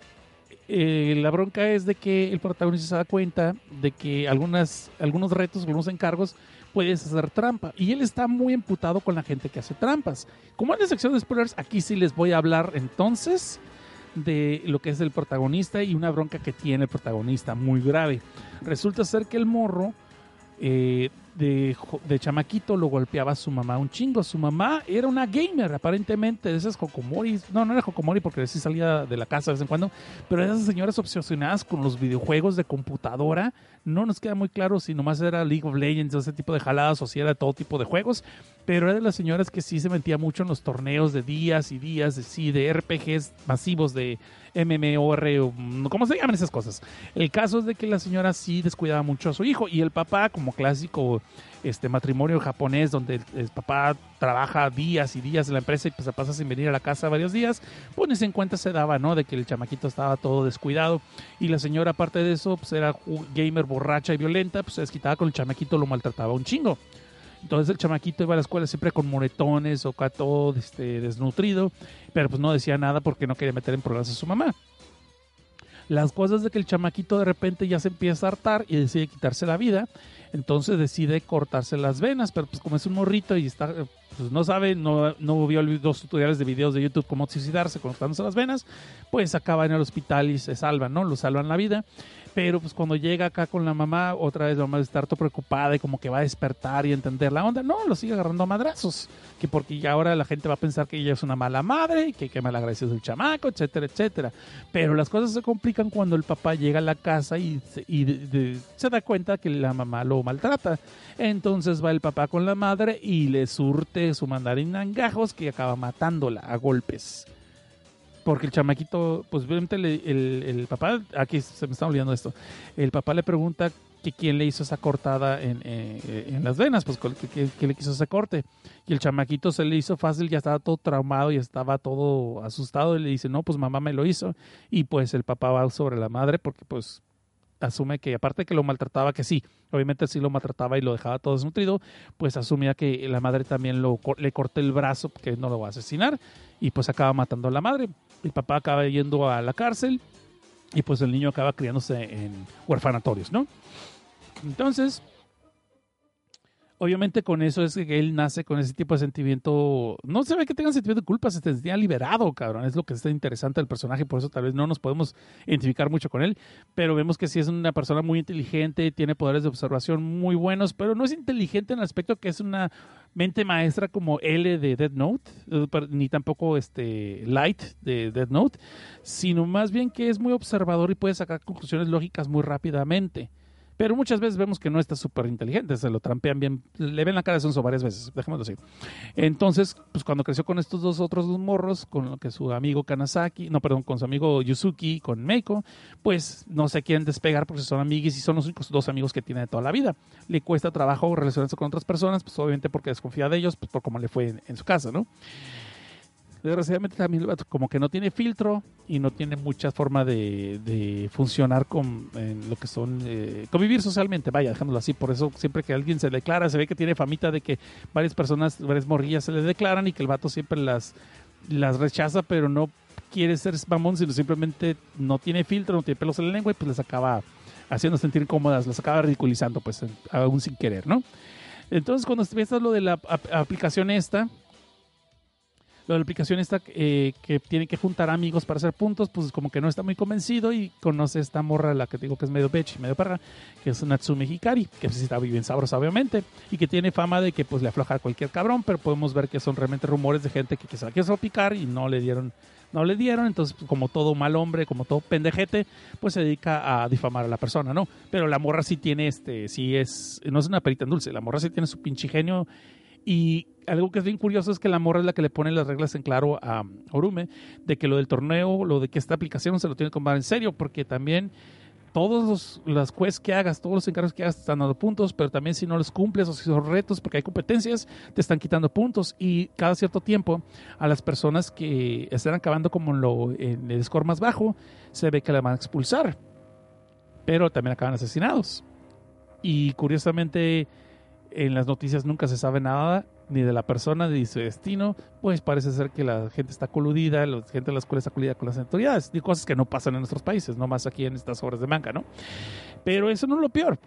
eh, la bronca es de que el protagonista se da cuenta de que algunas, algunos retos, algunos encargos, puedes hacer trampa. Y él está muy emputado con la gente que hace trampas. Como en la sección de spoilers, aquí sí les voy a hablar entonces de lo que es el protagonista y una bronca que tiene el protagonista muy grave. Resulta ser que el morro eh, de, de chamaquito lo golpeaba a su mamá un chingo. Su mamá era una gamer, aparentemente, de esas Hokomori. No, no era Hokomori porque sí salía de la casa de vez en cuando, pero esas señoras obsesionadas con los videojuegos de computadora. No nos queda muy claro si nomás era League of Legends ese tipo de jaladas o si era todo tipo de juegos, pero era de las señoras que sí se metía mucho en los torneos de días y días, de, sí, de RPGs masivos de MMOR, mm, ¿cómo se llaman esas cosas? El caso es de que la señora sí descuidaba mucho a su hijo y el papá, como clásico este matrimonio japonés donde el, papá trabaja días y días en la empresa y pues se pasa sin venir a la casa varios días, pues en cuenta se daba, ¿no? De que el chamaquito estaba todo descuidado y la señora aparte de eso pues era gamer borracha y violenta, pues se desquitaba con el chamaquito, lo maltrataba un chingo. Entonces el chamaquito iba a la escuela siempre con moretones o todo este, desnutrido, pero pues no decía nada porque no quería meter en problemas a su mamá. Las cosas de que el chamaquito de repente ya se empieza a hartar y decide quitarse la vida, entonces decide cortarse las venas, pero pues como es un morrito y está, pues no sabe, no, no vio los tutoriales de videos de YouTube cómo suicidarse cortándose las venas, pues acaba en el hospital y se salva, ¿no? Lo salvan la vida. Pero pues cuando llega acá con la mamá, otra vez la mamá está harto preocupada y como que va a despertar y entender la onda. No, lo sigue agarrando a madrazos. Que porque ya ahora la gente va a pensar que ella es una mala madre, y que qué mal agradecido es el chamaco, etcétera, etcétera. Pero las cosas se complican cuando el papá llega a la casa y, y se da cuenta que la mamá lo maltrata. Entonces va el papá con la madre y le surte su mandarín a engajos que acaba matándola a golpes. Porque el chamaquito, pues obviamente el, el papá, aquí se me está olvidando esto, el papá le pregunta que quién le hizo esa cortada en, eh, las venas, pues que- que le quiso ese corte. Y el chamaquito se le hizo fácil, ya estaba todo traumado y estaba todo asustado y le dice, no, pues mamá me lo hizo. Y pues el papá va sobre la madre porque pues asume que aparte que lo maltrataba, que sí, obviamente sí lo maltrataba y lo dejaba todo desnutrido, pues asumía que la madre también lo, le corté el brazo porque no lo va a asesinar y pues acaba matando a la madre. El papá acaba yendo a la cárcel y pues el niño acaba criándose en huerfanatorios, ¿no? Entonces, obviamente con eso es que él nace con ese tipo de sentimiento. No se ve que tenga sentimiento de culpa, se sentía liberado, cabrón. Es lo que está interesante del personaje, por eso tal vez no nos podemos identificar mucho con él. Pero vemos que sí es una persona muy inteligente, tiene poderes de observación muy buenos, pero no es inteligente en el aspecto que es una mente maestra como L de Dead Note, eh, ni tampoco este Light de Dead Note, sino más bien que es muy observador y puede sacar conclusiones lógicas muy rápidamente. Pero muchas veces vemos que no está súper inteligente, se lo trampean bien, le ven la cara de sonso varias veces, dejémoslo así. Entonces, pues cuando creció con estos dos otros dos morros, con lo que su amigo Kanazaki, no, perdón, con su amigo Yusuki, con Meiko, pues no se quieren despegar porque son amiguis y son los únicos dos amigos que tiene de toda la vida. Le cuesta trabajo relacionarse con otras personas, pues obviamente porque desconfía de ellos, pues por cómo le fue en su casa, ¿no? Desgraciadamente también el vato como que no tiene filtro y no tiene mucha forma de, de funcionar con en lo que son eh, convivir socialmente, vaya, dejándolo así. Por eso siempre que alguien se declara, se ve que tiene famita de que varias personas, varias morrillas se le declaran y que el vato siempre las, las rechaza, pero no quiere ser mamón, sino simplemente no tiene filtro, no tiene pelos en la lengua y pues les acaba haciendo sentir incómodas, las acaba ridiculizando, pues aún sin querer, ¿no? Entonces cuando empiezas lo de la ap- aplicación esta, lo de la aplicación esta eh, que tiene que juntar amigos para hacer puntos, pues como que no está muy convencido y conoce esta morra, la que digo que es medio bitch, medio perra, que es Natsume Hikari, que pues, está bien sabrosa obviamente, y que tiene fama de que pues le afloja a cualquier cabrón, pero podemos ver que son realmente rumores de gente que, la quiso picar y no le dieron no le dieron, entonces pues, como todo mal hombre, como todo pendejete, pues se dedica a difamar a la persona, ¿no? Pero la morra sí tiene este, sí es, no es una perita en dulce, la morra sí tiene su pinche genio y algo que es bien curioso es que la morra es la que le pone las reglas en claro a Orume de que lo del torneo, lo de que esta aplicación se lo tiene que tomar en serio, porque también todos los, las quests que hagas, todos los encargos que hagas te están dando puntos, pero también si no los cumples o si son retos, porque hay competencias, te están quitando puntos y cada cierto tiempo a las personas que están acabando como en, lo, en el score más bajo, se ve que la van a expulsar, pero también acaban asesinados. Y curiosamente en las noticias nunca se sabe nada ni de la persona ni de su destino, pues parece ser que la gente está coludida, la gente de la escuela está coludida con las autoridades, y cosas que no pasan en nuestros países, no más aquí en estas obras de manga, ¿no? Pero eso no es lo peor.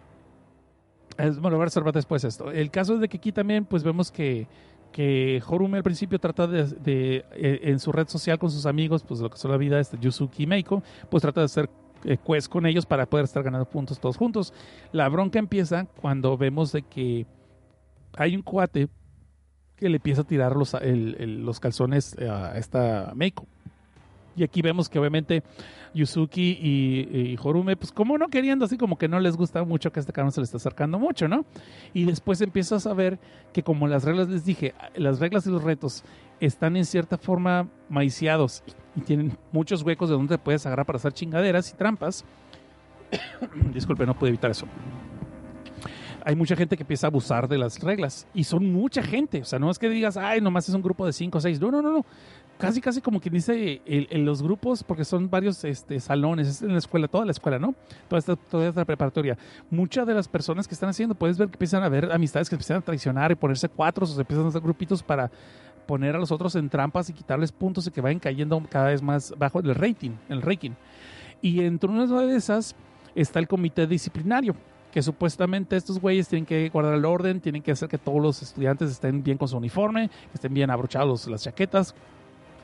Es, bueno, voy a reservar después esto. El caso es de que aquí también, pues vemos que, que Horume al principio trata de, de eh, en su red social con sus amigos, pues lo que son la vida, este Yusuki Meiko, pues trata de hacer eh, con ellos para poder estar ganando puntos todos juntos. La bronca empieza cuando vemos de que hay un cuate que le empieza a tirar los, los calzones a esta Meiko. Y aquí vemos que obviamente Yusuki y, y Horume, pues como no queriendo, así como que no les gusta mucho que este cabrón se le está acercando mucho, ¿no? Y después empiezas a ver que como las reglas, les dije, las reglas y los retos están en cierta forma maiciados y tienen muchos huecos de donde puedes agarrar para hacer chingaderas y trampas. Disculpe, no pude evitar eso hay mucha gente que empieza a abusar de las reglas. Y son mucha gente. O sea, no es que digas, ay, nomás es un grupo de cinco o seis. No, no, no, no. Casi, casi como quien dice el- los grupos, porque son varios este, salones, es en la escuela, toda la escuela, ¿no? Toda esta, toda esta preparatoria. Muchas de las personas que están haciendo, puedes ver que empiezan a ver amistades que empiezan a traicionar y ponerse cuatro o se empiezan a hacer grupitos para poner a los otros en trampas y quitarles puntos y que vayan cayendo cada vez más bajo el rating, el ranking. Y entre una de esas está el comité disciplinario, que supuestamente estos güeyes tienen que guardar el orden, tienen que hacer que todos los estudiantes estén bien con su uniforme, que estén bien abrochados las chaquetas,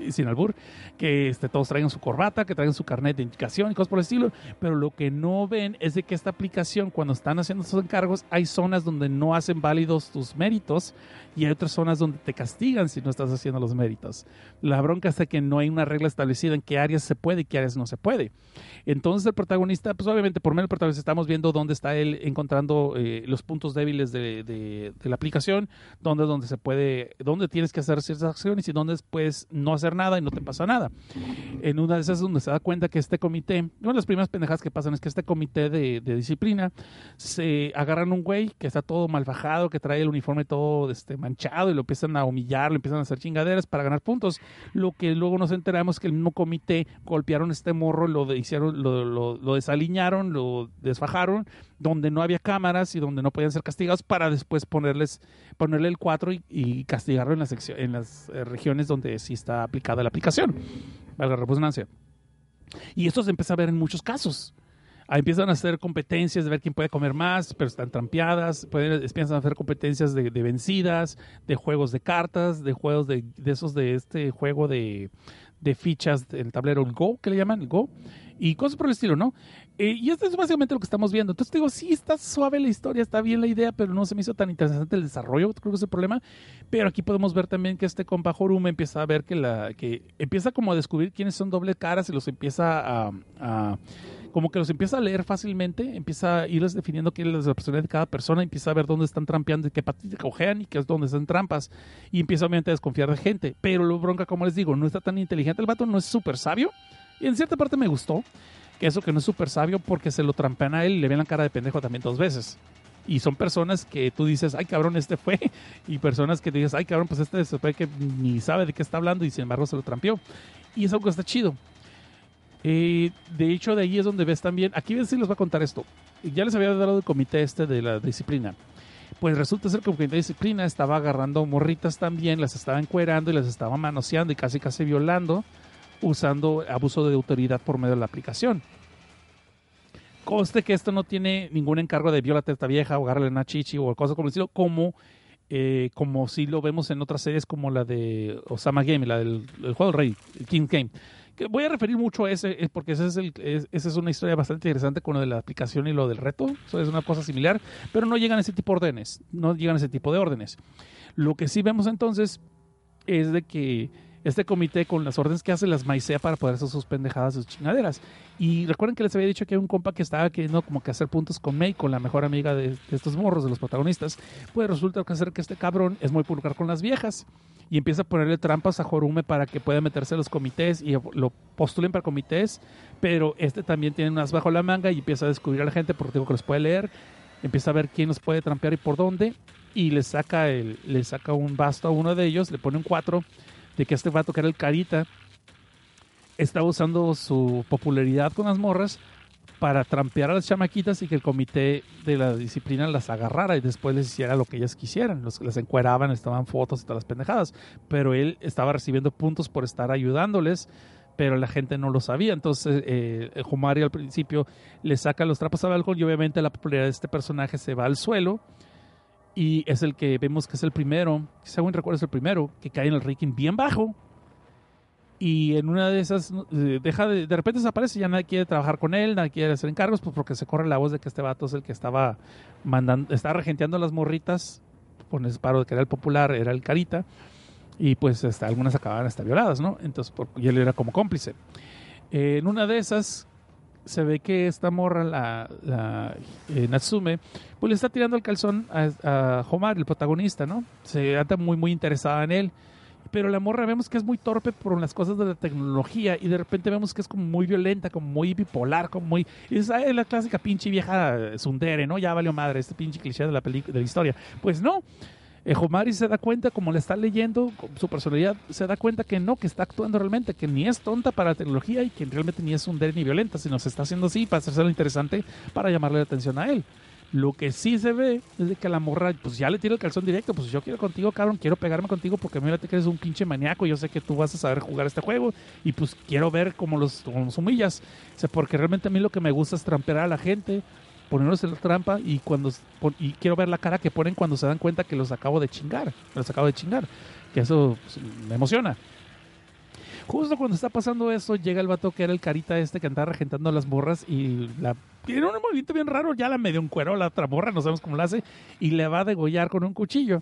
sin albur, que este, todos traigan su corbata, que traigan su carnet de indicación y cosas por el estilo, pero lo que no ven es de que esta aplicación, cuando están haciendo sus encargos, hay zonas donde no hacen válidos tus méritos y hay otras zonas donde te castigan si no estás haciendo los méritos. La bronca es que no hay una regla establecida en qué áreas se puede y qué áreas no se puede. Entonces el protagonista, pues obviamente por medio del protagonista estamos viendo dónde está él encontrando eh, los puntos débiles de la aplicación, dónde, dónde se puede, dónde tienes que hacer ciertas acciones y dónde puedes no hacer nada y no te pasa nada. En una de esas es donde se da cuenta que este comité, una de las primeras pendejadas que pasan es que este comité de, disciplina se agarran un güey que está todo malfajado, que trae el uniforme todo este, manchado y lo empiezan a humillar, lo empiezan a hacer chingaderas para ganar puntos. Lo que luego nos enteramos que el mismo comité golpearon este morro, lo hicieron, lo desaliñaron, lo desfajaron, donde no había cámaras y donde no podían ser castigados para después ponerles, ponerle el 4 y, castigarlo en las, en las eh, regiones donde sí está aplicada la aplicación. Valga la redundancia. Y esto se empieza a ver en muchos casos. Ahí empiezan a hacer competencias de ver quién puede comer más, pero están trampeadas. Pueden, empiezan a hacer competencias de, vencidas, de juegos de cartas, de juegos de, de esos de este juego de, fichas del tablero, el Go, que le llaman, el Go, y cosas por el estilo, ¿no? Eh, y esto es básicamente lo que estamos viendo. Entonces digo, sí, está suave la historia, está bien la idea, pero no se me hizo tan interesante el desarrollo, creo que es el problema. Pero aquí podemos ver también que este compa Jorume empieza a ver que la, que empieza como a descubrir quiénes son doble caras y los empieza a, como que los empieza a leer fácilmente, empieza a irles definiendo qué es la personalidad de cada persona, empieza a ver dónde están trampeando y qué patita cojean y qué es dónde están trampas, y empieza obviamente a desconfiar de gente. Pero lo bronca, como les digo, no está tan inteligente el vato, no es súper sabio, y en cierta parte me gustó eso que no es súper sabio porque se lo trampean a él y le ven la cara de pendejo también dos veces. Y son personas que tú dices, ay cabrón, este fue. Y personas que dices, ay cabrón, pues este se que ni sabe de qué está hablando y sin embargo se lo trampeó. Y es algo que está chido. Eh, de hecho, de ahí es donde ves también. Aquí sí les voy a contar esto. Ya les había dado el comité este de la disciplina. Pues resulta ser que el comité de disciplina estaba agarrando morritas también, las estaba encuerando y las estaba manoseando y casi casi violando, usando abuso de autoridad por medio de la aplicación. Conste que esto no tiene ningún encargo de viola esta vieja o agarrarle una chichi o cosas como el estilo, como, eh, como si lo vemos en otras series como la de Osama Game, la del el juego del rey, el King Game que voy a referir mucho a ese, es porque ese es el, es, esa es una historia bastante interesante con lo de la aplicación y lo del reto. Es una cosa similar, pero no llegan a ese tipo de órdenes. No llegan a ese tipo de órdenes. Lo que sí vemos entonces es de que este comité con las órdenes que hace las maicea para poder hacer sus pendejadas, sus chingaderas. Y recuerden que les había dicho que hay un compa que estaba queriendo como que hacer puntos con May, con la mejor amiga de, estos morros, de los protagonistas. Pues resulta que hacer que este cabrón es muy pulgar con las viejas y empieza a ponerle trampas a Jorume para que pueda meterse a los comités y lo postulen para comités, pero este también tiene unas bajo la manga y empieza a descubrir a la gente porque digo que los puede leer, empieza a ver quién los puede trampear y por dónde y le saca el, le saca un basto a uno de ellos, le pone un 4 de que este vato que era el carita estaba usando su popularidad con las morras para trampear a las chamaquitas y que el comité de la disciplina las agarrara y después les hiciera lo que ellas quisieran. Los, las encueraban, les tomaban fotos y todas las pendejadas. Pero él estaba recibiendo puntos por estar ayudándoles, pero la gente no lo sabía. Entonces, eh, Jomari al principio le saca los trapos al balcón y obviamente la popularidad de este personaje se va al suelo. Y es el que vemos que es el primero, según recuerdo es el primero, que cae en el ranking bien bajo, y en una de esas deja de, de repente desaparece, ya nadie quiere trabajar con él, nadie quiere hacer encargos, pues porque se corre la voz de que este vato es el que estaba mandando, estaba regenteando las morritas con el paro de que era el popular, era el carita, y pues hasta, algunas acababan hasta violadas, ¿no? Entonces, y él era como cómplice. Eh, en una de esas se ve que esta morra, la, la eh, Natsume, pues le está tirando el calzón a, a Homar, el protagonista, ¿no? Se anda muy, muy interesada en él pero la morra vemos que es muy torpe por las cosas de la tecnología y de repente vemos que es como muy violenta, como muy bipolar, como muy... Es la clásica pinche vieja sundere, ¿no? Ya valió madre este pinche cliché de la, de la historia. Pues no. Eh, Homari se da cuenta, como le está leyendo, su personalidad, se da cuenta que no, que está actuando realmente, que ni es tonta para la tecnología y que realmente ni es sundere ni violenta, sino se está haciendo así para hacerse lo interesante para llamarle la atención a él. Lo que sí se ve es de que la morra, pues ya le tira el calzón directo. Pues yo quiero contigo, cabrón, quiero pegarme contigo porque mira que eres un pinche maníaco. Yo sé que tú vas a saber jugar este juego y pues quiero ver cómo los, cómo los humillas. O sea, porque realmente a mí lo que me gusta es trampear a la gente, ponerlos en la trampa y cuando y quiero ver la cara que ponen cuando se dan cuenta que los acabo de chingar. Los acabo de chingar. Que eso pues, me emociona. Justo cuando está pasando eso, llega el vato que era el carita este que andaba regentando las morras y la tiene un movimiento bien raro, ya la medio un cuero la otra morra, no sabemos cómo la hace, y le va a degollar con un cuchillo.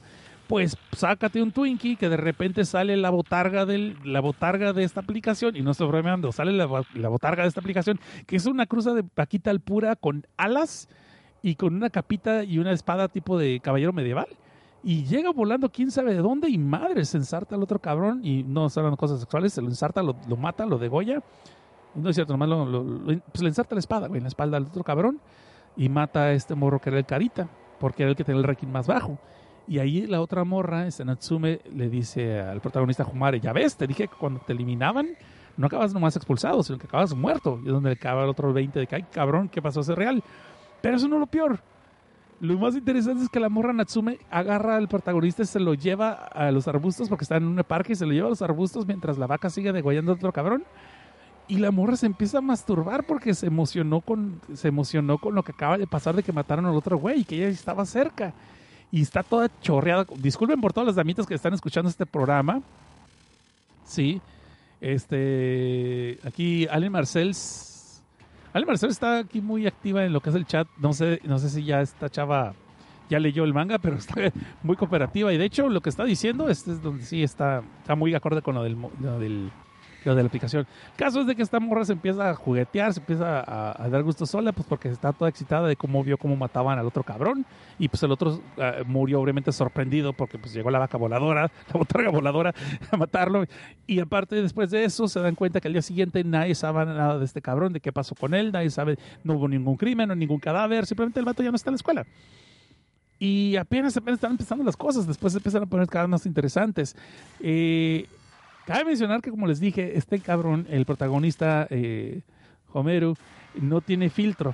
Pues sácate un Twinkie que de repente sale la botarga, del, la botarga de esta aplicación, y no estoy bromeando, sale la, botarga de esta aplicación, que es una cruza de Paquita al pura con alas y con una capita y una espada tipo de caballero medieval. Y llega volando quién sabe de dónde y madre, se ensarta al otro cabrón y no son cosas sexuales, se lo ensarta, lo, lo mata, lo degolla. No es cierto, nomás lo, lo, lo, pues le ensarta la espada, güey, en la espalda al otro cabrón y mata a este morro que era el carita, porque era el que tenía el ranking más bajo. Y ahí la otra morra, este Natsume, le dice al protagonista Humare, ya ves, te dije que cuando te eliminaban no acabas nomás expulsado, sino que acabas muerto. Y es donde acaba el otro 20 de que, ay, cabrón, ¿qué pasó? Es real. Pero eso no es lo peor. Lo más interesante es que la morra Natsume agarra al protagonista y se lo lleva a los arbustos porque está en un parque y se lo lleva a los arbustos mientras la vaca sigue degollando a otro cabrón. y la morra se empieza a masturbar porque se emocionó con se emocionó con lo que acaba de pasar de que mataron al otro güey y que ella estaba cerca y está toda chorreada. Disculpen por todas las damitas que están escuchando este programa. Sí. Este aquí Allen Marcel Allen Marcel está aquí muy activa en lo que es el chat. No sé no sé si ya esta chava ya leyó el manga, pero está muy cooperativa y de hecho lo que está diciendo este es donde sí está está muy acorde con lo del lo del de la aplicación. Caso es de que esta morra se empieza a juguetear, se empieza a, dar gusto sola, pues porque está toda excitada de cómo vio cómo mataban al otro cabrón. Y pues el otro eh, murió obviamente sorprendido porque pues llegó la vaca voladora, la botarga voladora a matarlo. Y aparte después de eso se dan cuenta que al día siguiente nadie sabe nada de este cabrón, de qué pasó con él, nadie sabe, no hubo ningún crimen, no ningún cadáver, simplemente el vato ya no está en la escuela. Y apenas, apenas están empezando las cosas, después empiezan a poner vez más interesantes. Eh, cabe mencionar que, como les dije, este cabrón, el protagonista, eh, Homeru, no tiene filtro.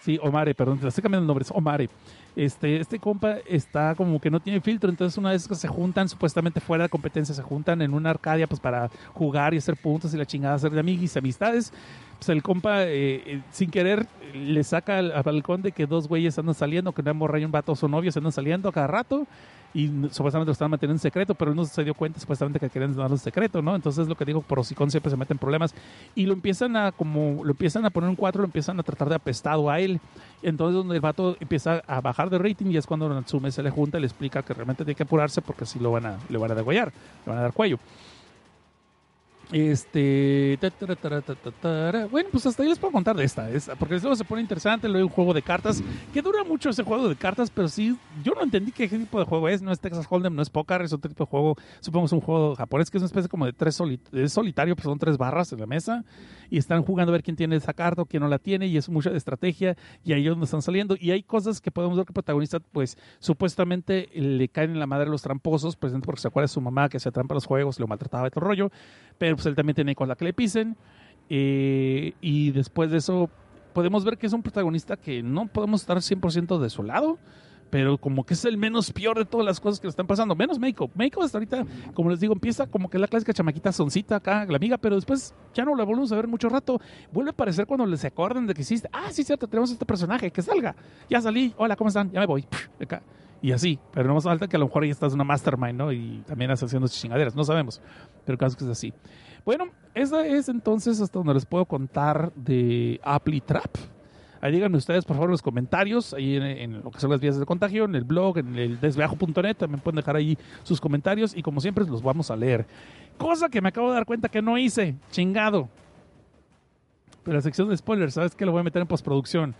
Sí, Omare, perdón, le estoy cambiando el nombre, es Omare. Este, este compa está como que no tiene filtro, entonces una vez que se juntan, supuestamente fuera de competencia, se juntan en una arcadia pues para jugar y hacer puntos y la chingada, hacer de amiguis amistades. Pues el compa, eh, eh, sin querer, le saca al, al balcón de que dos güeyes andan saliendo, que una morra y un vato son novios, andan saliendo a cada rato y supuestamente lo estaban manteniendo en secreto, pero él no se dio cuenta supuestamente que querían darlo en secreto, ¿no? Entonces lo que digo, por hocicón siempre se meten problemas y lo empiezan a como lo empiezan a poner un cuatro, lo empiezan a tratar de apestado a él. Entonces donde el vato empieza a bajar de rating y es cuando Natsume se le junta y le explica que realmente tiene que apurarse porque si lo van a le van a degollar, le van a dar cuello. Este. Bueno, pues hasta ahí les puedo contar de esta. esta, porque luego se pone interesante. Luego hay un juego de cartas que dura mucho ese juego de cartas, pero sí, yo no entendí qué tipo de juego es. No es Texas Hold'em, no es póker, es otro tipo de juego. Supongo un juego japonés que es una especie como de tres es solitario, pues son tres barras en la mesa y están jugando a ver quién tiene esa carta o quién no la tiene. Y es mucha estrategia y ahí es donde están saliendo. Y hay cosas que podemos ver que el protagonista, pues supuestamente le caen en la madre los tramposos, pues porque se acuerda de su mamá que se trampa los juegos, lo maltrataba y todo rollo pero pues él también tiene con la que le pisen. eh, y después de eso, podemos ver que es un protagonista que no podemos estar 100% de su lado, pero como que es el menos peor de todas las cosas que le están pasando, menos Meiko. Meiko hasta ahorita, como les digo, empieza como que la clásica chamaquita soncita acá, la amiga, pero después ya no la volvemos a ver mucho rato. Vuelve a aparecer cuando les acuerdan de que hiciste, ah, sí, cierto, tenemos este personaje, que salga. Ya salí, hola, ¿cómo están? Ya me voy. Acá. Y así, pero no más falta que a lo mejor ahí estás una mastermind, ¿no? Y también estás haciendo chingaderas, no sabemos. Pero el caso es que es así. Bueno, esa es entonces hasta donde les puedo contar de Apply Trap. Ahí díganme ustedes, por favor, en los comentarios, ahí en, en lo que son las vías de contagio, en el blog, en el desviajo.net, también pueden dejar ahí sus comentarios y como siempre los vamos a leer. Cosa que me acabo de dar cuenta que no hice, chingado. Pero la sección de spoilers, ¿sabes qué? Lo voy a meter en postproducción.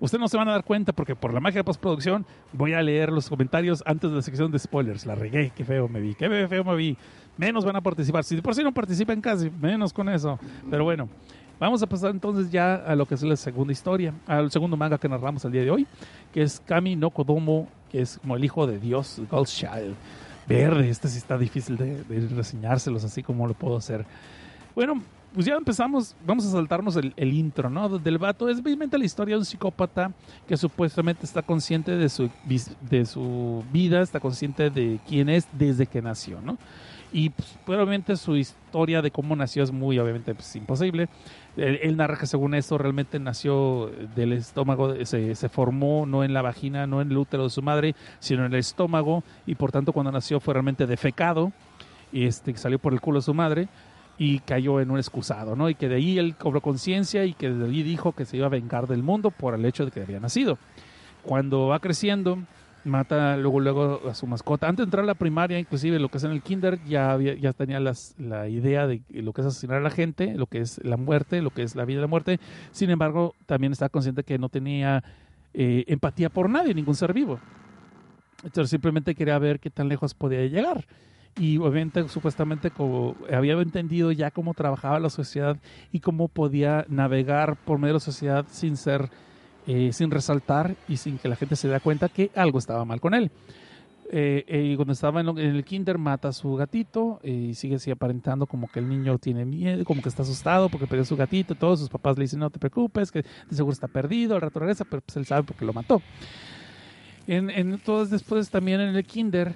Ustedes no se van a dar cuenta porque por la magia de postproducción voy a leer los comentarios antes de la sección de spoilers. La regué, qué feo me vi, qué feo me vi. Menos van a participar. Si por sí no participan casi, menos con eso. Pero bueno, vamos a pasar entonces ya a lo que es la segunda historia, al segundo manga que narramos el día de hoy, que es Kami no Kodomo, que es como el hijo de Dios, God's Child. Verde, este sí está difícil de, de reseñárselos así como lo puedo hacer. Bueno, pues ya empezamos, vamos a saltarnos el, intro, ¿no? Del vato es obviamente la historia de un psicópata que supuestamente está consciente de su, de su vida, está consciente de quién es desde que nació, ¿no? Y pues, obviamente su historia de cómo nació es muy, obviamente, pues, imposible. Él, narra que según esto realmente nació del estómago, se, se formó no en la vagina, no en el útero de su madre, sino en el estómago y por tanto cuando nació fue realmente defecado y este, salió por el culo de su madre y cayó en un excusado, ¿no? Y que de ahí él cobró conciencia y que de ahí dijo que se iba a vengar del mundo por el hecho de que había nacido. Cuando va creciendo, mata luego luego a su mascota. Antes de entrar a la primaria, inclusive lo que es en el kinder, ya, había, ya tenía las, la idea de lo que es asesinar a la gente, lo que es la muerte, lo que es la vida y la muerte. Sin embargo, también estaba consciente que no tenía eh, empatía por nadie, ningún ser vivo. Entonces simplemente quería ver qué tan lejos podía llegar. Y obviamente, supuestamente, como había entendido ya cómo trabajaba la sociedad y cómo podía navegar por medio de la sociedad sin ser, eh, sin resaltar y sin que la gente se diera cuenta que algo estaba mal con él. Eh, eh, cuando estaba en el kinder mata a su gatito eh, y sigue así aparentando como que el niño tiene miedo, como que está asustado porque perdió su gatito. Todos sus papás le dicen no te preocupes, que de seguro está perdido, al rato regresa, pero pues él sabe porque lo mató. En, en, entonces después también en el kinder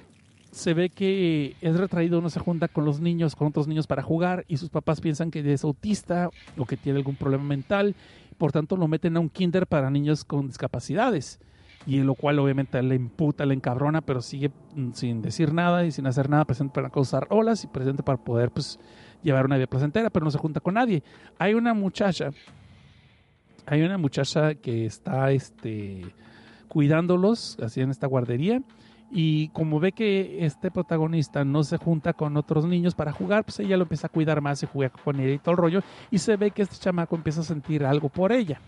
se ve que es retraído, no se junta con los niños, con otros niños para jugar y sus papás piensan que es autista o que tiene algún problema mental, por tanto lo meten a un kinder para niños con discapacidades y lo cual obviamente le imputa, le encabrona, pero sigue mm, sin decir nada y sin hacer nada, presente para causar olas y presente para poder pues llevar una vida placentera, pero no se junta con nadie. Hay una muchacha, hay una muchacha que está este cuidándolos así en esta guardería y como ve que este protagonista no se junta con otros niños para jugar, pues ella lo empieza a cuidar más y juega con él y todo el rollo y se ve que este chamaco empieza a sentir algo por ella.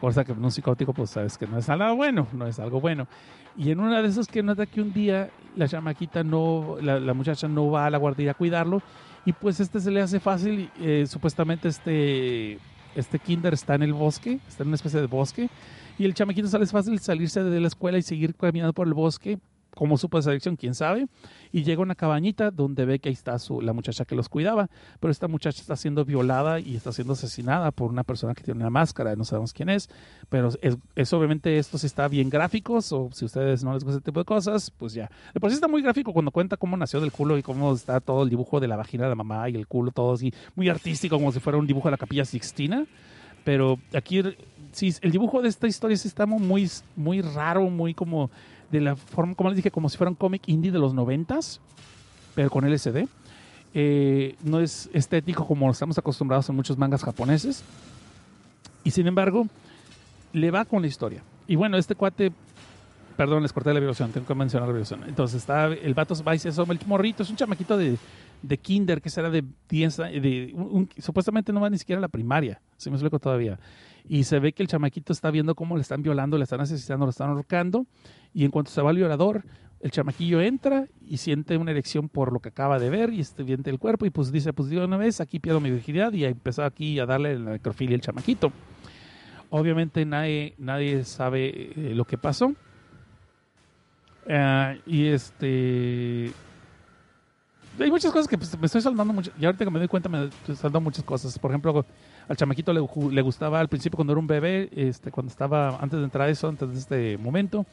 Cosa que en un psicótico pues sabes que no es algo bueno, no es algo bueno. Y en una de esas que nota que un día la chamaquita no, la, la muchacha no va a la guardería a cuidarlo y pues este se le hace fácil, eh, supuestamente este, este kinder está en el bosque, está en una especie de bosque y el chamaquito sale fácil salirse de la escuela y seguir caminando por el bosque como supo esa dirección, quién sabe, y llega a una cabañita donde ve que ahí está su, la muchacha que los cuidaba, pero esta muchacha está siendo violada y está siendo asesinada por una persona que tiene una máscara, no sabemos quién es, pero es, es obviamente esto si está bien gráficos o si a ustedes no les gusta este tipo de cosas, pues ya. De por sí está muy gráfico cuando cuenta cómo nació del culo y cómo está todo el dibujo de la vagina de la mamá y el culo, todo así, muy artístico, como si fuera un dibujo de la capilla Sixtina, pero aquí sí, el dibujo de esta historia sí está muy, muy raro, muy como de la forma, como les dije, como si fuera un cómic indie de los noventas, pero con LSD. Eh, no es estético como estamos acostumbrados en muchos mangas japoneses. Y sin embargo, le va con la historia. Y bueno, este cuate, perdón, les corté la vibración, tengo que mencionar la vibración. Entonces está, el vato va y se el morrito, es un chamaquito de, de kinder, que será de 10, de, un- un- supuestamente no va ni siquiera a la primaria, si me explico todavía. Y se ve que el chamaquito está viendo cómo le están violando, le están asesinando, le están ahorcando. Y en cuanto se va el violador, el chamaquillo entra y siente una erección por lo que acaba de ver y este viente el cuerpo y pues dice, pues digo una vez, aquí pierdo mi virginidad y empezó aquí a darle la necrofilia el chamaquito. Obviamente nadie, nadie sabe eh, lo que pasó. Ah, y este... Hay muchas cosas que pues, me estoy saltando mucho. Y ahorita que me doy cuenta me estoy saltando muchas cosas. Por ejemplo, al chamaquito le, gustaba al principio cuando era un bebé, este, cuando estaba, antes de entrar a eso, antes de este momento,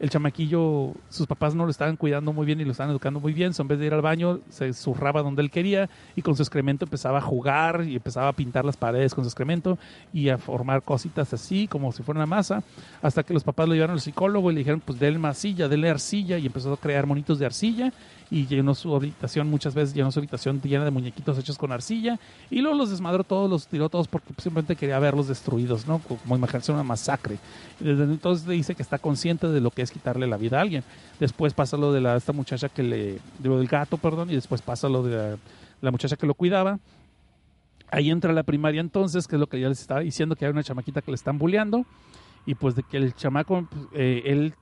el chamaquillo, sus papás no lo estaban cuidando muy bien y lo estaban educando muy bien. En vez de ir al baño, se zurraba donde él quería y con su excremento empezaba a jugar y empezaba a pintar las paredes con su excremento y a formar cositas así, como si fuera una masa, hasta que los papás lo llevaron al psicólogo y le dijeron, pues denle masilla, denle arcilla y empezó a crear monitos de arcilla y llenó su habitación muchas veces, llenó su habitación llena de muñequitos hechos con arcilla y luego los desmadró todos, los tiró todos porque simplemente quería verlos destruidos, ¿no? Como imaginarse una masacre. Desde entonces dice que está consciente de lo que es quitarle la vida a alguien. Después pasa lo de la, esta muchacha que le, del gato, perdón, y después pasa lo de la, la muchacha que lo cuidaba. Ahí entra la primaria entonces, que es lo que ya les estaba diciendo, que hay una chamaquita que le están bulleando y pues de que el chamaco, pues, eh, él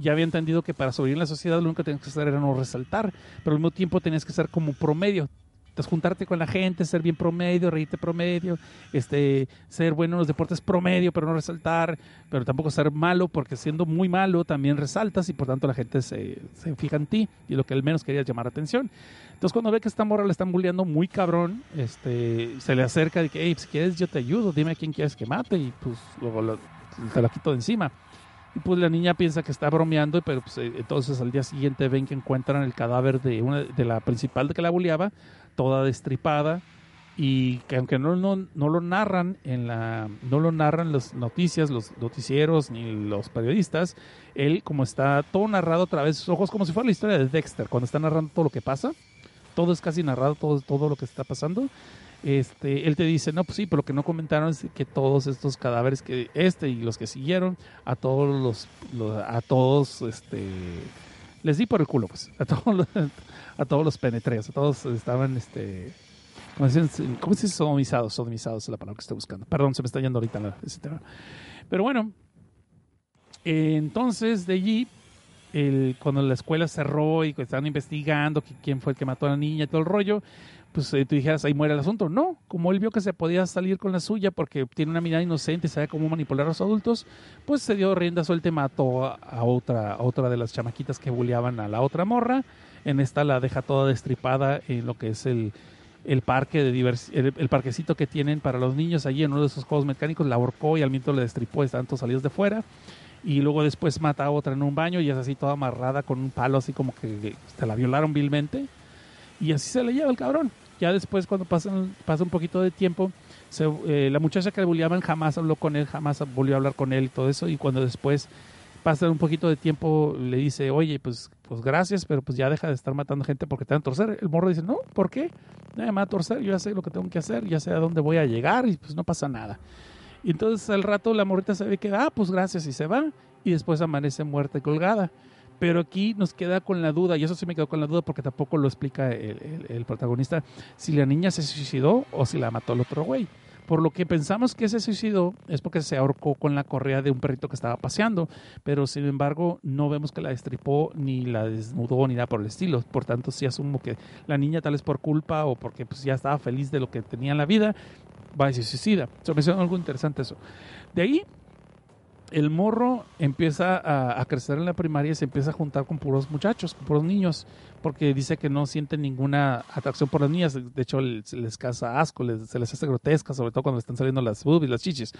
ya había entendido que para sobrevivir en la sociedad lo único que tenías que hacer era no resaltar, pero al mismo tiempo tenías que ser como promedio. Entonces, juntarte con la gente, ser bien promedio, reírte promedio, este, ser bueno en los deportes promedio, pero no resaltar, pero tampoco ser malo, porque siendo muy malo también resaltas y por tanto la gente se, se fija en ti y lo que al menos querías llamar atención. Entonces, cuando ve que esta morra le están bulleando muy cabrón, este, se le acerca y que, hey, si quieres yo te ayudo, dime a quién quieres que mate y pues luego te la quito de encima. Pues la niña piensa que está bromeando, pero pues, eh, entonces al día siguiente ven que encuentran el cadáver de una de la principal que la bulleaba, toda destripada y que aunque no, no, no lo narran en la no lo narran las noticias, los noticieros ni los periodistas, él como está todo narrado a través de sus ojos como si fuera la historia de Dexter, cuando está narrando todo lo que pasa, todo es casi narrado, todo, todo lo que está pasando. Este, él te dice, no, pues sí, pero lo que no comentaron es que todos estos cadáveres que este y los que siguieron, a todos los, a todos, este, les di por el culo, pues, a todos los, a todos los a todos estaban, este, ¿cómo se dice? Sodomizados, sodomizados es la palabra que estoy buscando. Perdón, se me está yendo ahorita la- ese. Pero bueno, entonces de allí, cuando la escuela cerró y estaban investigando quién fue el que mató a la niña y todo el rollo, pues eh, tú dijeras, ahí muere el asunto. No, como él vio que se podía salir con la suya porque tiene una mirada inocente y sabe cómo manipular a los adultos, pues se dio rienda suelta y mató a, otra, a otra de las chamaquitas que bulleaban a la otra morra. En esta la deja toda destripada en lo que es el, el parque de divers el, parquecito que tienen para los niños allí en uno de esos juegos mecánicos, la ahorcó y al mismo le destripó, estaban todos salidos de fuera. y luego después mata a otra en un baño y es así toda amarrada con un palo así como que se la violaron vilmente y así se le lleva el cabrón. Ya después cuando pasa, pasa un poquito de tiempo, se, eh, la muchacha que le bulliaban jamás habló con él, jamás volvió a hablar con él y todo eso y cuando después pasa un poquito de tiempo le dice, oye, pues, pues gracias, pero pues ya deja de estar matando gente porque te van a torcer. El morro dice, no, ¿por qué? Nadie me va a torcer, yo ya sé lo que tengo que hacer, ya sé a dónde voy a llegar y pues no pasa nada. Y entonces al rato la morrita se ve que, ah, pues gracias y se va y después amanece muerta y colgada. Pero aquí nos queda con la duda, y eso sí me quedó con la duda porque tampoco lo explica el, el- protagonista, si la niña se suicidó o si la mató el otro güey. Por lo que pensamos que se suicidó es porque se ahorcó con la correa de un perrito que estaba paseando, pero sin embargo no vemos que la destripó ni la desnudó ni nada por el estilo. Por tanto, sí asumo que la niña tal vez por culpa o porque pues, ya estaba feliz de lo que tenía en la vida, va y se suicida. Se me algo interesante eso. De ahí el morro empieza a, crecer en la primaria y se empieza a juntar con puros muchachos, con puros niños, porque dice que no siente ninguna atracción por las niñas. De hecho, le- se les causa asco, les- se les hace grotesca, sobre todo cuando están saliendo las boobies, las chichis.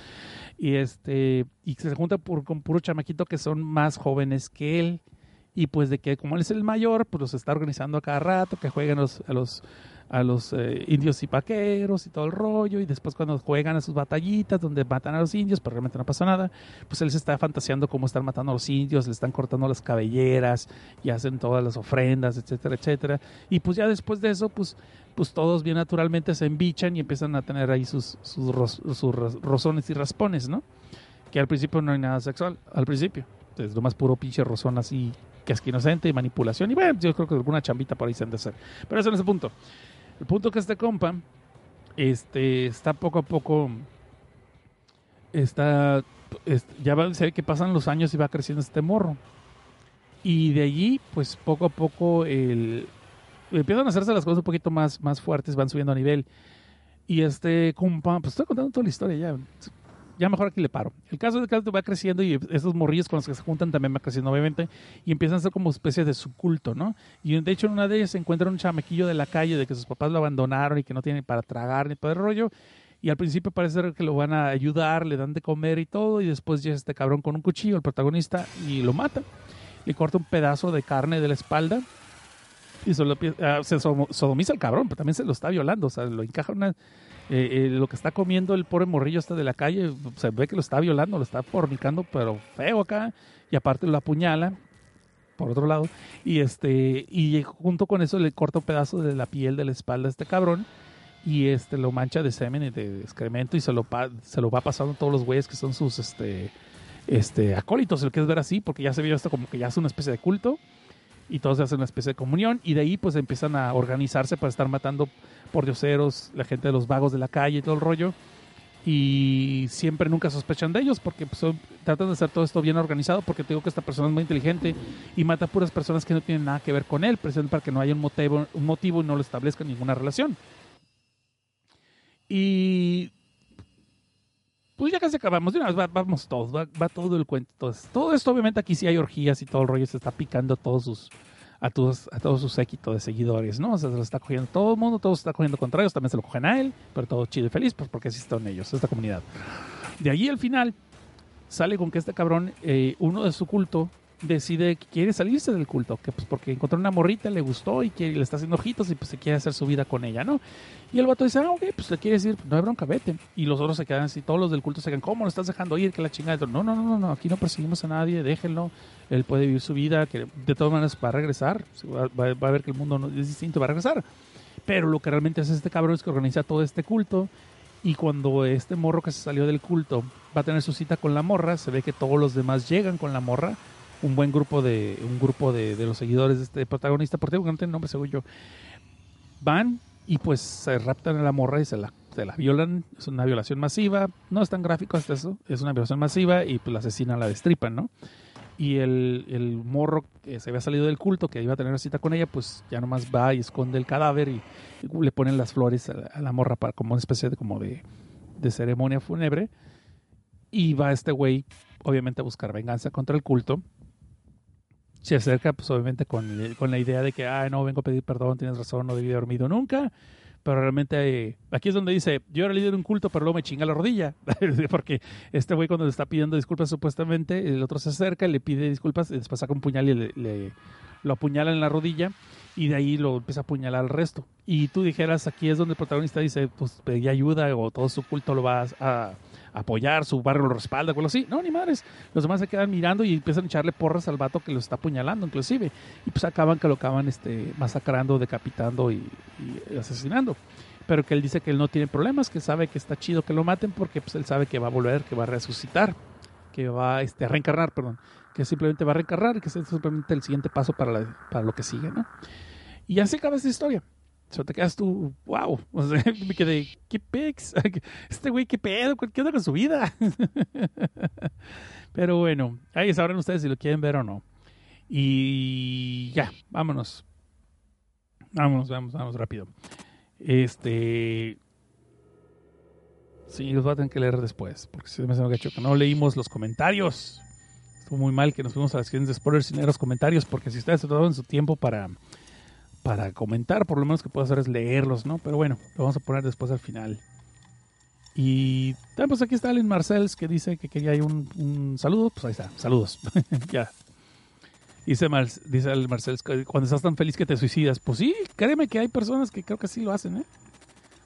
Y este y se junta por- con puro chamaquito que son más jóvenes que él. Y pues de que como él es el mayor, pues los está organizando a cada rato, que jueguen los- a los a los eh, indios y paqueros y todo el rollo, y después cuando juegan a sus batallitas donde matan a los indios, pero realmente no pasa nada, pues él se está fantaseando cómo están matando a los indios, le están cortando las cabelleras y hacen todas las ofrendas, etcétera, etcétera. Y pues ya después de eso, pues, pues todos bien naturalmente se embichan y empiezan a tener ahí sus, sus, ros- sus rozones y raspones, ¿no? Que al principio no hay nada sexual, al principio. Es lo más puro pinche rozón así, que es inocente y manipulación. Y bueno, yo creo que alguna chambita por ahí se han de hacer. Pero eso no es el punto. El punto que este compa este, está poco a poco. Está. es- ya va, se ve que pasan los años y va creciendo este morro. Y de allí, pues poco a poco, el, empiezan a hacerse las cosas un poquito más, más fuertes, van subiendo a nivel. Y este compa, pues estoy contando toda la historia ya. Ya mejor aquí le paro. El caso es que va creciendo y esos morrillos con los que se juntan también va creciendo, obviamente, y empiezan a ser como especie de subculto, ¿no? Y de hecho, en una de ellas se encuentra un chamaquillo de la calle de que sus papás lo abandonaron y que no tienen para tragar ni todo el rollo. Y al principio parece que lo van a ayudar, le dan de comer y todo, y después llega este cabrón con un cuchillo, el protagonista, y lo mata. Le corta un pedazo de carne de la espalda y se, ah, sodomiza al cabrón, pero también se lo está violando, o sea, lo encaja una... eh, eh, lo que está comiendo el pobre morrillo este de la calle, se ve que lo está violando, lo está fornicando, pero feo acá, y aparte lo apuñala, por otro lado, y este, y junto con eso le corta un pedazo de la piel de la espalda a este cabrón, y este lo mancha de semen y de excremento y se lo, se lo va pasando a todos los güeyes que son sus este, este, acólitos, el que es ver así, porque ya se vio esto como que ya es una especie de culto y todos hacen una especie de comunión y de ahí pues empiezan a organizarse para estar matando por dioseros, la gente de los vagos de la calle y todo el rollo y siempre nunca sospechan de ellos porque pues, son- tratan de hacer todo esto bien organizado porque te digo que esta persona es muy inteligente y mata a puras personas que no tienen nada que ver con él, precisamente para que no haya un motivo, un motivo y no lo establezca ninguna relación. Y pues ya casi acabamos, de una vez va- vamos todos, va, va todo el cuento. Entonces, todo esto obviamente aquí sí hay orgías y todo el rollo, se está picando todos sus a todos a todos su séquito de seguidores, ¿no? O sea, se lo está cogiendo todo el mundo, todos se está cogiendo contra ellos, también se lo cogen a él, pero todo chido y feliz, pues porque así ellos, esta comunidad. De allí al final sale con que este cabrón, eh, uno de su culto, decide que quiere salirse del culto, que pues porque encontró una morrita, le gustó y que le está haciendo ojitos y pues se quiere hacer su vida con ella, ¿no? Y el vato dice, ah, ok, pues le quiere decir, no hay bronca, vete. Y los otros se quedan así, todos los del culto se quedan, ¿cómo lo estás dejando ir? Que la chingada. No, no, no, no, aquí no perseguimos a nadie, déjenlo. Él puede vivir su vida, que de todas maneras va a regresar, va, va- va a ver que el mundo no- es distinto, va a regresar. Pero lo que realmente hace este cabrón es que organiza todo este culto y cuando este morro que se salió del culto va a tener su cita con la morra, se ve que todos los demás llegan con la morra, un buen grupo de un grupo de, de los seguidores de este protagonista, porque no tiene nombre según yo, van y pues se raptan a la morra y se la, se la violan, es una violación masiva, no es tan gráfico hasta eso, es una violación masiva y pues la asesinan, la destripan, ¿no? Y el, el morro que se había salido del culto, que iba a tener cita con ella, pues ya nomás va y esconde el cadáver y, le ponen las flores a la, a la morra para como una especie de como de, de ceremonia fúnebre. Y va este güey, obviamente, a buscar venganza contra el culto. Se acerca, pues obviamente, con, con la idea de que, ah, no, vengo a pedir perdón, tienes razón, no debí haber dormido nunca. pero realmente eh, aquí es donde dice, yo era líder de un culto, pero luego me chinga la rodilla, porque este güey cuando le está pidiendo disculpas supuestamente, el otro se acerca, le pide disculpas, y después saca un puñal y le, le- lo apuñala en la rodilla y de ahí lo empieza a apuñalar al resto. Y tú dijeras, aquí es donde el protagonista dice, pues pedí ayuda o todo su culto lo va a apoyar, su barrio lo respalda, o algo así. No, ni madres. Los demás se quedan mirando y empiezan a echarle porras al vato que lo está apuñalando, inclusive. Y pues acaban que lo acaban este, masacrando, decapitando y, asesinando. Pero que él dice que él no tiene problemas, que sabe que está chido que lo maten porque pues él sabe que va a volver, que va a resucitar, que va este, a reencarnar, perdón. Que simplemente va a reencarnar que es simplemente el siguiente paso para, para lo que sigue, ¿no? Y así acaba esta historia. O sea, te quedas tú, wow. Me quedé, ¿qué pex? Este güey, ¿qué pedo? ¿Qué onda con su vida? Pero bueno, ahí sabrán ustedes si lo quieren ver o no. Y ya, vámonos. Vámonos, vamos, vamos rápido. Este. Sí, los voy a tener que leer después, porque si me hace gacho que no leímos los comentarios. Estuvo muy mal que nos fuimos a las de spoilers sin leer los comentarios, porque si ustedes se toman su tiempo para, para comentar, por lo menos que puedo hacer es leerlos, ¿no? Pero bueno, lo vamos a poner después al final. Y también pues aquí está Alan Marcells que dice que quería un, un saludo. Pues ahí está, saludos. ya. Dice, Mar dice Alan Marcells cuando estás tan feliz que te suicidas. Pues sí, créeme que hay personas que creo que sí lo hacen, ¿eh?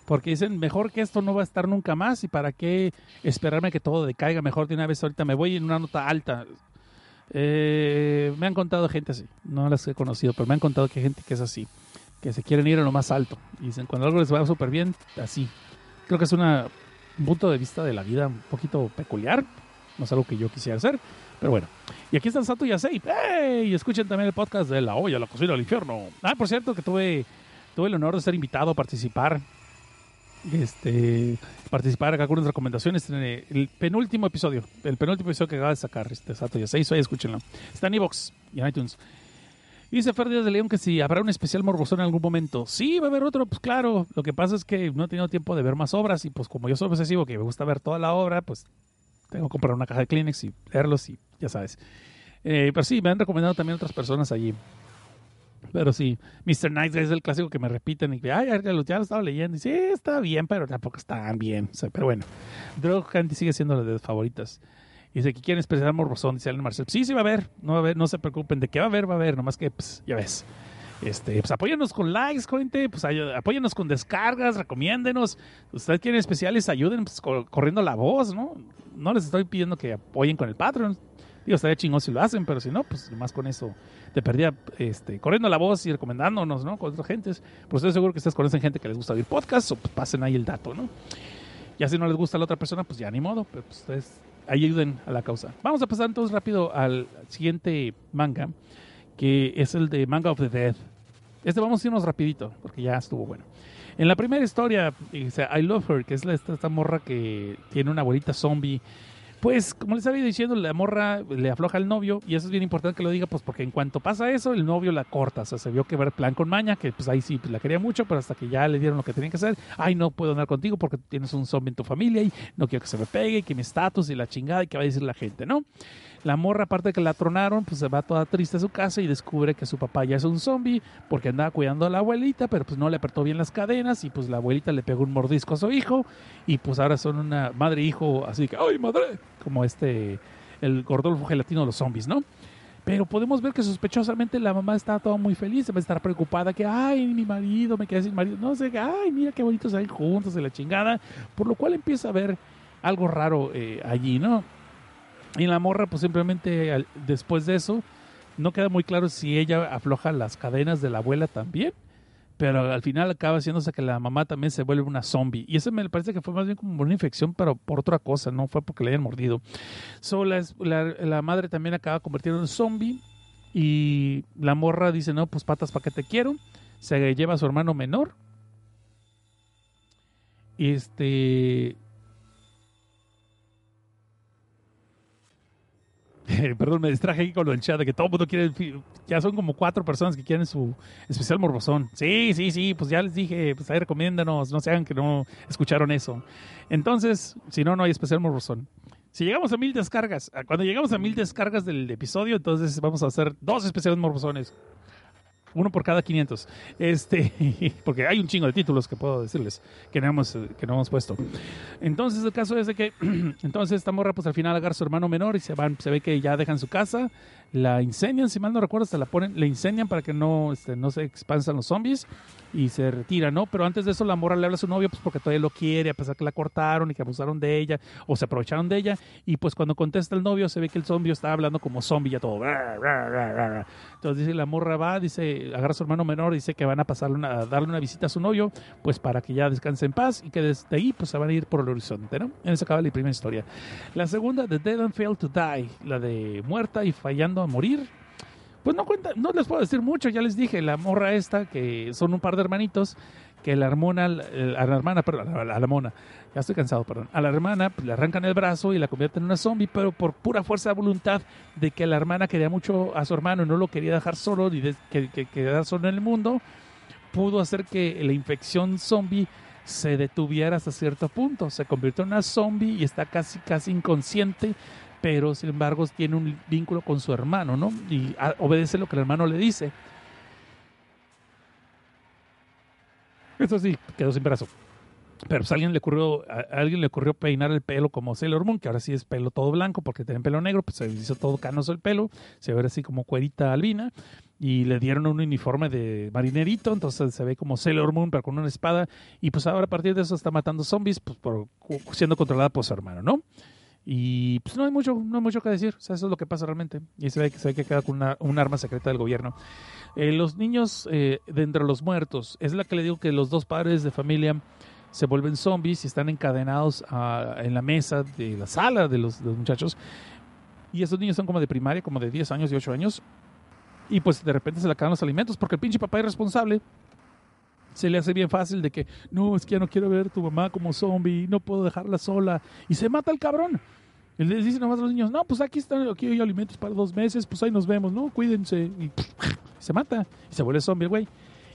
Porque dicen, mejor que esto no va a estar nunca más y para qué esperarme que todo decaiga. Mejor de una vez ahorita me voy en una nota alta. Eh, me han contado gente así, no las he conocido, pero me han contado que hay gente que es así, que se quieren ir a lo más alto. Y dicen, cuando algo les va súper bien, así. Creo que es una, un punto de vista de la vida un poquito peculiar, no es algo que yo quisiera hacer, pero bueno. Y aquí está Sato Yasei. ¡Hey! Y escuchen también el podcast de La Olla, la cocina del infierno. Ah, por cierto, que tuve, tuve el honor de ser invitado a participar este participar acá con unas recomendaciones en el penúltimo episodio, el penúltimo episodio que acaba de sacar este ya se hizo, ahí escúchenlo. Está en iVoox y en iTunes. Dice Fer Díaz de León que si habrá un especial morbosón en algún momento. Sí, va a haber otro, pues claro. Lo que pasa es que no he tenido tiempo de ver más obras y pues como yo soy obsesivo que me gusta ver toda la obra, pues tengo que comprar una caja de Kleenex y leerlos y ya sabes. Eh, pero sí, me han recomendado también otras personas allí. Pero sí, Mr. Nice es el clásico que me repiten y que, ay, ya lo, ya lo estaba leyendo. Y sí, está bien, pero tampoco está bien. Pero bueno, Drog Candy sigue siendo la de las favoritas. Y dice que quieren expresar morbosón, dice Alan Marcel. Sí, sí va a haber, no va a haber, no se preocupen, de que va a haber, va a haber, nomás que, pues, ya ves. Este, pues apóyanos con likes, gente, pues apóyanos con descargas, recomiéndenos. Ustedes quieren especiales, ayuden pues, co- corriendo la voz, ¿no? No les estoy pidiendo que apoyen con el Patreon. Digo, estaría chingón si lo hacen, pero si no, pues nomás con eso te perdía este, corriendo la voz y recomendándonos, ¿no? Con otras gentes. Pues estoy seguro que ustedes conocen gente que les gusta oír podcasts o pues, pasen ahí el dato, ¿no? Ya si no les gusta a la otra persona, pues ya ni modo, pero pues ustedes ayuden a la causa. Vamos a pasar entonces rápido al siguiente manga, que es el de Manga of the Dead. Este vamos a irnos rapidito, porque ya estuvo bueno. En la primera historia, dice I Love Her, que es esta, esta morra que tiene una abuelita zombie. Pues, como les había diciendo, la morra le afloja al novio, y eso es bien importante que lo diga, pues porque en cuanto pasa eso, el novio la corta. O sea, se vio que ver plan con maña, que pues ahí sí pues, la quería mucho, pero hasta que ya le dieron lo que tenían que hacer, ay, no puedo andar contigo porque tienes un zombie en tu familia y no quiero que se me pegue, que mi estatus y la chingada, y que va a decir la gente, ¿no? La morra, aparte de que la tronaron, pues se va toda triste a su casa y descubre que su papá ya es un zombie porque andaba cuidando a la abuelita, pero pues no le apretó bien las cadenas y pues la abuelita le pegó un mordisco a su hijo y pues ahora son una madre hijo así que, ¡ay, madre! Como este, el gordolfo gelatino de los zombies, ¿no? Pero podemos ver que sospechosamente la mamá está toda muy feliz, debe estar preocupada que, ay, mi marido, me quedé sin marido, no sé, ay, mira qué bonitos ahí juntos de la chingada, por lo cual empieza a ver algo raro eh, allí, ¿no? Y la morra, pues simplemente después de eso, no queda muy claro si ella afloja las cadenas de la abuela también, pero al final acaba haciéndose que la mamá también se vuelve una zombie. Y eso me parece que fue más bien como una infección, pero por otra cosa, no fue porque le hayan mordido. So, la madre también acaba convirtiendo en zombie y la morra dice, no, pues patas, ¿para qué te quiero? Se lleva a su hermano menor. Este, Perdón, me distraje aquí con lo del chat de que todo el mundo quiere. Ya son como cuatro personas que quieren su especial morbosón. Sí, sí, sí, pues ya les dije, pues ahí recomiéndanos, no se hagan que no escucharon eso. Entonces, si no, no hay especial morbosón. Si llegamos a mil descargas, cuando llegamos a mil descargas del episodio, entonces vamos a hacer dos especiales morbosones. Uno por cada 500. Este, porque hay un chingo de títulos que puedo decirles que no hemos, que no hemos puesto. Entonces, el caso es de que, entonces esta morra, pues al final agarra a su hermano menor y se van, se ve que ya dejan su casa, la incendian, si mal no recuerdo, se la ponen, le incendian para que no, este, no se expansan los zombies y se retira, ¿no? Pero antes de eso la morra le habla a su novio, pues porque todavía lo quiere, a pesar que la cortaron y que abusaron de ella o se aprovecharon de ella. Y pues cuando contesta el novio, se ve que el zombie está hablando como zombie ya todo. Entonces dice la morra va, dice, agarra a su hermano menor, dice que van a pasarle una, a darle una visita a su novio, pues para que ya descanse en paz y que desde ahí pues se van a ir por el horizonte, ¿no? En eso acaba la primera historia. La segunda, The Dead and Fail to Die, la de muerta y fallando a morir. Pues no cuenta, no les puedo decir mucho, ya les dije, la morra esta, que son un par de hermanitos, que la hermana, a la hermana, perdón, a la, mona, ya estoy cansado, perdón, a la hermana pues, le arrancan el brazo y la convierten en una zombie, pero por pura fuerza de voluntad de que la hermana quería mucho a su hermano y no lo quería dejar solo, ni de, que, que quedara solo en el mundo, pudo hacer que la infección zombie se detuviera hasta cierto punto. Se convirtió en una zombie y está casi, casi inconsciente, pero sin embargo tiene un vínculo con su hermano, ¿no? Y a- obedece lo que el hermano le dice. Eso sí, quedó sin brazo. Pero pues alguien le ocurrió, alguien le ocurrió peinar el pelo como Sailor Moon, que ahora sí es pelo todo blanco porque tenía pelo negro, pues se hizo todo canoso el pelo, se ve así como cuerita albina y le dieron un uniforme de marinerito, entonces se ve como Sailor Moon pero con una espada y pues ahora a partir de eso está matando zombies pues por, siendo controlada por su hermano, ¿no? Y pues no hay mucho, no hay mucho que decir, eso es lo que pasa realmente. Y se ve que se ve que queda con una, un arma secreta del gobierno. Eh, los niños eh, de entre los muertos, es la que le digo que los dos padres de familia se vuelven zombies y están encadenados a- en la mesa de la sala de los, de los muchachos. Y esos niños son como de primaria, como de 10 años y 8 años. Y pues de repente se le acaban los alimentos porque el pinche papá irresponsable se le hace bien fácil de que no, es que ya no quiero ver a tu mamá como zombie, no puedo dejarla sola. Y se mata el cabrón. Y les dice nomás a los niños, no, pues aquí están, aquí hay alimentos para dos meses, pues ahí nos vemos, ¿no? Cuídense. Y se mata. Y se vuelve zombie güey.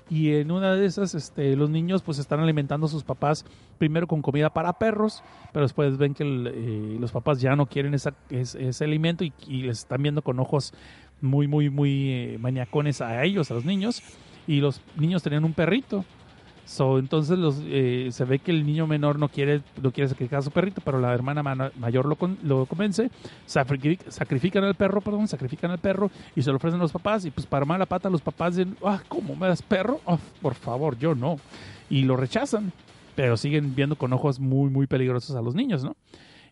Y en una de esas, este, los niños pues están alimentando a sus papás primero con comida para perros, pero después ven que eh, los papás ya no quieren esa- ese, alimento y, y les están viendo con ojos muy, muy, muy eh, maniacones a ellos, a los niños. Y los niños tenían un perrito. So, entonces los, eh, se ve que el niño menor no quiere, no quiere sacrificar a su perrito, pero la hermana mana- mayor lo, con- lo convence, sacrific- sacrifican al perro, perdón, sacrifican al perro y se lo ofrecen a los papás y pues para mala pata los papás dicen, ah, ¿cómo me das perro? Ah, por favor, yo no. Y lo rechazan, pero siguen viendo con ojos muy, muy peligrosos a los niños, ¿no?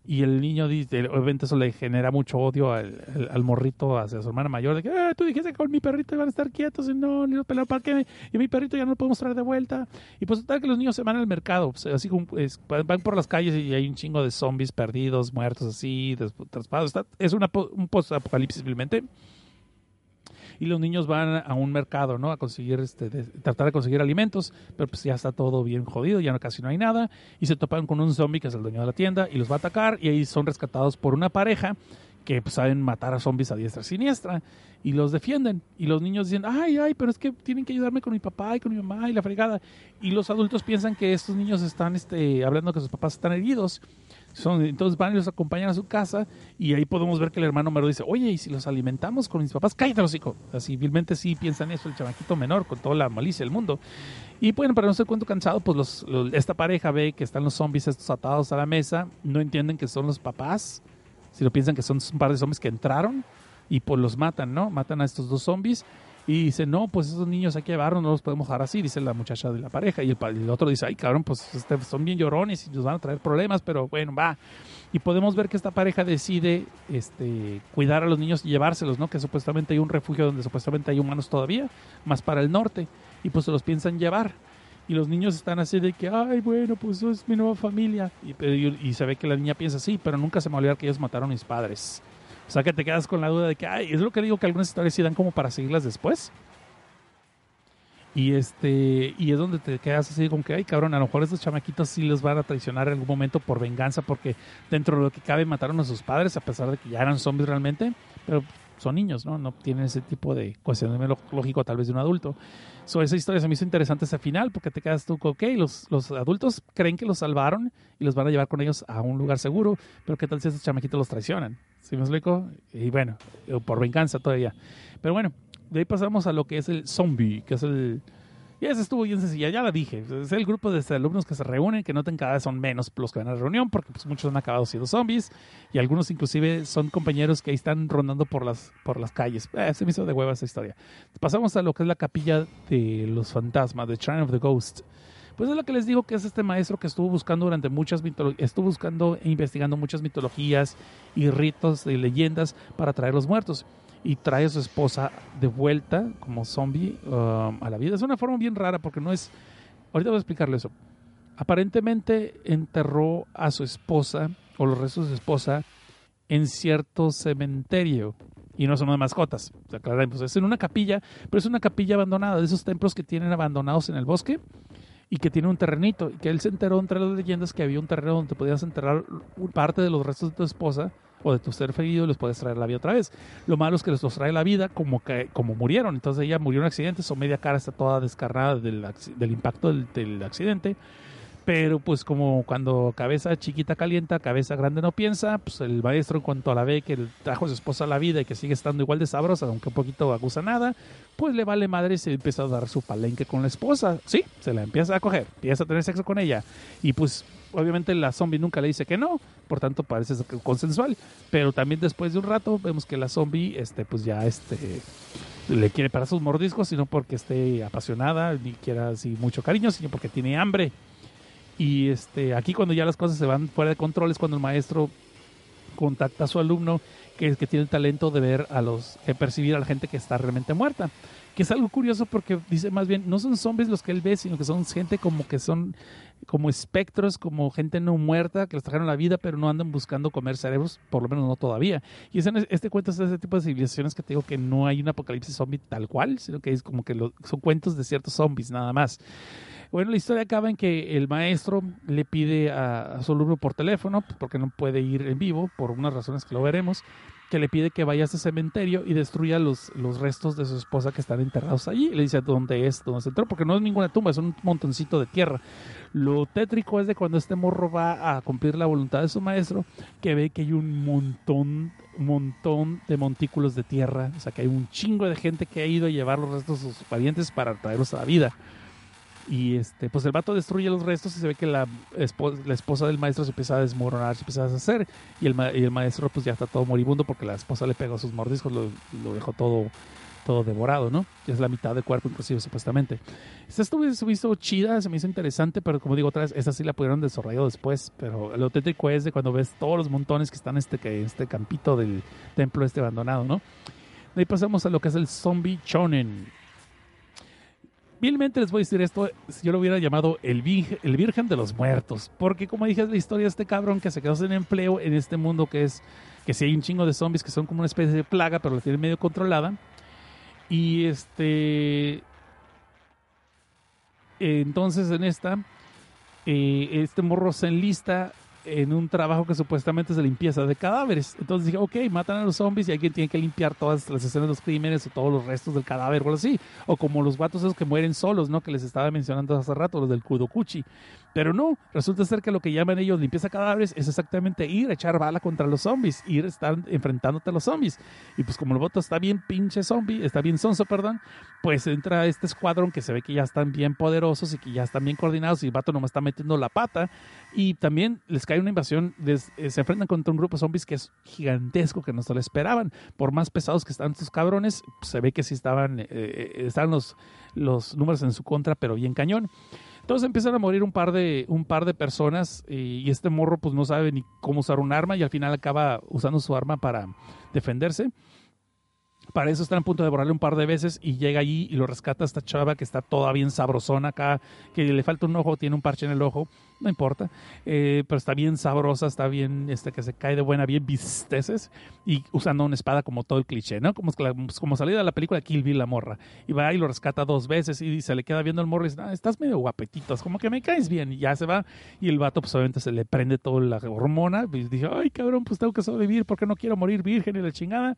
Y el niño dice, obviamente eso le genera mucho odio al, al- al morrito hacia su hermana mayor, de que "Ah, tú dijiste que con mi perrito iban a estar quietos y no, ni lo pelaron, ¿para qué? Y mi perrito ya no lo podemos traer de vuelta. Y pues tal que los niños se van al mercado, pues, así como es, van por las calles y hay un chingo de zombies perdidos, muertos así, traspasados. Es una, un post-apocalipsis simplemente y los niños van a un mercado, ¿no? A conseguir, este, tratar de conseguir alimentos, pero pues ya está todo bien jodido, ya no, casi no hay nada, y se topan con un zombie que es el dueño de la tienda y los va a atacar y ahí son rescatados por una pareja que pues, saben matar a zombies a diestra y siniestra y los defienden y los niños dicen, ay, ay, pero es que tienen que ayudarme con mi papá y con mi mamá y la fregada y los adultos piensan que estos niños están este, hablando que sus papás están heridos entonces van y los acompañan a su casa y ahí podemos ver que el hermano menor dice, oye, ¿y si los alimentamos con mis papás? Cállate, hocico. Así, vilmente sí piensan eso el chamaquito menor con toda la malicia del mundo. Y bueno, para no ser cuento cansado, pues los, los- esta pareja ve que están los zombies estos atados a la mesa, no entienden que son los papás, sino piensan que son un par de zombies que entraron y pues los matan, ¿no? Matan a estos dos zombies y dice, no, pues esos niños que llevarlos, no los podemos dejar así, dice la muchacha de la pareja. Y el, otro dice, ay, cabrón, pues este, son bien llorones y nos van a traer problemas, pero bueno, va. Y podemos ver que esta pareja decide este, cuidar a los niños y llevárselos, ¿no? Que supuestamente hay un refugio donde supuestamente hay humanos todavía, más para el norte, y pues se los piensan llevar. Y los niños están así de que, ay, bueno, pues eso es mi nueva familia. Y, y- y se ve que la niña piensa así, pero nunca se me va a olvidar que ellos mataron a mis padres. O sea que te quedas con la duda de que, ay, es lo que digo que algunas historias sí dan como para seguirlas después. Y este, y es donde te quedas así como que, ay, cabrón, a lo mejor estos chamaquitos sí los van a traicionar en algún momento por venganza, porque dentro de lo que cabe mataron a sus padres, a pesar de que ya eran zombies realmente, pero son niños, ¿no? No tienen ese tipo de cuestionamiento lógico tal vez de un adulto. So, esa historia se me hizo interesante ese final, porque te quedas tú, ok, los, los adultos creen que los salvaron y los van a llevar con ellos a un lugar seguro, pero ¿qué tal si estos chamaquitos los traicionan? ¿Sí me explico? Y bueno, eh, por venganza todavía. Pero bueno, de ahí pasamos a lo que es el zombie, que es el... Y ese estuvo bien sencilla, ya la dije. Es el grupo de alumnos que se reúnen, que noten cada vez son menos los que van a la reunión, porque pues, muchos han acabado siendo zombies, y algunos inclusive son compañeros que ahí están rondando por las, por las calles. Eh, se me hizo de hueva esa historia. Pasamos a lo que es la capilla de los fantasmas, The Shrine of the Ghost. Pues es lo que les digo que es este maestro que estuvo buscando durante muchas mitologías, estuvo buscando e investigando muchas mitologías y ritos y leyendas para traer los muertos. Y trae a su esposa de vuelta como zombie um, a la vida. Es una forma bien rara porque no es... Ahorita voy a explicarle eso. Aparentemente enterró a su esposa o los restos de su esposa en cierto cementerio. Y no son de mascotas, aclaremos. Es en una capilla, pero es una capilla abandonada, de esos templos que tienen abandonados en el bosque y que tiene un terrenito. Y que él se enteró entre las leyendas que había un terreno donde podías enterrar parte de los restos de tu esposa o de tu ser ferido y los puedes traer la vida otra vez. Lo malo es que les los trae la vida como que como murieron. Entonces ella murió en un accidente, su media cara está toda descarnada del, del impacto del accidente. Pero pues como cuando cabeza chiquita calienta, cabeza grande no piensa, pues el maestro en cuanto a la ve que trajo a su esposa a la vida y que sigue estando igual de sabrosa, aunque un poquito acusa nada, pues le vale madre y se empieza a dar su palenque con la esposa. Sí, se la empieza a coger, empieza a tener sexo con ella. Y pues obviamente la zombie nunca le dice que no, por tanto parece consensual. Pero también después de un rato vemos que la zombie, este, pues ya este le quiere para sus mordiscos, sino porque esté apasionada, ni quiera así mucho cariño, sino porque tiene hambre. Y este, aquí cuando ya las cosas se van fuera de control es cuando el maestro contacta a su alumno que, que tiene el talento de ver a los, de percibir a la gente que está realmente muerta. Que es algo curioso porque dice más bien, no son zombies los que él ve, sino que son gente como que son como espectros, como gente no muerta, que les trajeron la vida, pero no andan buscando comer cerebros, por lo menos no todavía. Y es en este cuento es ese tipo de civilizaciones que te digo que no hay un apocalipsis zombie tal cual, sino que es como que lo- son cuentos de ciertos zombies nada más. Bueno, la historia acaba en que el maestro le pide a, a su alumno por teléfono, pues, porque no puede ir en vivo, por unas razones que lo veremos, que le pide que vaya a ese cementerio y destruya los, los restos de su esposa que están enterrados allí. Y le dice dónde es, dónde se enterró, porque no es ninguna tumba, es un montoncito de tierra. Lo tétrico es de cuando este morro va a cumplir la voluntad de su maestro, que ve que hay un montón, montón de montículos de tierra, o sea que hay un chingo de gente que ha ido a llevar los restos de sus parientes para traerlos a la vida. Y este, pues el vato destruye los restos y se ve que la, esposa, la esposa del maestro se empieza a desmoronar, se empieza a deshacer. Y el, y el maestro pues ya está todo moribundo porque la esposa le pegó sus mordiscos, lo, lo dejó todo, todo devorado, ¿no? Ya es la mitad del cuerpo inclusive supuestamente. Esta estuvo, se chida, se me hizo interesante, pero como digo otra vez, esa sí la pudieron desarrollar después. Pero lo tétrico es de cuando ves todos los montones que están en este, este campito del templo este abandonado, ¿no? De ahí pasamos a lo que es el zombie chonen. Vilmente les voy a decir esto, si yo lo hubiera llamado el, el Virgen de los Muertos, porque como dije es la historia de este cabrón que se quedó sin empleo en este mundo que es, que si hay un chingo de zombies que son como una especie de plaga, pero la tienen medio controlada. Y este... entonces en esta, eh, este morro se enlista en un trabajo que supuestamente es de limpieza de cadáveres. Entonces dije, ok, matan a los zombies y alguien tiene que limpiar todas las escenas de los crímenes o todos los restos del cadáver o algo así. O como los vatos esos que mueren solos, ¿no? Que les estaba mencionando hace rato, los del Kudokuchi. Pero no, resulta ser que lo que llaman ellos limpieza de cadáveres es exactamente ir a echar bala contra los zombies, ir a estar enfrentándote a los zombies. Y pues como el voto está bien pinche zombie, está bien sonso, perdón, pues entra este escuadrón que se ve que ya están bien poderosos y que ya están bien coordinados y el vato nomás está metiendo la pata. Y también les cae una invasión, eh, se enfrentan contra un grupo de zombies que es gigantesco, que no se lo esperaban. Por más pesados que están estos cabrones, se ve que sí estaban, eh, eh, estaban los, los números en su contra, pero bien cañón. Entonces empiezan a morir un par de, un par de personas y este morro pues no sabe ni cómo usar un arma y al final acaba usando su arma para defenderse. Para eso están a punto de borrarle un par de veces y llega allí y lo rescata esta chava que está toda bien sabrosona acá, que le falta un ojo, tiene un parche en el ojo, no importa, eh, pero está bien sabrosa, está bien, este, que se cae de buena, bien visteces y usando una espada como todo el cliché, ¿no? Como, como salida de la película Kill Bill, la morra. Y va y lo rescata dos veces y se le queda viendo el morro y dice, "Ah, estás medio guapetito, es como que me caes bien y ya se va y el vato pues obviamente se le prende toda la hormona y dije, ay cabrón, pues tengo que sobrevivir porque no quiero morir virgen y la chingada.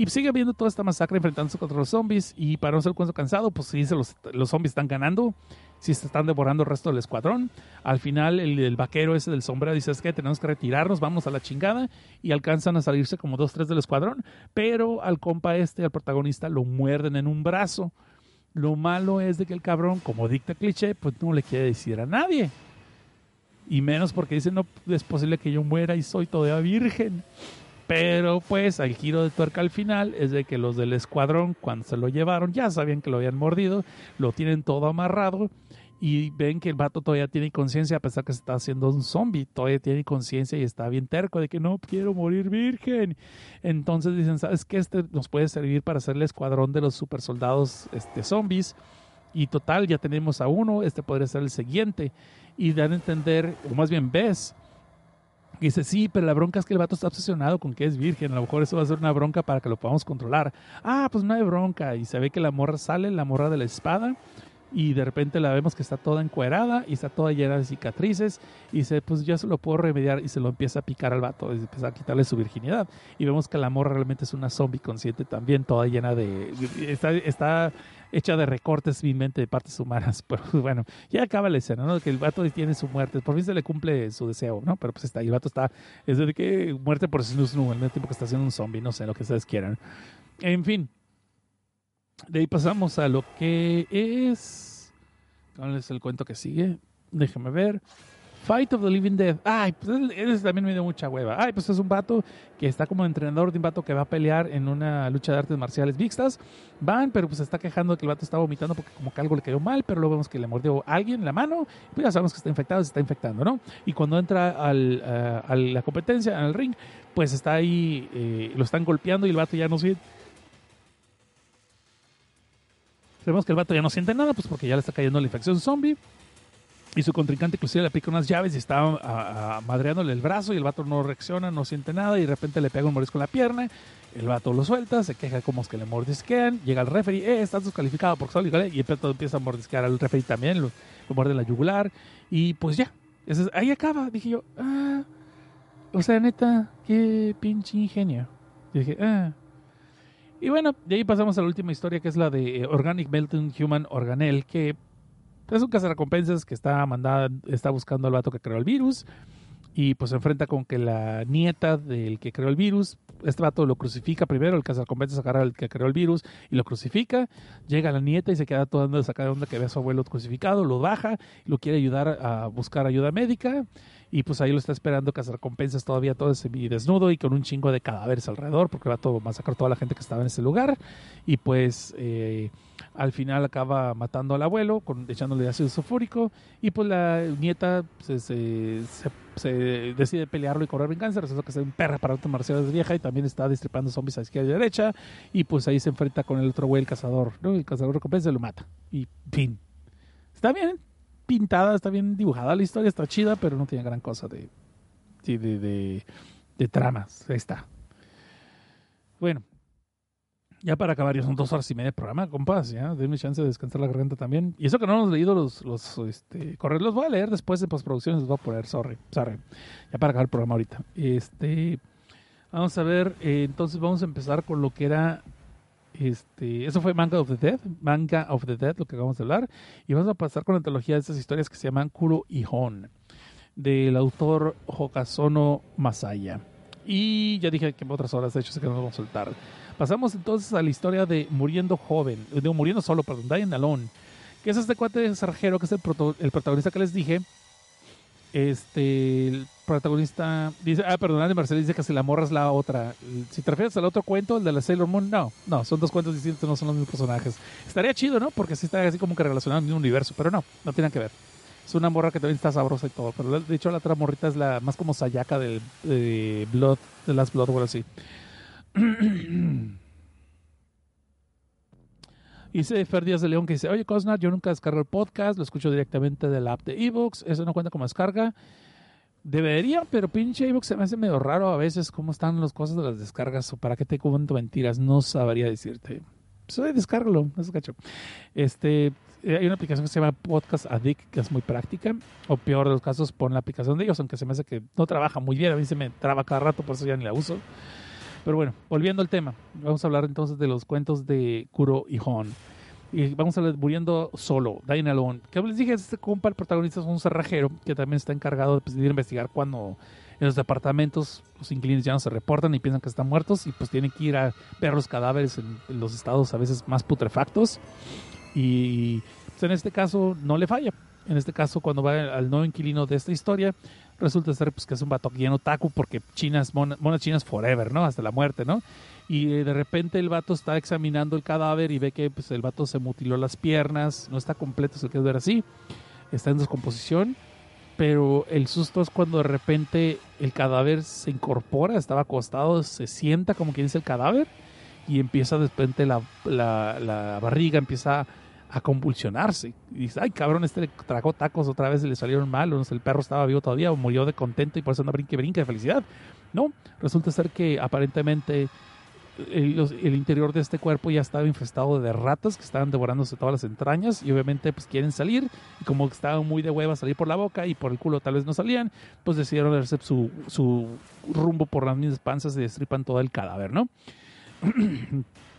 Y sigue viendo toda esta masacre enfrentándose contra los zombies. Y para no ser cuento cansado, pues sí, los, los zombies están ganando. Sí, se están devorando el resto del escuadrón. Al final, el, el vaquero ese del sombrero dice: Es que tenemos que retirarnos, vamos a la chingada. Y alcanzan a salirse como dos, tres del escuadrón. Pero al compa este, al protagonista, lo muerden en un brazo. Lo malo es de que el cabrón, como dicta cliché, pues no le quiere decir a nadie. Y menos porque dice, no es posible que yo muera y soy todavía virgen. Pero pues al giro de tuerca al final es de que los del escuadrón, cuando se lo llevaron, ya sabían que lo habían mordido, lo tienen todo amarrado y ven que el vato todavía tiene conciencia a pesar que se está haciendo un zombie, todavía tiene conciencia y está bien terco de que no quiero morir virgen. Entonces dicen, ¿sabes qué? Este nos puede servir para hacer el escuadrón de los super soldados este, zombies. Y total, ya tenemos a uno, este podría ser el siguiente. Y dan a entender, o más bien ves, y dice, sí, pero la bronca es que el vato está obsesionado con que es virgen. A lo mejor eso va a ser una bronca para que lo podamos controlar. Ah, pues no hay bronca. Y se ve que la morra sale, la morra de la espada. Y de repente la vemos que está toda encuerada y está toda llena de cicatrices. Y dice, pues ya se lo puedo remediar. Y se lo empieza a picar al vato. Y empieza a quitarle su virginidad. Y vemos que la morra realmente es una zombie consciente también, toda llena de. Está, está hecha de recortes vilmente de partes humanas. Pero bueno, ya acaba la escena, ¿no? Que el vato tiene su muerte. Por fin se le cumple su deseo, ¿no? Pero pues está ahí. El vato está. Es de que muerte por snoo snoo, al mismo tiempo que está haciendo un zombie. No sé, lo que ustedes quieran. En fin. De ahí pasamos a lo que es. ¿Cuál es el cuento que sigue? Déjame ver. Fight of the Living Dead. Ay, pues ese también me dio mucha hueva. Ay, pues es un vato que está como entrenador de un vato que va a pelear en una lucha de artes marciales mixtas. Van, pero pues está quejando de que el vato está vomitando porque como que algo le cayó mal, pero luego vemos que le mordió a alguien la mano. Pues ya sabemos que está infectado, se está infectando, ¿no? Y cuando entra al, uh, a la competencia, al ring, pues está ahí, eh, lo están golpeando y el vato ya no siente. Sabemos que el vato ya no siente nada, pues porque ya le está cayendo la infección zombie. Y su contrincante inclusive le aplica unas llaves y está a, madreándole el brazo y el vato no reacciona, no siente nada y de repente le pega un morisco en la pierna. El vato lo suelta, se queja como es que le mordisquean, llega el referee, eh, estás descalificado por solo y el vato empieza a mordisquear al referee también, lo, muerde en la yugular y pues ya, ahí acaba. Dije yo, ah, o sea, neta, qué pinche ingenio. Y dije, ah. Y bueno, de ahí pasamos a la última historia que es la de Organic Melting Human Organelle, que es un cazarrecompensas que está mandada, está buscando al vato que creó el virus y pues se enfrenta con que la nieta del que creó el virus, este vato lo crucifica primero, el cazarrecompensas agarra al que creó el virus y lo crucifica, llega la nieta y se queda toda sacar de onda que ve a su abuelo crucificado, lo baja, lo quiere ayudar a buscar ayuda médica y pues ahí lo está esperando cazarrecompensas todavía todo ese desnudo y con un chingo de cadáveres alrededor porque va todo masacrar toda la gente que estaba en ese lugar y pues eh, al final acaba matando al abuelo, con, echándole ácido sulfúrico, y pues la nieta se, se, se, se decide pelearlo y correr venganza. Resulta que es un perra para artes marciales vieja y también está destripando zombies a izquierda y derecha. Y pues ahí se enfrenta con el otro güey, el cazador. ¿no? El cazador recompensa y lo mata. Y fin. Está bien pintada, está bien dibujada la historia, está chida, pero no tiene gran cosa de, de, de, de, tramas. Ahí está. Bueno, ya para acabar, ya son dos horas y media de programa, compas, ya, denme chance de descansar la garganta también. Y eso que no hemos leído los, los este, correos, los voy a leer después de postproducción, los voy a poner, sorry, sorry. Ya para acabar el programa ahorita. Este, vamos a ver, eh, entonces vamos a empezar con lo que era, este, eso fue Manga of the Dead, Manga of the Dead, lo que acabamos de hablar. Y vamos a pasar con la antología de estas historias que se llaman Kuro y Hon, del autor Hokazono Masaya. Y ya dije que en otras horas, de hecho, sé que nos vamos a soltar. Pasamos entonces a la historia de Muriendo Joven, de Muriendo Solo, perdón, Dying Alone, que es este cuate de Sarjero, que es el, proto, el, protagonista que les dije. Este, protagonista dice, ah, perdón, Andy Marcel dice que si la morra es la otra. Si te refieres al otro cuento, el de la Sailor Moon, no, no, son dos cuentos distintos, no son los mismos personajes. Estaría chido, ¿no? Porque sí está así como que relacionado al mismo universo, pero no, no tienen que ver. Es una morra que también está sabrosa y todo, pero de hecho la otra morrita es la más como Sayaka del de Blood, de las Blood, o algo así. Dice Fer Díaz de León que dice, oye Cosnar, yo nunca descargo el podcast, lo escucho directamente de la app de Evox, eso no cuenta como descarga. Debería, pero pinche Evox se me hace medio raro a veces cómo están las cosas de las descargas o para qué te cuento mentiras, no sabría decirte. Pues descárgalo, no es cacho. Este, hay una aplicación que se llama Podcast Addict que es muy práctica, o peor de los casos, pon la aplicación de ellos, aunque se me hace que no trabaja muy bien, a mí se me traba cada rato, por eso ya ni la uso. Pero bueno, volviendo al tema, vamos a hablar entonces de los cuentos de Kuro y Hon. Y vamos a ver muriendo solo, Dying Alone. Que les dije, este compa, el protagonista es un cerrajero que también está encargado pues, de ir a investigar cuando en los departamentos los inquilinos ya no se reportan y piensan que están muertos y pues tienen que ir a ver los cadáveres en, en los estados a veces más putrefactos. Y pues, en este caso no le falla. En este caso, cuando va al nuevo inquilino de esta historia, resulta ser pues, que es un vato lleno taco porque chinas, mona- monas chinas forever, ¿no? Hasta la muerte, ¿no? Y eh, de repente el vato está examinando el cadáver y ve que pues, el vato se mutiló las piernas, no está completo, se quedó ver así, está en descomposición, pero el susto es cuando de repente el cadáver se incorpora, estaba acostado, se sienta como quien dice el cadáver y empieza de repente la barriga empieza a convulsionarse. Y dice, ay cabrón, este tragó tacos otra vez y le salieron mal, o no sé, el perro estaba vivo todavía o murió de contento y por eso no brinque, brinque de felicidad. No, resulta ser que aparentemente el, los- el interior de este cuerpo ya estaba infestado de ratas que estaban devorándose todas las entrañas y obviamente pues quieren salir y como estaban muy de hueva salir por la boca y por el culo tal vez no salían, pues decidieron darse su, su rumbo por las mismas panzas y destripan todo el cadáver, ¿no?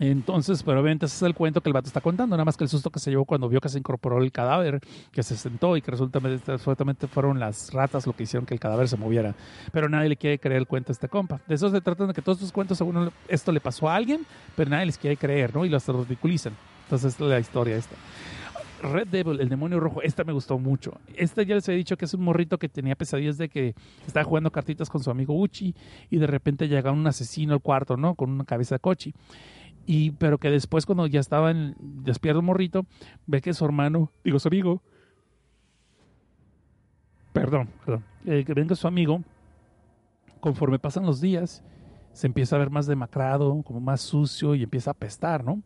Entonces, pero obviamente ese es el cuento que el vato está contando, nada más que el susto que se llevó cuando vio que se incorporó el cadáver, que se sentó y que resulta supuestamente fueron las ratas lo que hicieron que el cadáver se moviera. Pero nadie le quiere creer el cuento a este compa. De eso se trata de que todos estos cuentos, según esto le pasó a alguien, pero nadie les quiere creer, ¿no? Y los ridiculizan. Entonces, es la historia esta. Red Devil, el demonio rojo, esta me gustó mucho. Esta ya les había dicho que es un morrito que tenía pesadillas de que estaba jugando cartitas con su amigo Uchi y de repente llega un asesino al cuarto, ¿no? Con una cabeza de cochi. Y, pero que después, cuando ya estaba en, despierto morrito, ve que su hermano, digo su amigo, perdón, perdón, eh, que ven que su amigo, conforme pasan los días, se empieza a ver más demacrado, como más sucio y empieza a apestar, ¿no?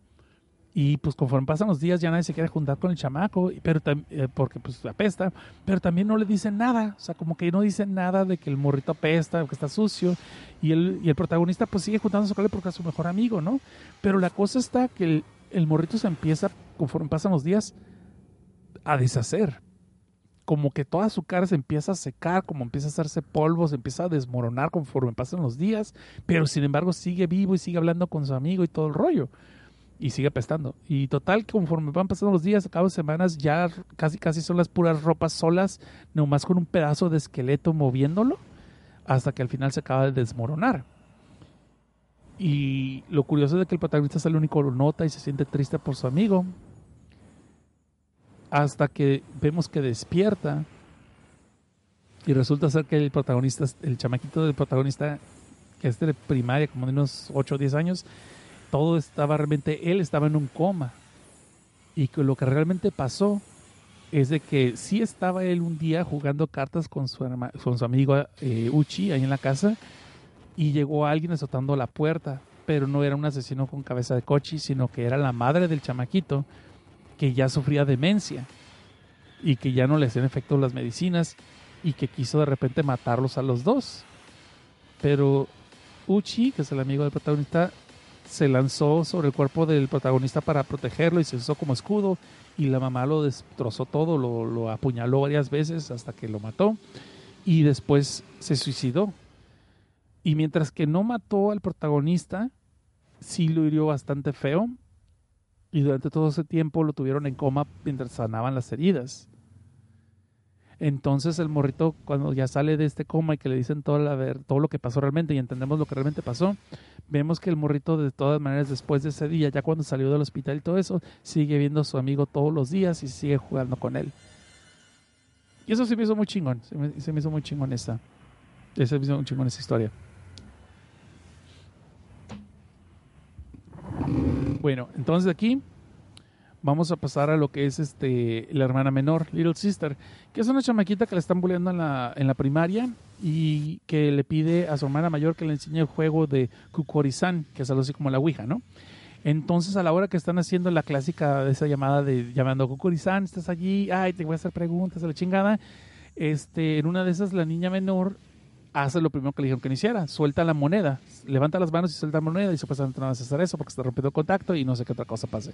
Y pues conforme pasan los días ya nadie se quiere juntar con el chamaco, pero eh, porque pues apesta, pero también no le dicen nada, o sea, como que no dicen nada de que el morrito apesta, que está sucio, y el, y el protagonista pues sigue juntándose con él porque es su mejor amigo, ¿no? Pero la cosa está que el, el morrito se empieza, conforme pasan los días, a deshacer. Como que toda su cara se empieza a secar, como empieza a hacerse polvo, se empieza a desmoronar conforme pasan los días, pero sin embargo sigue vivo y sigue hablando con su amigo y todo el rollo y sigue apestando. Y total, conforme van pasando los días, a cabo de semanas, ya casi casi son las puras ropas solas, nomás con un pedazo de esqueleto moviéndolo, hasta que al final se acaba de desmoronar. Y lo curioso es que el protagonista es el único lo nota y se siente triste por su amigo. Hasta que vemos que despierta. Y resulta ser que el protagonista, el chamaquito del protagonista, que es de primaria, como de unos 8 o 10 años, todo estaba realmente, él estaba en un coma. Y que lo que realmente pasó es de que sí estaba él un día jugando cartas con su, con su amigo eh, Uchi ahí en la casa y llegó alguien azotando la puerta, pero no era un asesino con cabeza de coche, sino que era la madre del chamaquito que ya sufría demencia y que ya no le hacían efecto las medicinas y que quiso de repente matarlos a los dos. Pero Uchi, que es el amigo del protagonista, se lanzó sobre el cuerpo del protagonista para protegerlo y se usó como escudo y la mamá lo destrozó todo, lo, lo apuñaló varias veces hasta que lo mató y después se suicidó. Y mientras que no mató al protagonista, sí lo hirió bastante feo y durante todo ese tiempo lo tuvieron en coma mientras sanaban las heridas. Entonces el morrito cuando ya sale de este coma y que le dicen todo, la ver, todo lo que pasó realmente y entendemos lo que realmente pasó, vemos que el morrito de todas maneras después de ese día, ya cuando salió del hospital y todo eso, sigue viendo a su amigo todos los días y sigue jugando con él. Y eso se me hizo muy chingón, se me, se me hizo muy chingón esa, se me hizo muy chingón esa historia. Bueno, entonces aquí vamos a pasar a lo que es este la hermana menor, Little Sister, que es una chamaquita que le están bulleando en la, en la primaria y que le pide a su hermana mayor que le enseñe el juego de Kukorizan, que es algo así como la Ouija, ¿no? Entonces, a la hora que están haciendo la clásica de esa llamada de llamando a Kukorizan, estás allí, ay, te voy a hacer preguntas, a la chingada. Este, en una de esas, la niña menor hace lo primero que le dijeron que no hiciera, suelta la moneda, levanta las manos y suelta la moneda y supuestamente no vas a hacer eso porque está rompiendo contacto y no sé qué otra cosa pase.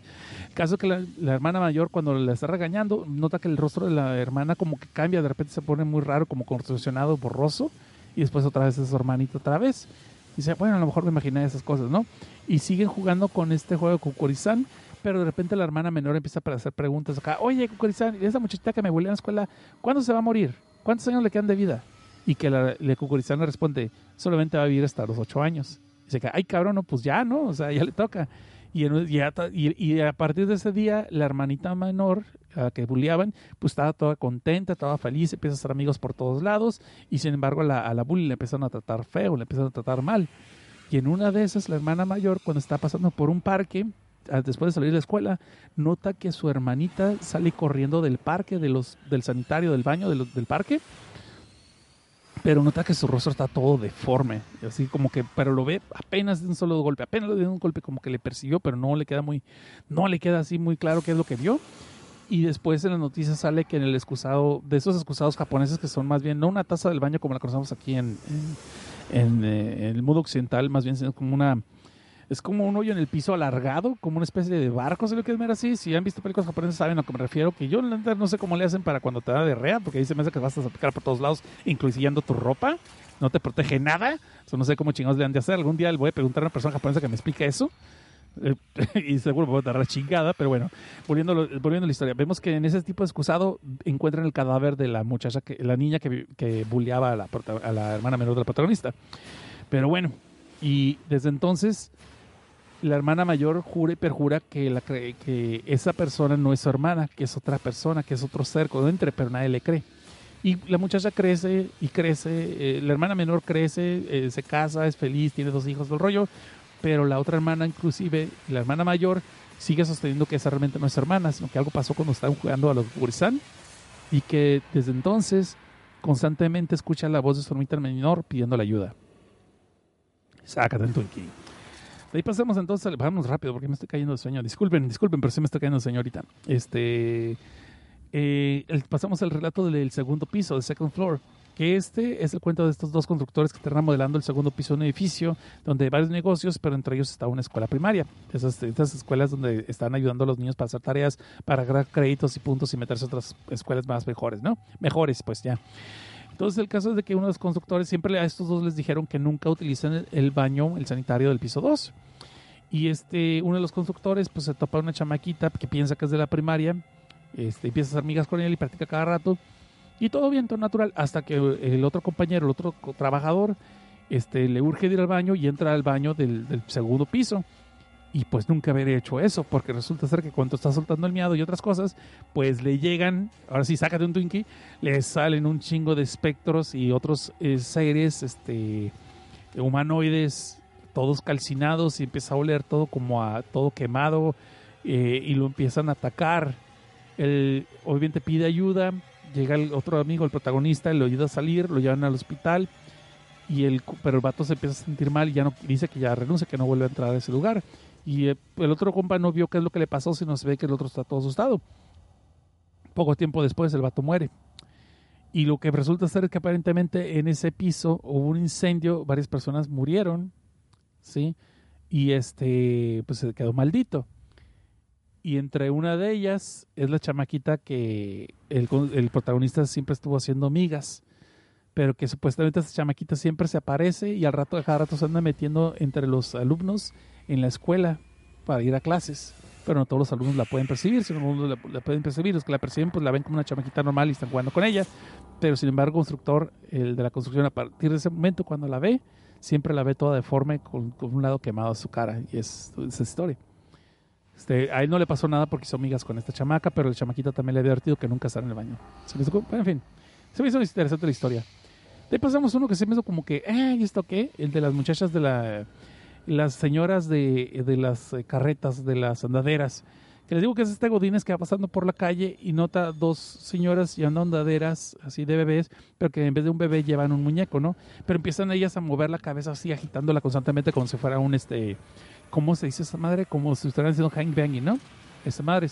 Caso que la, hermana mayor cuando la está regañando, nota que el rostro de la hermana como que cambia, de repente se pone muy raro, como contorsionado, borroso y después otra vez es su hermanito otra vez. dice, bueno, a lo mejor me imaginé esas cosas, ¿no? Y siguen jugando con este juego de Kukurizán, pero de repente la hermana menor empieza a hacer preguntas acá, oye, Kukurizán, esa muchachita que me bulea en la escuela, ¿cuándo se va a morir? ¿Cuántos años le quedan de vida? Y que la, le responde, solamente va a vivir hasta los ocho años. Dice que, ay, cabrón, no, pues ya, ¿no? O sea, ya le toca. Y, en- y, y- y a partir de ese día, la hermanita menor a la que bulleaban, pues estaba toda contenta, estaba feliz, empieza a ser amigos por todos lados. Y sin embargo, a la, a la bully le empezaron a tratar feo, le empezaron a tratar mal. Y en una de esas, la hermana mayor, cuando está pasando por un parque, después de salir de la escuela, nota que su hermanita sale corriendo del parque, de los, del sanitario, del baño de los- del parque, pero nota que su rostro está todo deforme, así como que, pero lo ve apenas de un solo golpe, apenas dio un golpe como que le persiguió, pero no le queda muy, no le queda así muy claro qué es lo que vio. Y después en las noticias sale que en el excusado, de esos excusados japoneses que son más bien, no una taza del baño como la conocemos aquí en, en, en, eh, el mundo occidental, más bien como una, es como un hoyo en el piso alargado, como una especie de barco, si lo quieres ver así. Si han visto películas japonesas saben a lo que me refiero, que yo la no sé cómo le hacen para cuando te da diarrea, porque ahí se me hace que vas a salpicar por todos lados, incluyendo tu ropa, no te protege nada. Eso no sé cómo chingados le han de hacer. Algún día le voy a preguntar a una persona japonesa que me explique eso. Eh, y seguro me voy a dar la chingada, pero bueno, volviendo, volviendo a la historia, vemos que en ese tipo de excusado encuentran el cadáver de la muchacha, que, la niña que, que bulleaba a la, a la hermana menor del protagonista. Pero bueno, y desde entonces la hermana mayor jura y perjura que, esa persona no es su hermana, que es otra persona, que es otro ser con entre, pero nadie le cree. Y la muchacha crece y crece, eh, la hermana menor crece, eh, se casa, es feliz, tiene dos hijos del rollo, pero la otra hermana, inclusive, la hermana mayor, sigue sosteniendo que esa realmente no es hermana, sino que algo pasó cuando estaban jugando a los Gurizán y que desde entonces constantemente escucha la voz de su hermanita menor pidiendo la ayuda. Sácate el Twinkie. Ahí pasamos entonces, vamos rápido porque me estoy cayendo de sueño. Disculpen, disculpen, pero sí me estoy cayendo de sueño ahorita. Este, eh, el- pasamos al relato del segundo piso, del second floor. Que este es el cuento de estos dos constructores que están remodelando el segundo piso de un edificio donde hay varios negocios, pero entre ellos está una escuela primaria. Esas, escuelas donde están ayudando a los niños para hacer tareas, para ganar créditos y puntos y meterse a otras escuelas más mejores, ¿no? Mejores, pues ya. Entonces el caso es de que uno de los constructores siempre a estos dos les dijeron que nunca utilicen el, baño, el sanitario del piso 2. Y este, uno de los constructores pues se topa una chamaquita que piensa que es de la primaria, este, empieza a hacer amigas con él y practica cada rato. Y todo bien, todo natural, hasta que el otro compañero, el otro trabajador, este, le urge ir al baño y entra al baño del segundo piso. Y pues nunca haber hecho eso, porque resulta ser que cuando está soltando el miado y otras cosas, pues le llegan, ahora sí, sácate un Twinkie, le salen un chingo de espectros y otros eh, seres este, humanoides, todos calcinados, y empieza a oler todo como a todo quemado, eh, y lo empiezan a atacar. Él obviamente pide ayuda, llega el otro amigo, el protagonista, lo ayuda a salir, lo llevan al hospital, y el, pero el vato se empieza a sentir mal y ya no dice que ya renuncia, que no vuelve a entrar a ese lugar. Y eh, el otro compa no vio qué es lo que le pasó, sino se ve que el otro está todo asustado. Poco tiempo después el vato muere. Y lo que resulta ser es que aparentemente en ese piso hubo un incendio, varias personas murieron, ¿sí? Y este, pues se quedó maldito. Y entre una de ellas es la chamaquita que el, el protagonista siempre estuvo haciendo migas pero que supuestamente esa chamaquita siempre se aparece y al rato, cada rato se anda metiendo entre los alumnos en la escuela para ir a clases. Pero no todos los alumnos la pueden percibir, si no algunos la, la pueden percibir, los que la perciben pues la ven como una chamaquita normal y están jugando con ella. Pero sin embargo, el constructor, el de la construcción, a partir de ese momento cuando la ve, siempre la ve toda deforme con, un lado quemado a su cara. Y es esa historia. Este, a él no le pasó nada porque hizo amigas con esta chamaca, pero la chamaquita también le había divertido que nunca estar en el baño. ¿Se me hizo- bueno, en fin, se me hizo interesante la historia. De ahí pasamos uno que se me hizo como que, eh, ¿y esto qué? El de las muchachas de la. Las señoras de, de las eh, carretas, de las andaderas. Que les digo que es este Godínez que va pasando por la calle y nota dos señoras llevando andaderas así de bebés, pero que en vez de un bebé llevan un muñeco, ¿no? Pero empiezan ellas a mover la cabeza así, agitándola constantemente como si fuera un este. ¿Cómo se dice esa madre? Como si estuvieran haciendo hang ¿no? Esa madre.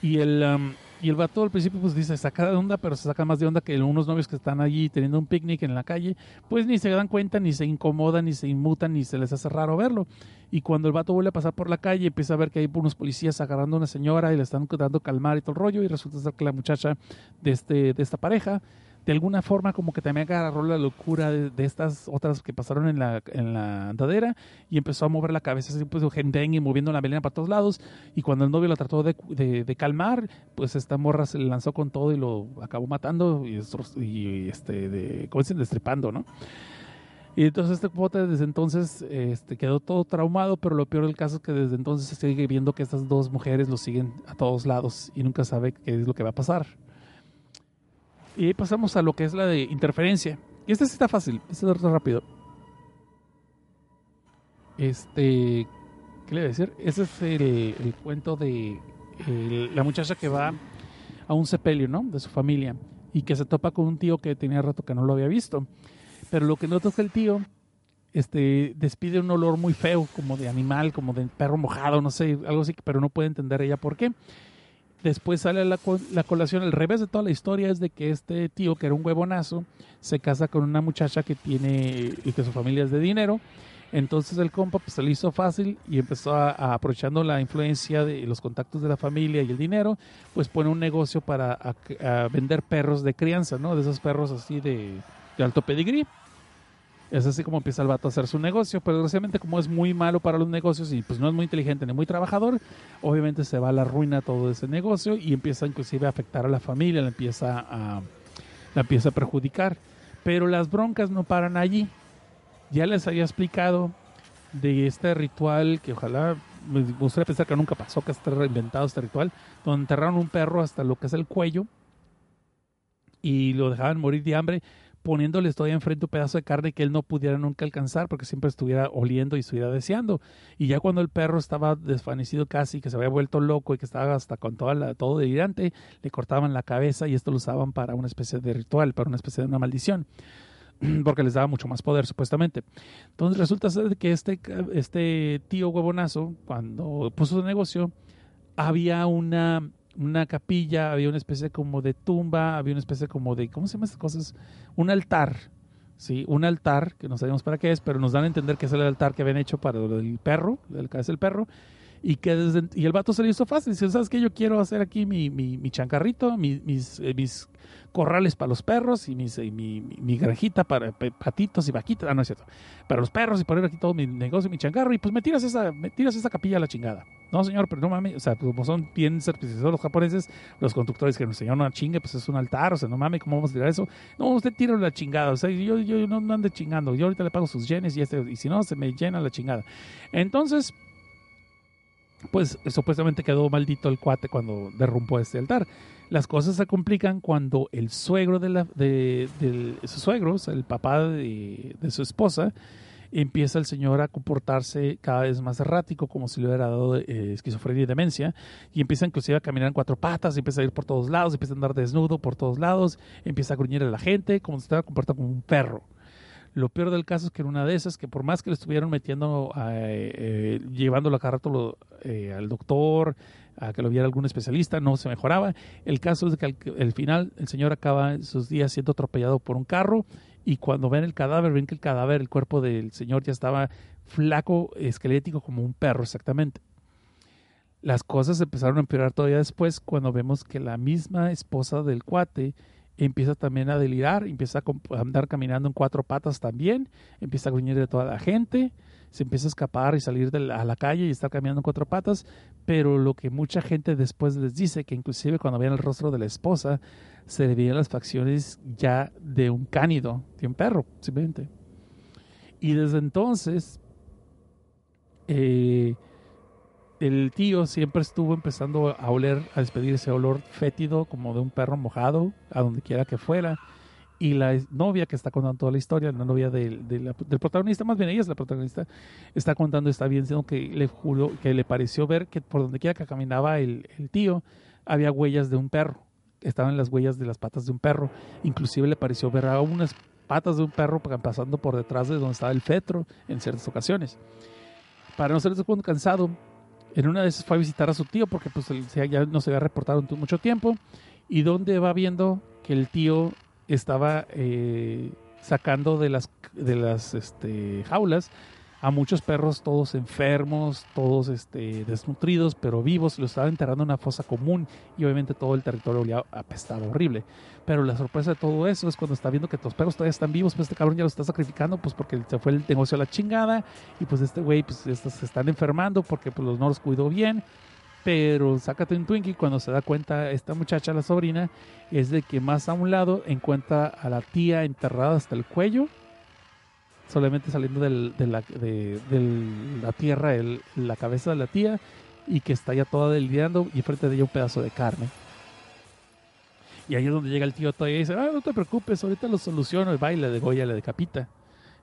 Y el, um, y el vato al principio pues dice, saca de onda, pero se saca más de onda que unos novios que están allí teniendo un picnic en la calle, pues ni se dan cuenta, ni se incomodan, ni se inmutan, ni se les hace raro verlo. Y cuando el vato vuelve a pasar por la calle, empieza a ver que hay unos policías agarrando a una señora y le están dando calmar y todo el rollo, y resulta ser que la muchacha de, este, de esta pareja de alguna forma como que también agarró la locura de, estas otras que pasaron en la, en la andadera y empezó a mover la cabeza así pues y moviendo la melena para todos lados y cuando el novio la trató de, de- de calmar pues esta morra se lanzó con todo y lo acabó matando y, y, este de ¿cómo dicen? destripando ¿no? y entonces este pote desde entonces este, quedó todo traumado, pero lo peor del caso es que desde entonces se sigue viendo que estas dos mujeres lo siguen a todos lados y nunca sabe qué es lo que va a pasar. Y ahí pasamos a lo que es la de interferencia. Y este sí está fácil, este es rápido. Este, ¿qué le voy a decir? Ese es el, el cuento de la muchacha que va a un sepelio, ¿no? De su familia y que se topa con un tío que tenía rato que no lo había visto. Pero lo que nota es que el tío este, despide un olor muy feo, como de animal, como de perro mojado, no sé, algo así, pero no puede entender ella por qué. Después sale la, la colación, el revés de toda la historia es de que este tío, que era un huevonazo, se casa con una muchacha que tiene, y que su familia es de dinero. Entonces el compa pues, se le hizo fácil y empezó a, a- aprovechando la influencia de los contactos de la familia y el dinero, pues pone un negocio para vender perros de crianza, ¿no? De esos perros así de, de alto pedigrí. Es así como empieza el vato a hacer su negocio, pero desgraciadamente como es muy malo para los negocios y pues no es muy inteligente ni muy trabajador, obviamente se va a la ruina todo ese negocio y empieza inclusive a afectar a la familia, la empieza a, la empieza a perjudicar. Pero las broncas no paran allí. Ya les había explicado de este ritual que ojalá me gustaría pensar que nunca pasó, que está reinventado este ritual, donde enterraron un perro hasta lo que es el cuello y lo dejaban morir de hambre poniéndoles todavía enfrente un pedazo de carne que él no pudiera nunca alcanzar porque siempre estuviera oliendo y estuviera deseando. Y ya cuando el perro estaba desvanecido casi, que se había vuelto loco y que estaba hasta con todo delirante, le cortaban la cabeza y esto lo usaban para una especie de ritual, para una especie de una maldición porque les daba mucho más poder supuestamente. Entonces resulta ser que este, este tío huevonazo, cuando puso su negocio, había una, una capilla, había una especie como de tumba, había una especie como de, ¿cómo se llaman estas cosas? Un altar, ¿sí? Un altar, que no sabemos para qué es, pero nos dan a entender que es el altar que habían hecho para del perro, el cabeza del perro, y que desde, y el vato se le hizo fácil, dice, ¿sabes qué? Yo quiero hacer aquí mi, mi, mi chancarrito, mi- mis, eh, mis corrales para los perros y mis, y mi, mi, granjita para patitos y vaquitas, ah, no es cierto, para los perros y poner aquí todo mi negocio, mi changarro, y pues me tiras esa, me tiras esa capilla a la chingada. No, señor, pero no mames, o sea, pues, como son bien certificados los japoneses, los conductores que nos enseñaron una chinga, pues es un altar, o sea, no mames, ¿cómo vamos a tirar eso? No, usted tira la chingada, o sea, yo, yo no, no ande chingando, yo ahorita le pago sus yenes y, este, y si no, se me llena la chingada. Entonces, pues supuestamente quedó maldito el cuate cuando derrumbó este altar. Las cosas se complican cuando el suegro de, la, de, del- sus suegros, el papá de, de su esposa, empieza el señor a comportarse cada vez más errático, como si le hubiera dado eh, esquizofrenia y demencia, y empieza inclusive a caminar en cuatro patas, empieza a ir por todos lados, empieza a andar desnudo por todos lados, empieza a gruñir a la gente, como si estuviera comportando como un perro. Lo peor del caso es que en una de esas, que por más que le estuvieron metiendo, eh, eh, llevándolo a cada eh, al doctor, a que lo viera algún especialista, no se mejoraba. El caso es que al, al final el señor acaba sus días siendo atropellado por un carro y cuando ven el cadáver, ven que el cadáver, el cuerpo del señor ya estaba flaco, esquelético como un perro exactamente. Las cosas empezaron a empeorar todavía después cuando vemos que la misma esposa del cuate empieza también a delirar, empieza a andar caminando en cuatro patas también, empieza a gruñir de toda la gente, se empieza a escapar y salir a la calle y estar caminando en cuatro patas, pero lo que mucha gente después les dice, que inclusive cuando veían el rostro de la esposa, se le veían las facciones ya de un cánido, de un perro, simplemente. Y desde entonces, eh, el tío siempre estuvo empezando a oler, a despedir ese olor fétido como de un perro mojado, a donde quiera que fuera. Y la novia que está contando toda la historia, la novia del, protagonista, más bien ella es la protagonista, está contando, está bien, diciendo que le juró, que le pareció ver que por donde quiera que caminaba el, tío, había huellas de un perro. Estaban las huellas de las patas de un perro. Inclusive le pareció ver a unas patas de un perro pasando por detrás de donde estaba el fetro en ciertas ocasiones. Para no ser cansado, en una de esas fue a visitar a su tío porque pues ya no se había reportado mucho tiempo y donde va viendo que el tío estaba eh, sacando de las de las este, jaulas a muchos perros, todos enfermos, todos este, desnutridos, pero vivos, los estaba enterrando en una fosa común y obviamente todo el territorio apestaba horrible. Pero la sorpresa de todo eso es cuando está viendo que los perros todavía están vivos, pues este cabrón ya los está sacrificando, pues porque se fue el negocio a la chingada y pues este güey pues estos se están enfermando porque pues los no los cuidó bien. Pero sácate un Twinkie cuando se da cuenta esta muchacha, la sobrina, es de que más a un lado encuentra a la tía enterrada hasta el cuello solamente saliendo del- de, la, tierra la cabeza de la tía y que está ya toda delirando y frente de ella un pedazo de carne. Y ahí es donde llega el tío todavía y dice, ah, no te preocupes, ahorita lo soluciono y va y le degolla, le decapita.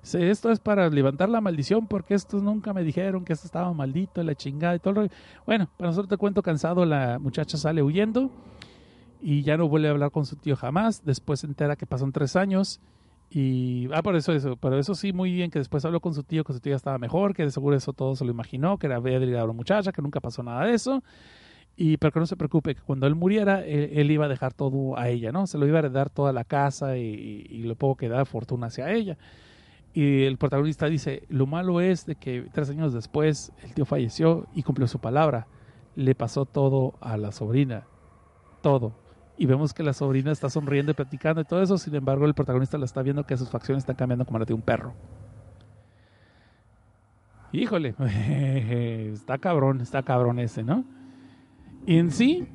Esto es para levantar la maldición porque estos nunca me dijeron que esto estaba maldito, y la chingada y todo el rollo. Bueno, para nosotros te cuento cansado, la muchacha sale huyendo y ya no vuelve a hablar con su tío jamás. Después se entera que pasan tres años y, ah, por eso, eso, pero eso sí, muy bien, que después habló con su tío, que su tío estaba mejor, que de seguro eso todo se lo imaginó, que era delirado la muchacha, que nunca pasó nada de eso. Y, pero que no se preocupe, que cuando él muriera, él, iba a dejar todo a ella, ¿no? Se lo iba a heredar toda la casa y, y lo poco que da fortuna hacia ella. Y el protagonista dice, lo malo es de que tres años después el tío falleció y cumplió su palabra. Le pasó todo a la sobrina. Todo y vemos que la sobrina está sonriendo y platicando y todo eso, sin embargo el protagonista la está viendo que sus facciones están cambiando como la de un perro. Híjole, está cabrón, está cabrón ese, ¿no? Y en sí,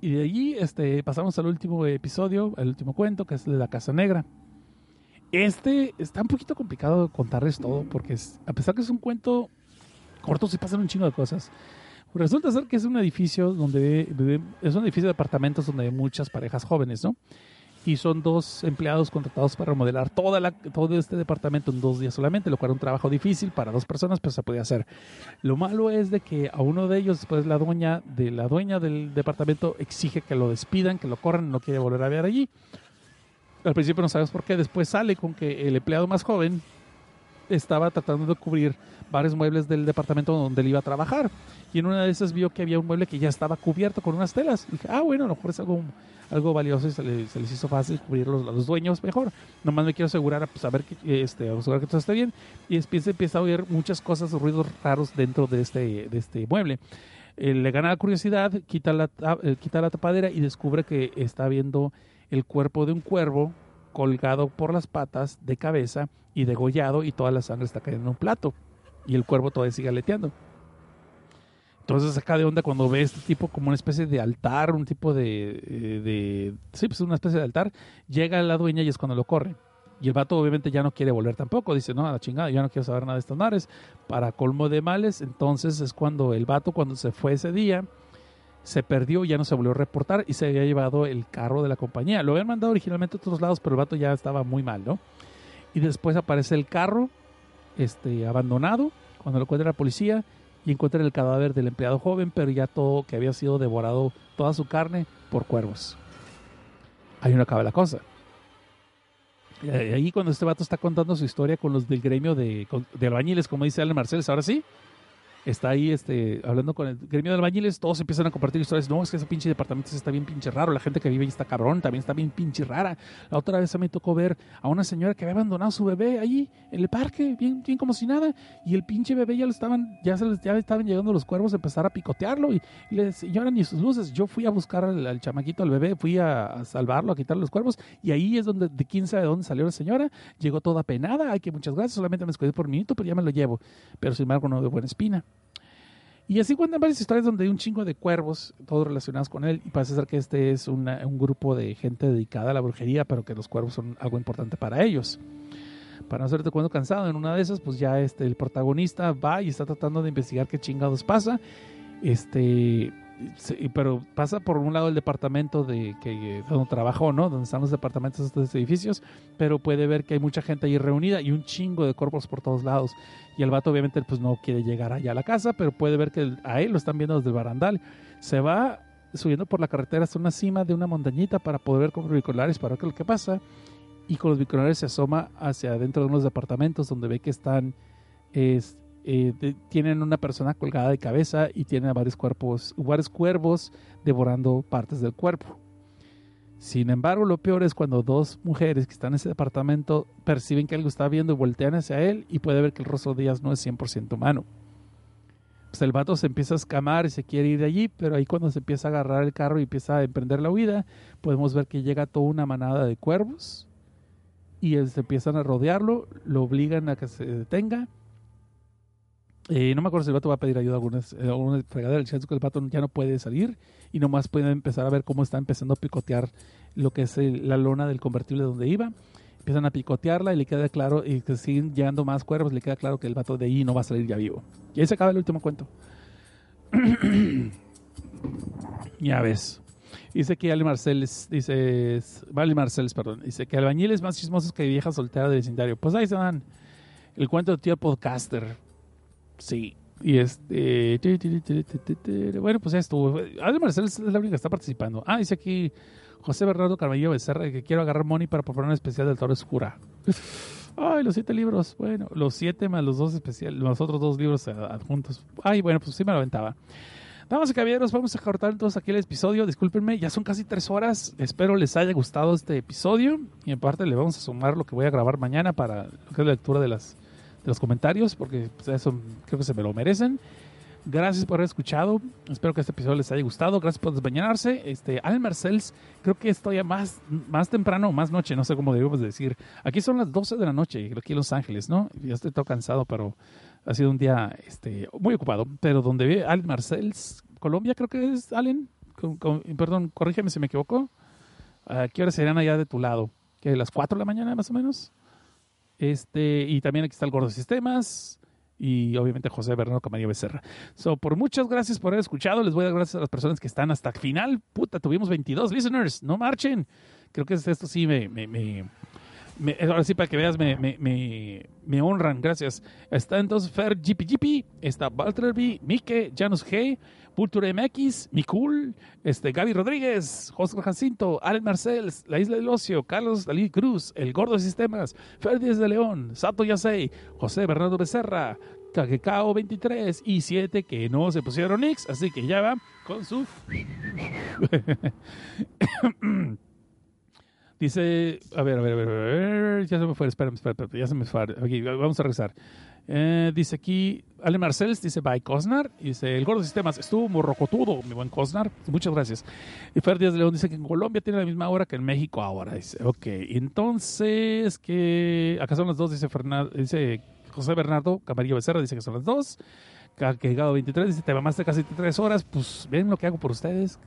y de allí este, pasamos al último episodio, al último cuento, que es de la Casa Negra. Este está un poquito complicado contarles todo, porque a pesar que es un cuento corto, se pasan un chingo de cosas. Resulta ser que es un edificio donde es un edificio de apartamentos donde hay muchas parejas jóvenes, ¿no? Y son dos empleados contratados para remodelar toda la, todo este departamento en dos días solamente, lo cual era un trabajo difícil para dos personas, pero se podía hacer. Lo malo es de que a uno de ellos, después la dueña de la dueña del departamento exige que lo despidan, que lo corran, no quiere volver a ver allí. Al principio no sabes por qué, después sale con que el empleado más joven estaba tratando de cubrir varios muebles del departamento donde él iba a trabajar. Y en una de esas vio que había un mueble que ya estaba cubierto con unas telas. Y dije, ah, bueno, a lo mejor es algo, algo valioso y se, le- se les hizo fácil cubrirlos a los dueños mejor. Nomás me quiero asegurar, pues, a que, este, asegurar que todo esté bien. Y después empieza a oír muchas cosas, ruidos raros dentro de este, de este mueble. Eh, le gana la curiosidad, quita la, eh, quita la tapadera y descubre que está viendo el cuerpo de un cuervo colgado por las patas de cabeza y degollado y toda la sangre está cayendo en un plato y el cuervo todavía sigue aleteando. Entonces saca de onda cuando ve este tipo como una especie de altar, un tipo de, eh, de sí, pues una especie de altar, llega la dueña y es cuando lo corre. Y el vato obviamente ya no quiere volver tampoco, dice, no, a la chingada, yo no quiero saber nada de estas mares. Para colmo de males, entonces es cuando el vato, cuando se fue ese día, se perdió, ya no se volvió a reportar y se había llevado el carro de la compañía. Lo habían mandado originalmente a otros lados, pero el vato ya estaba muy mal, ¿no? Y después aparece el carro este, abandonado, cuando lo encuentra la policía, y encuentra el cadáver del empleado joven, pero ya todo que había sido devorado, toda su carne, por cuervos. Ahí no acaba la cosa. Y ahí cuando este vato está contando su historia con los del gremio de, de albañiles, como dice Alan Marcels, ahora sí, está ahí este, hablando con el gremio de albañiles, todos empiezan a compartir historias. No, es que ese pinche departamento está bien pinche raro. La gente que vive ahí está cabrón, también está bien pinche rara. La otra vez me tocó ver a una señora que había abandonado a su bebé allí en el parque, bien, bien como si nada. Y el pinche bebé ya lo estaban, ya se les, ya estaban llegando los cuervos a empezar a picotearlo. Y, y le señora ni sus luces. Yo fui a buscar al, al chamaquito, al bebé, fui a, salvarlo, a quitarle los cuervos. Y ahí es donde, de quién sabe de dónde salió la señora. Llegó toda penada. Ay, que muchas gracias, solamente me escondí por un minuto, pero ya me lo llevo. Pero sin embargo, no de buena espina. Y así cuentan varias historias donde hay un chingo de cuervos, todos relacionados con él, y parece ser que este es un grupo de gente dedicada a la brujería, pero que los cuervos son algo importante para ellos. Para no hacerte cuando cansado, en una de esas, pues ya este, el protagonista va y está tratando de investigar qué chingados pasa. Este, se- pero pasa por un lado el departamento de que donde trabajó, ¿no? Donde están los departamentos de estos edificios, pero puede ver que hay mucha gente ahí reunida y un chingo de cuerpos por todos lados. Y el vato obviamente pues no quiere llegar allá a la casa, pero puede ver que a él lo están viendo desde el barandal. Se va subiendo por la carretera hasta una cima de una montañita para poder ver con los binoculares para ver qué es lo que pasa. Y con los binoculares se asoma hacia adentro de unos departamentos donde ve que están es, eh, tienen una persona colgada de cabeza y tienen varios cuerpos, varios cuervos devorando partes del cuerpo. Sin embargo, lo peor es cuando dos mujeres que están en ese departamento perciben que algo está viendo y voltean hacia él y puede ver que el rostro de ellas no es 100% humano. Pues el vato se empieza a escamar y se quiere ir de allí, pero ahí cuando se empieza a agarrar el carro y empieza a emprender la huida, podemos ver que llega toda una manada de cuervos y se empiezan a rodearlo, lo obligan a que se detenga. Eh, no me acuerdo si el vato va a pedir ayuda a algunas, eh, fregadera. El que el vato ya no puede salir y nomás puede empezar a ver cómo está empezando a picotear lo que es la lona del convertible donde iba. Empiezan a picotearla y le queda claro, y que siguen llegando más cuervos, le queda claro que el vato de ahí no va a salir ya vivo. Y ahí se acaba el último cuento. ya ves. Dice que Ali Marceles, dice, Vale Marceles, perdón, dice que albañiles más chismosos que vieja soltera del vecindario. Pues ahí se van. El cuento de tío podcaster. Sí. Y este. Bueno, pues ya estuvo. Ali Marceles es la única que está participando. Ah, dice aquí José Bernardo Carballo Becerra que quiero agarrar money para proponer un especial del Toro Oscura. Ay, los siete libros. Bueno, los siete más los dos especiales, los otros dos libros adjuntos. Ay, bueno, pues sí me lo aventaba. Damas y caballeros, vamos a cortar entonces aquí el episodio. Discúlpenme, ya son casi tres horas. Espero les haya gustado este episodio. Y en parte le vamos a sumar lo que voy a grabar mañana para lo que es la lectura de, las, los comentarios, porque pues, eso creo que se me lo merecen. Gracias por haber escuchado. Espero que este episodio les haya gustado. Gracias por desbañarse. Este, Alan Marcells, creo que esto ya más, más temprano más noche, no sé cómo debemos decir. Aquí son las 12 de la noche, aquí en Los Ángeles, ¿no? Ya estoy todo cansado, pero ha sido un día este, muy ocupado. Pero donde ve Alan Marcells, Colombia, creo que es Allen. Con- con- perdón, corrígeme si me equivoco. ¿A qué hora serían allá de tu lado? ¿Que las 4 de la mañana más o menos? Este, y también aquí está el Gordo Sistemas y obviamente José Bernardo Camarillo Becerra. So, por muchas gracias por haber escuchado. Les voy a dar gracias a las personas que están hasta el final. Puta, tuvimos 22 listeners. No marchen. Creo que esto sí me... ahora sí, para que veas, me, me, me, honran. Gracias. Está entonces Fer GPGP, está Walter B, Mike, Janus G, Vulture MX, Mikul, este, Gaby Rodríguez, José Jacinto, Allen Marcels, La Isla del Ocio, Carlos Dalí Cruz, El Gordo de Sistemas, Fer de León, Sato Yasei, José Bernardo Becerra, Kakekao 23 y 7 que no se pusieron X, así que ya va con su... Dice, a ver, a ver, a ver, a ver, ya se me fue, espérame, espérame, ya se me fue. Aquí, vamos a regresar. Eh, dice aquí, Ale Marcels, dice, bye Cosnar. Dice, el gordo de sistemas, estuvo morrocotudo, mi buen Cosnar. Muchas gracias. Y Fer Díaz León dice que en Colombia tiene la misma hora que en México ahora. Dice, ok, entonces, que acá son las dos, dice, Fernando, dice José Bernardo Camarillo Becerra, dice que son las dos. Cagado 23 dice, te mamaste casi tres horas, pues ven lo que hago por ustedes.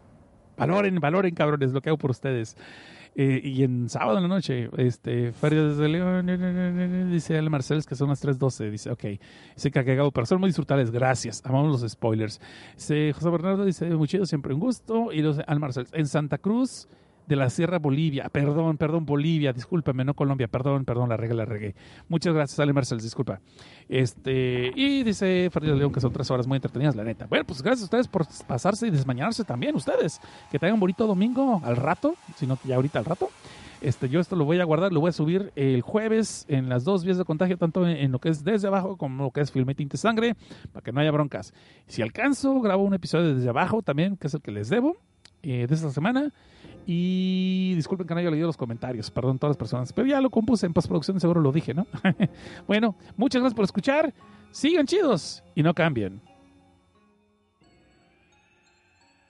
Valoren, valoren, cabrones, lo que hago por ustedes. Eh, y en sábado en la noche, este, Ferias de León, eh, eh, eh, dice Ale Marcels que son las 3.12. Dice, ok. Dice cagado, pero son muy disfrutables. Gracias. Amamos los spoilers. José Bernardo, dice, muy chido, siempre un gusto. Y los Al Marcels, en Santa Cruz de la Sierra Bolivia. Perdón, perdón, Bolivia, discúlpame, no Colombia, perdón, perdón, la regué, la regué. Muchas gracias, Ale Marcels, disculpa. Este, y dice Fernando León que son tres horas muy entretenidas, la neta. Bueno, pues gracias a ustedes por pasarse y desmañarse también, ustedes. Que tengan un bonito domingo al rato, si no ya ahorita al rato. Este, yo esto lo voy a guardar, lo voy a subir el jueves en las dos vías de contagio, tanto en, en lo que es desde abajo como lo que es Filme Tinte Sangre, para que no haya broncas. Si alcanzo, grabo un episodio desde abajo también, que es el que les debo, eh, de esta semana. Y disculpen que no haya leído los comentarios, perdón todas las personas, pero ya lo compuse en postproducción, seguro lo dije, ¿no? bueno, muchas gracias por escuchar, sigan chidos y no cambien.